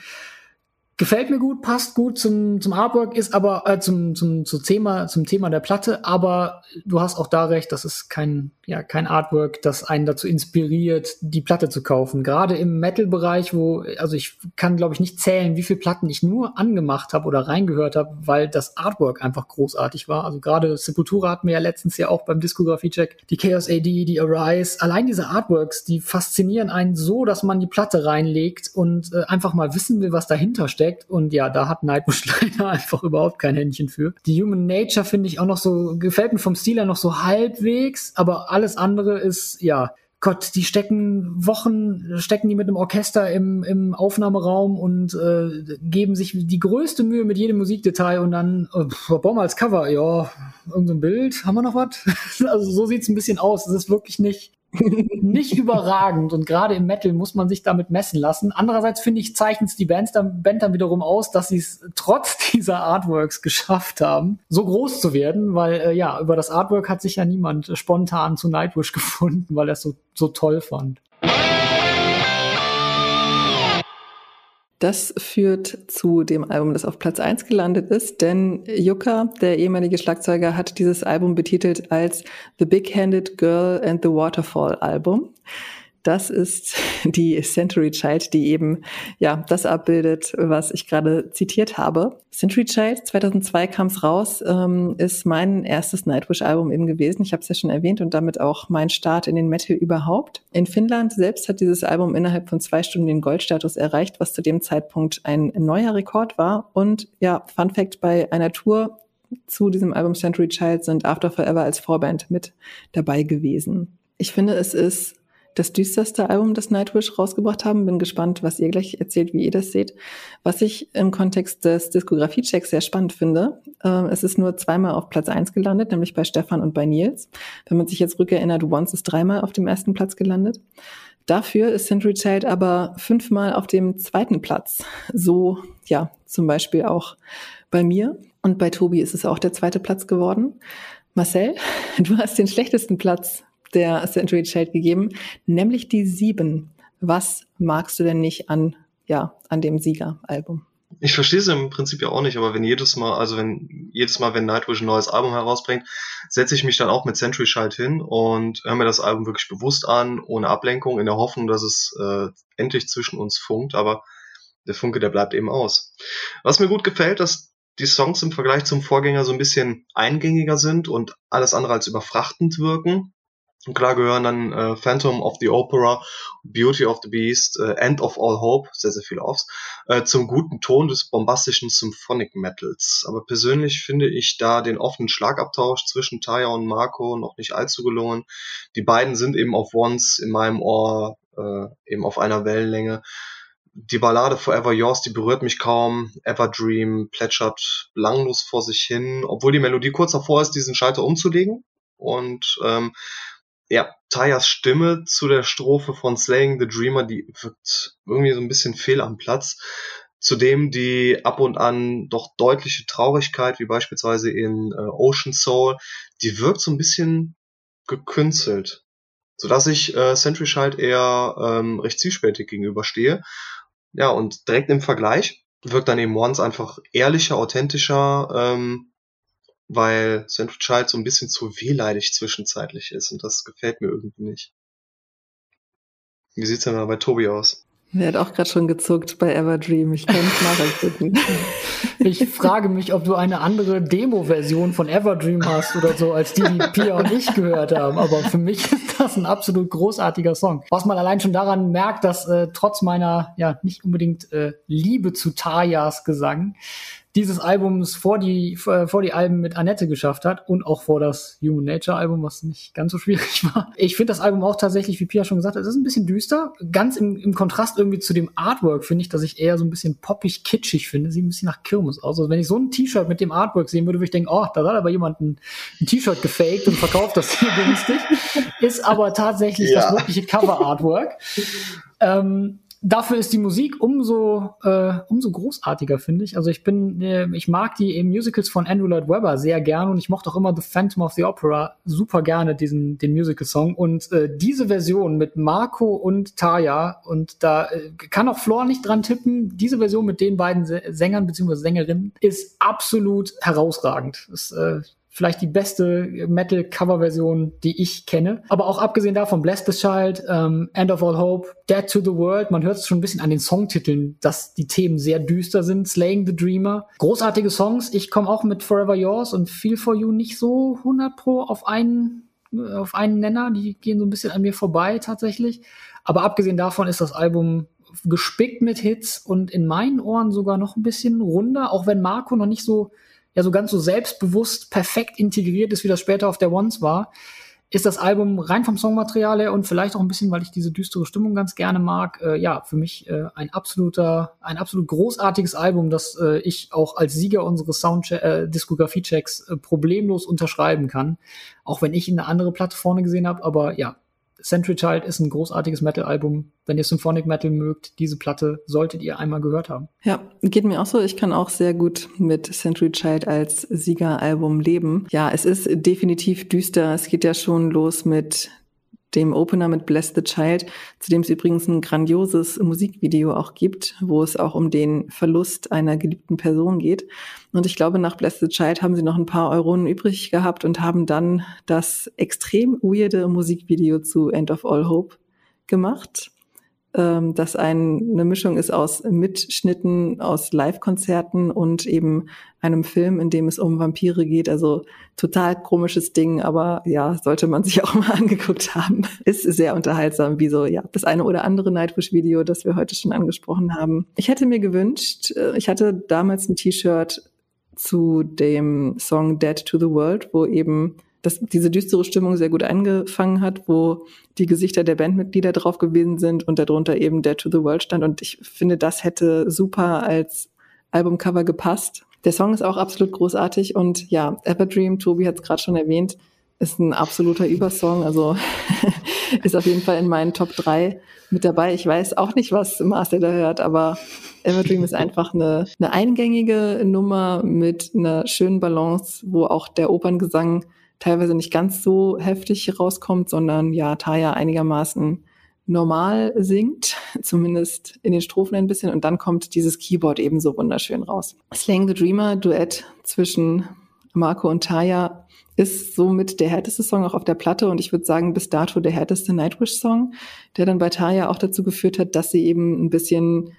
Gefällt mir gut, passt gut zum, zum Artwork, ist aber äh, zum, zum, zum, Thema, zum Thema der Platte, aber du hast auch da recht, das ist kein, ja, kein Artwork, das einen dazu inspiriert, die Platte zu kaufen. Gerade im Metal-Bereich, wo, also ich kann, glaube ich, nicht zählen, wie viele Platten ich nur angemacht habe oder reingehört habe, weil das Artwork einfach großartig war. Also gerade Sepultura hatten wir ja letztens ja auch beim Diskografie-Check, die Chaos AD, die Arise, allein diese Artworks, die faszinieren einen so, dass man die Platte reinlegt und äh, einfach mal wissen will, was dahinter steckt steckt. Und ja, da hat Nightwish leider (laughs) einfach überhaupt kein Händchen für. Die Human Nature finde ich auch noch so, gefällt mir vom Stil her noch so halbwegs, aber alles andere ist, ja, Gott, die stecken Wochen, stecken die mit einem Orchester im, im Aufnahmeraum und äh, geben sich die größte Mühe mit jedem Musikdetail und dann, äh, bauen wir als Cover, ja, irgendein Bild, haben wir noch was? (laughs) also so sieht's ein bisschen aus. Es ist wirklich nicht, nicht überragend und gerade im Metal muss man sich damit messen lassen. Andererseits finde ich, zeichnet es die Bands dann, Band dann wiederum aus, dass sie es trotz (laughs) dieser Artworks geschafft haben, so groß zu werden, weil äh, ja, über das Artwork hat sich ja niemand spontan zu Nightwish (laughs) gefunden, weil er es so, so toll fand. Das führt zu dem Album, das auf Platz 1 gelandet ist, denn Yuka, der ehemalige Schlagzeuger, hat dieses Album betitelt als The Big-Handed Girl and the Waterfall Album. Das ist (laughs) die Century Child, die eben ja das abbildet, was ich gerade zitiert habe. Century Child 2002 kam es raus, ähm, ist mein erstes Nightwish-Album eben gewesen. Ich habe es ja schon erwähnt und damit auch mein Start in den Metal überhaupt. In Finnland selbst hat dieses Album innerhalb von zwei Stunden den Goldstatus erreicht, was zu dem Zeitpunkt ein neuer Rekord war. Und ja, Fun Fact: Bei einer Tour zu diesem Album Century Child sind After Forever als Vorband mit dabei gewesen. Ich finde, es ist das düsterste Album, das Nightwish rausgebracht haben. Bin gespannt, was ihr gleich erzählt, wie ihr das seht. Was ich im Kontext des Diskografie-Checks sehr spannend finde, äh, es ist nur zweimal auf Platz eins gelandet, nämlich bei Stefan und bei Nils. Wenn man sich jetzt rückerinnert, Once ist dreimal auf dem ersten Platz gelandet. Dafür ist Century Child aber fünfmal auf dem zweiten Platz. So, ja, zum Beispiel auch bei mir. Und bei Tobi ist es auch der zweite Platz geworden. Marcel, (laughs) du hast den schlechtesten Platz der Century Child gegeben, nämlich die sieben. Was magst du denn nicht an, ja, an dem Sieger-Album? Ich verstehe es im Prinzip ja auch nicht, aber wenn jedes Mal, also wenn jedes Mal, wenn Nightwish ein neues Album herausbringt, setze ich mich dann auch mit Century Child hin und höre mir das Album wirklich bewusst an, ohne Ablenkung, in der Hoffnung, dass es äh, endlich zwischen uns funkt, aber der Funke, der bleibt eben aus. Was mir gut gefällt, dass die Songs im Vergleich zum Vorgänger so ein bisschen eingängiger sind und alles andere als überfrachtend wirken. Und klar gehören dann äh, Phantom of the Opera, Beauty of the Beast, äh, End of All Hope, sehr, sehr viele Offs, äh, zum guten Ton des bombastischen Symphonic Metals. Aber persönlich finde ich da den offenen Schlagabtausch zwischen Taya und Marco noch nicht allzu gelungen. Die beiden sind eben auf Once in meinem Ohr äh, eben auf einer Wellenlänge. Die Ballade Forever Yours, die berührt mich kaum. Everdream plätschert belanglos vor sich hin, obwohl die Melodie kurz davor ist, diesen Schalter umzulegen. Und ähm, ja, Tayas Stimme zu der Strophe von Slaying the Dreamer, die wirkt irgendwie so ein bisschen fehl am Platz. Zudem die ab und an doch deutliche Traurigkeit, wie beispielsweise in äh, Ocean Soul, die wirkt so ein bisschen gekünstelt. Sodass ich äh, Century Child eher ähm, recht zwiespältig gegenüberstehe. Ja, und direkt im Vergleich wirkt dann eben Once einfach ehrlicher, authentischer, ähm, weil Central Child so ein bisschen zu wehleidig zwischenzeitlich ist und das gefällt mir irgendwie nicht. Wie sieht's denn mal bei Tobi aus? Er hat auch gerade schon gezuckt bei Everdream. Ich kann es (laughs) nachempfinden. Ich frage mich, ob du eine andere Demo-Version von Everdream hast oder so, als die, die Pia und ich gehört haben. Aber für mich ist das ein absolut großartiger Song. Was man allein schon daran merkt, dass äh, trotz meiner ja nicht unbedingt äh, Liebe zu Tajas Gesang dieses Albums vor die, vor die Alben mit Annette geschafft hat und auch vor das Human Nature Album, was nicht ganz so schwierig (laughs) war. Ich finde das Album auch tatsächlich, wie Pia schon gesagt hat, es ist ein bisschen düster. Ganz im, im Kontrast irgendwie zu dem Artwork finde ich, dass ich eher so ein bisschen poppig kitschig finde. Sieht ein bisschen nach Kirmes aus. Also wenn ich so ein T-Shirt mit dem Artwork sehen würde, würde ich denken, oh, da hat aber jemand ein, ein T-Shirt gefaked und verkauft das hier (laughs) günstig. Ist aber tatsächlich ja. das wirkliche Cover-Artwork. Ähm, dafür ist die Musik umso, äh, umso großartiger, finde ich. Also ich bin, äh, ich mag die Musicals von Andrew Lloyd Webber sehr gerne und ich mochte auch immer The Phantom of the Opera super gerne, diesen, den Musical-Song. Und äh, diese Version mit Marco und Taya, und da äh, kann auch Floor nicht dran tippen, diese Version mit den beiden Sängern bzw. Sängerinnen ist absolut herausragend. Das, äh, vielleicht die beste Metal-Cover-Version, die ich kenne. Aber auch abgesehen davon, Bless the Child, ähm, End of All Hope, Dead to the World, man hört es schon ein bisschen an den Songtiteln, dass die Themen sehr düster sind. Slaying the Dreamer, großartige Songs. Ich komme auch mit Forever Yours und Feel for You nicht so 100 pro auf einen auf einen Nenner, die gehen so ein bisschen an mir vorbei tatsächlich. Aber abgesehen davon ist das Album gespickt mit Hits und in meinen Ohren sogar noch ein bisschen runder, auch wenn Marco noch nicht so ja so ganz so selbstbewusst perfekt integriert ist, wie das später auf der Ones war, ist das Album rein vom Songmaterial her und vielleicht auch ein bisschen, weil ich diese düstere Stimmung ganz gerne mag, äh, ja, für mich äh, ein absoluter, ein absolut großartiges Album, das äh, ich auch als Sieger unseres Sound äh, äh, problemlos unterschreiben kann. Auch wenn ich eine andere Platte vorne gesehen habe, aber ja, Century Child ist ein großartiges Metal-Album. Wenn ihr Symphonic Metal mögt, diese Platte solltet ihr einmal gehört haben. Ja, geht mir auch so. Ich kann auch sehr gut mit Century Child als Siegeralbum leben. Ja, es ist definitiv düster. Es geht ja schon los mit dem Opener mit Bless the Child, zu dem es übrigens ein grandioses Musikvideo auch gibt, wo es auch um den Verlust einer geliebten Person geht. Und ich glaube, nach Bless the Child haben sie noch ein paar Euronen übrig gehabt und haben dann das extrem weirde Musikvideo zu End of All Hope gemacht ähm, das ein, eine Mischung ist aus Mitschnitten, aus Live-Konzerten und eben einem Film, in dem es um Vampire geht. Also total komisches Ding, aber ja, sollte man sich (laughs) auch mal angeguckt haben. Ist sehr unterhaltsam, wie so, ja, das eine oder andere Nightwish-Video, das wir heute schon angesprochen haben. Ich hätte mir gewünscht, äh, ich hatte damals ein T-Shirt zu dem Song Dead to the World, wo eben dass diese düstere Stimmung sehr gut eingefangen hat, wo die Gesichter der Bandmitglieder drauf gewesen sind und darunter eben Dead to the World stand. Und ich finde, das hätte super als Albumcover gepasst. Der Song ist auch absolut großartig und ja, Everdream, Tobi hat es gerade schon erwähnt, ist ein absoluter Übersong, also (laughs) ist auf jeden Fall in meinen Top 3 mit dabei. Ich weiß auch nicht, was Marcel da hört, aber Everdream ist einfach eine, eine eingängige Nummer mit einer schönen Balance, wo auch der Operngesang teilweise nicht ganz so heftig rauskommt, sondern ja, Taya einigermaßen normal singt, (laughs) zumindest in den Strophen ein bisschen, und dann kommt dieses Keyboard eben so wunderschön raus. Slaying the Dreamer, Duett zwischen Marco und Taya, ist somit der härteste Song auch auf der Platte und ich würde sagen, bis dato der härteste Nightwish-Song, der dann bei Taya auch dazu geführt hat, dass sie eben ein bisschen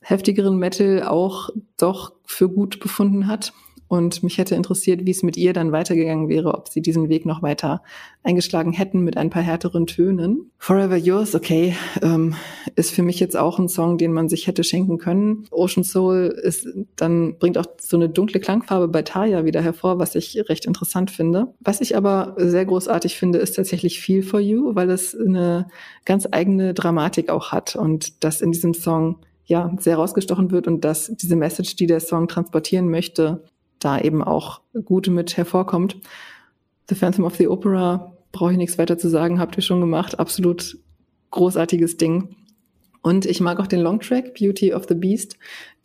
heftigeren Metal auch doch für gut befunden hat und mich hätte interessiert, wie es mit ihr dann weitergegangen wäre, ob sie diesen Weg noch weiter eingeschlagen hätten mit ein paar härteren Tönen. Forever Yours, okay, ähm, ist für mich jetzt auch ein Song, den man sich hätte schenken können. Ocean Soul ist dann bringt auch so eine dunkle Klangfarbe bei Taya wieder hervor, was ich recht interessant finde. Was ich aber sehr großartig finde, ist tatsächlich Feel for You, weil es eine ganz eigene Dramatik auch hat und das in diesem Song ja, sehr rausgestochen wird und dass diese Message, die der Song transportieren möchte, da eben auch gut mit hervorkommt. The Phantom of the Opera brauche ich nichts weiter zu sagen, habt ihr schon gemacht. Absolut großartiges Ding. Und ich mag auch den Longtrack Beauty of the Beast,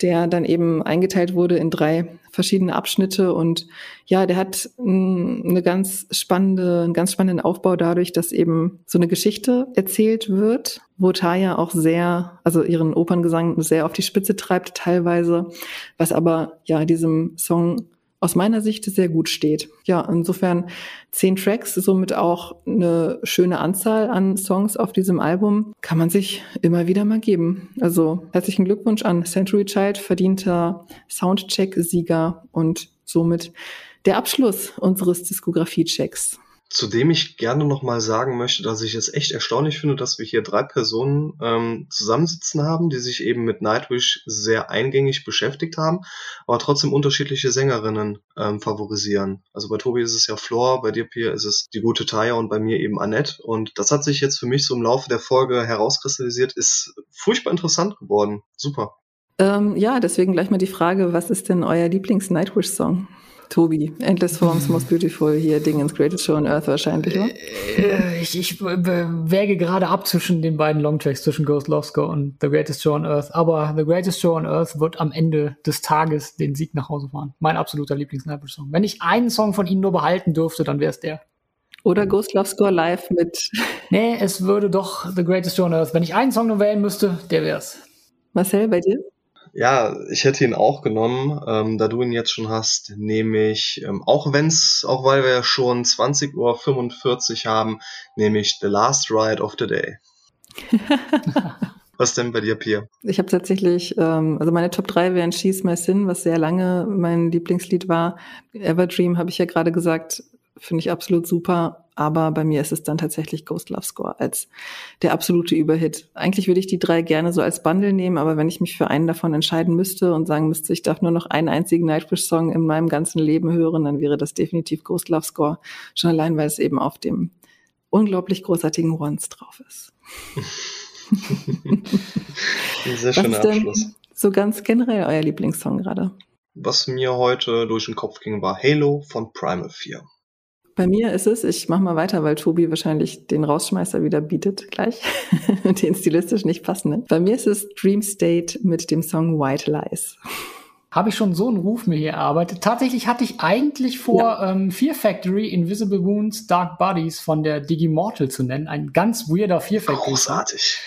der dann eben eingeteilt wurde in drei verschiedene Abschnitte. Und ja, der hat eine ganz spannende, einen ganz spannenden Aufbau dadurch, dass eben so eine Geschichte erzählt wird, wo Taya auch sehr, also ihren Operngesang sehr auf die Spitze treibt teilweise, was aber ja diesem Song aus meiner Sicht sehr gut steht. Ja, insofern zehn Tracks, somit auch eine schöne Anzahl an Songs auf diesem Album, kann man sich immer wieder mal geben. Also herzlichen Glückwunsch an Century Child, verdienter Soundcheck-Sieger und somit der Abschluss unseres Diskografie-Checks. Zudem ich gerne nochmal sagen möchte, dass ich es echt erstaunlich finde, dass wir hier drei Personen ähm, zusammensitzen haben, die sich eben mit Nightwish sehr eingängig beschäftigt haben, aber trotzdem unterschiedliche Sängerinnen ähm, favorisieren. Also bei Tobi ist es ja Floor, bei dir, Pierre, ist es die gute Taya und bei mir eben Annette. Und das hat sich jetzt für mich so im Laufe der Folge herauskristallisiert, ist furchtbar interessant geworden. Super. Ähm, ja, deswegen gleich mal die Frage, was ist denn euer Lieblings-Nightwish-Song? Tobi, Endless Forms, Most Beautiful, hier Dingens Greatest Show on Earth wahrscheinlich, oder? Äh, ich, ich wäge gerade ab zwischen den beiden Longtracks, zwischen Ghost Love Score und The Greatest Show on Earth. Aber The Greatest Show on Earth wird am Ende des Tages den Sieg nach Hause fahren. Mein absoluter Lieblings-Song. Wenn ich einen Song von ihnen nur behalten dürfte, dann wäre es der. Oder Ghost Love Score live mit. (laughs) Nee, es würde doch The Greatest Show on Earth. Wenn ich einen Song nur wählen müsste, der wär's. Marcel, bei dir? Ja, ich hätte ihn auch genommen, ähm, da du ihn jetzt schon hast, nehme ich, ähm, auch wenn's, auch weil wir schon 20.45 Uhr haben, nehme ich The Last Ride of the Day. (laughs) was denn bei dir, Pia? Ich habe tatsächlich, ähm, also meine Top 3 wären She's My Sin, was sehr lange mein Lieblingslied war. Everdream habe ich ja gerade gesagt, finde ich absolut super. Aber bei mir ist es dann tatsächlich Ghost Love Score als der absolute Überhit. Eigentlich würde ich die drei gerne so als Bundle nehmen, aber wenn ich mich für einen davon entscheiden müsste und sagen müsste, ich darf nur noch einen einzigen Nightwish-Song in meinem ganzen Leben hören, dann wäre das definitiv Ghost Love Score. Schon allein, weil es eben auf dem unglaublich großartigen Once drauf ist. Sehr (laughs) schöner Abschluss. So ganz generell euer Lieblingssong gerade. Was mir heute durch den Kopf ging, war Halo von Primal 4. Bei mir ist es, ich mache mal weiter, weil Tobi wahrscheinlich den Rausschmeißer wieder bietet gleich, (laughs) den stilistisch nicht passenden. Bei mir ist es Dream State mit dem Song White Lies. Habe ich schon so einen Ruf mir hier erarbeitet. Tatsächlich hatte ich eigentlich vor, ja. ähm, Fear Factory, Invisible Wounds, Dark Bodies von der Digimortal zu nennen. Ein ganz weirder Fear Factory. Großartig.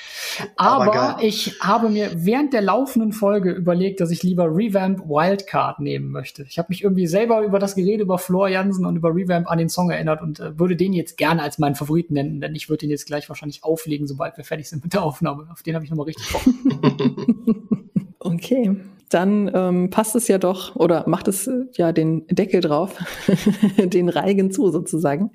Aber, Aber ich habe mir während der laufenden Folge überlegt, dass ich lieber Revamp Wildcard nehmen möchte. Ich habe mich irgendwie selber über das Gerede über Flor Jansen und über Revamp an den Song erinnert und äh, würde den jetzt gerne als meinen Favoriten nennen, denn ich würde den jetzt gleich wahrscheinlich auflegen, sobald wir fertig sind mit der Aufnahme. Auf den habe ich nochmal richtig Bock. (laughs) okay dann ähm, passt es ja doch oder macht es äh, ja den Deckel drauf, (laughs) den Reigen zu sozusagen.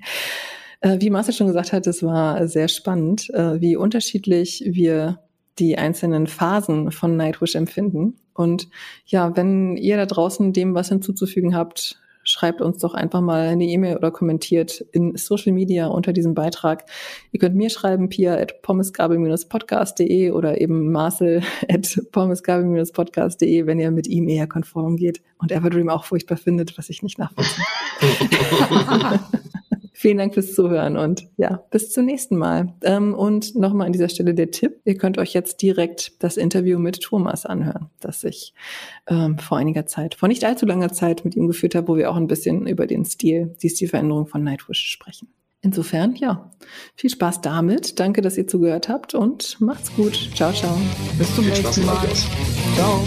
Äh, wie Marcel schon gesagt hat, es war sehr spannend, äh, wie unterschiedlich wir die einzelnen Phasen von Nightwish empfinden. Und ja, wenn ihr da draußen dem was hinzuzufügen habt, schreibt uns doch einfach mal eine E-Mail oder kommentiert in Social Media unter diesem Beitrag. Ihr könnt mir schreiben, pia at pommesgabel-podcast.de oder eben marcel (laughs) at pommesgabel-podcast.de, wenn ihr mit ihm eher konform geht und Everdream auch furchtbar findet, was ich nicht nachvollziehen. (laughs) (laughs) Vielen Dank fürs Zuhören und ja, bis zum nächsten Mal. Ähm, und nochmal an dieser Stelle der Tipp, ihr könnt euch jetzt direkt das Interview mit Thomas anhören, das ich ähm, vor einiger Zeit, vor nicht allzu langer Zeit mit ihm geführt habe, wo wir auch ein bisschen über den Stil, die Stilveränderung von Nightwish sprechen. Insofern, ja, viel Spaß damit. Danke, dass ihr zugehört habt und macht's gut. Ciao, ciao. Bis zum nächsten Mal. Ciao.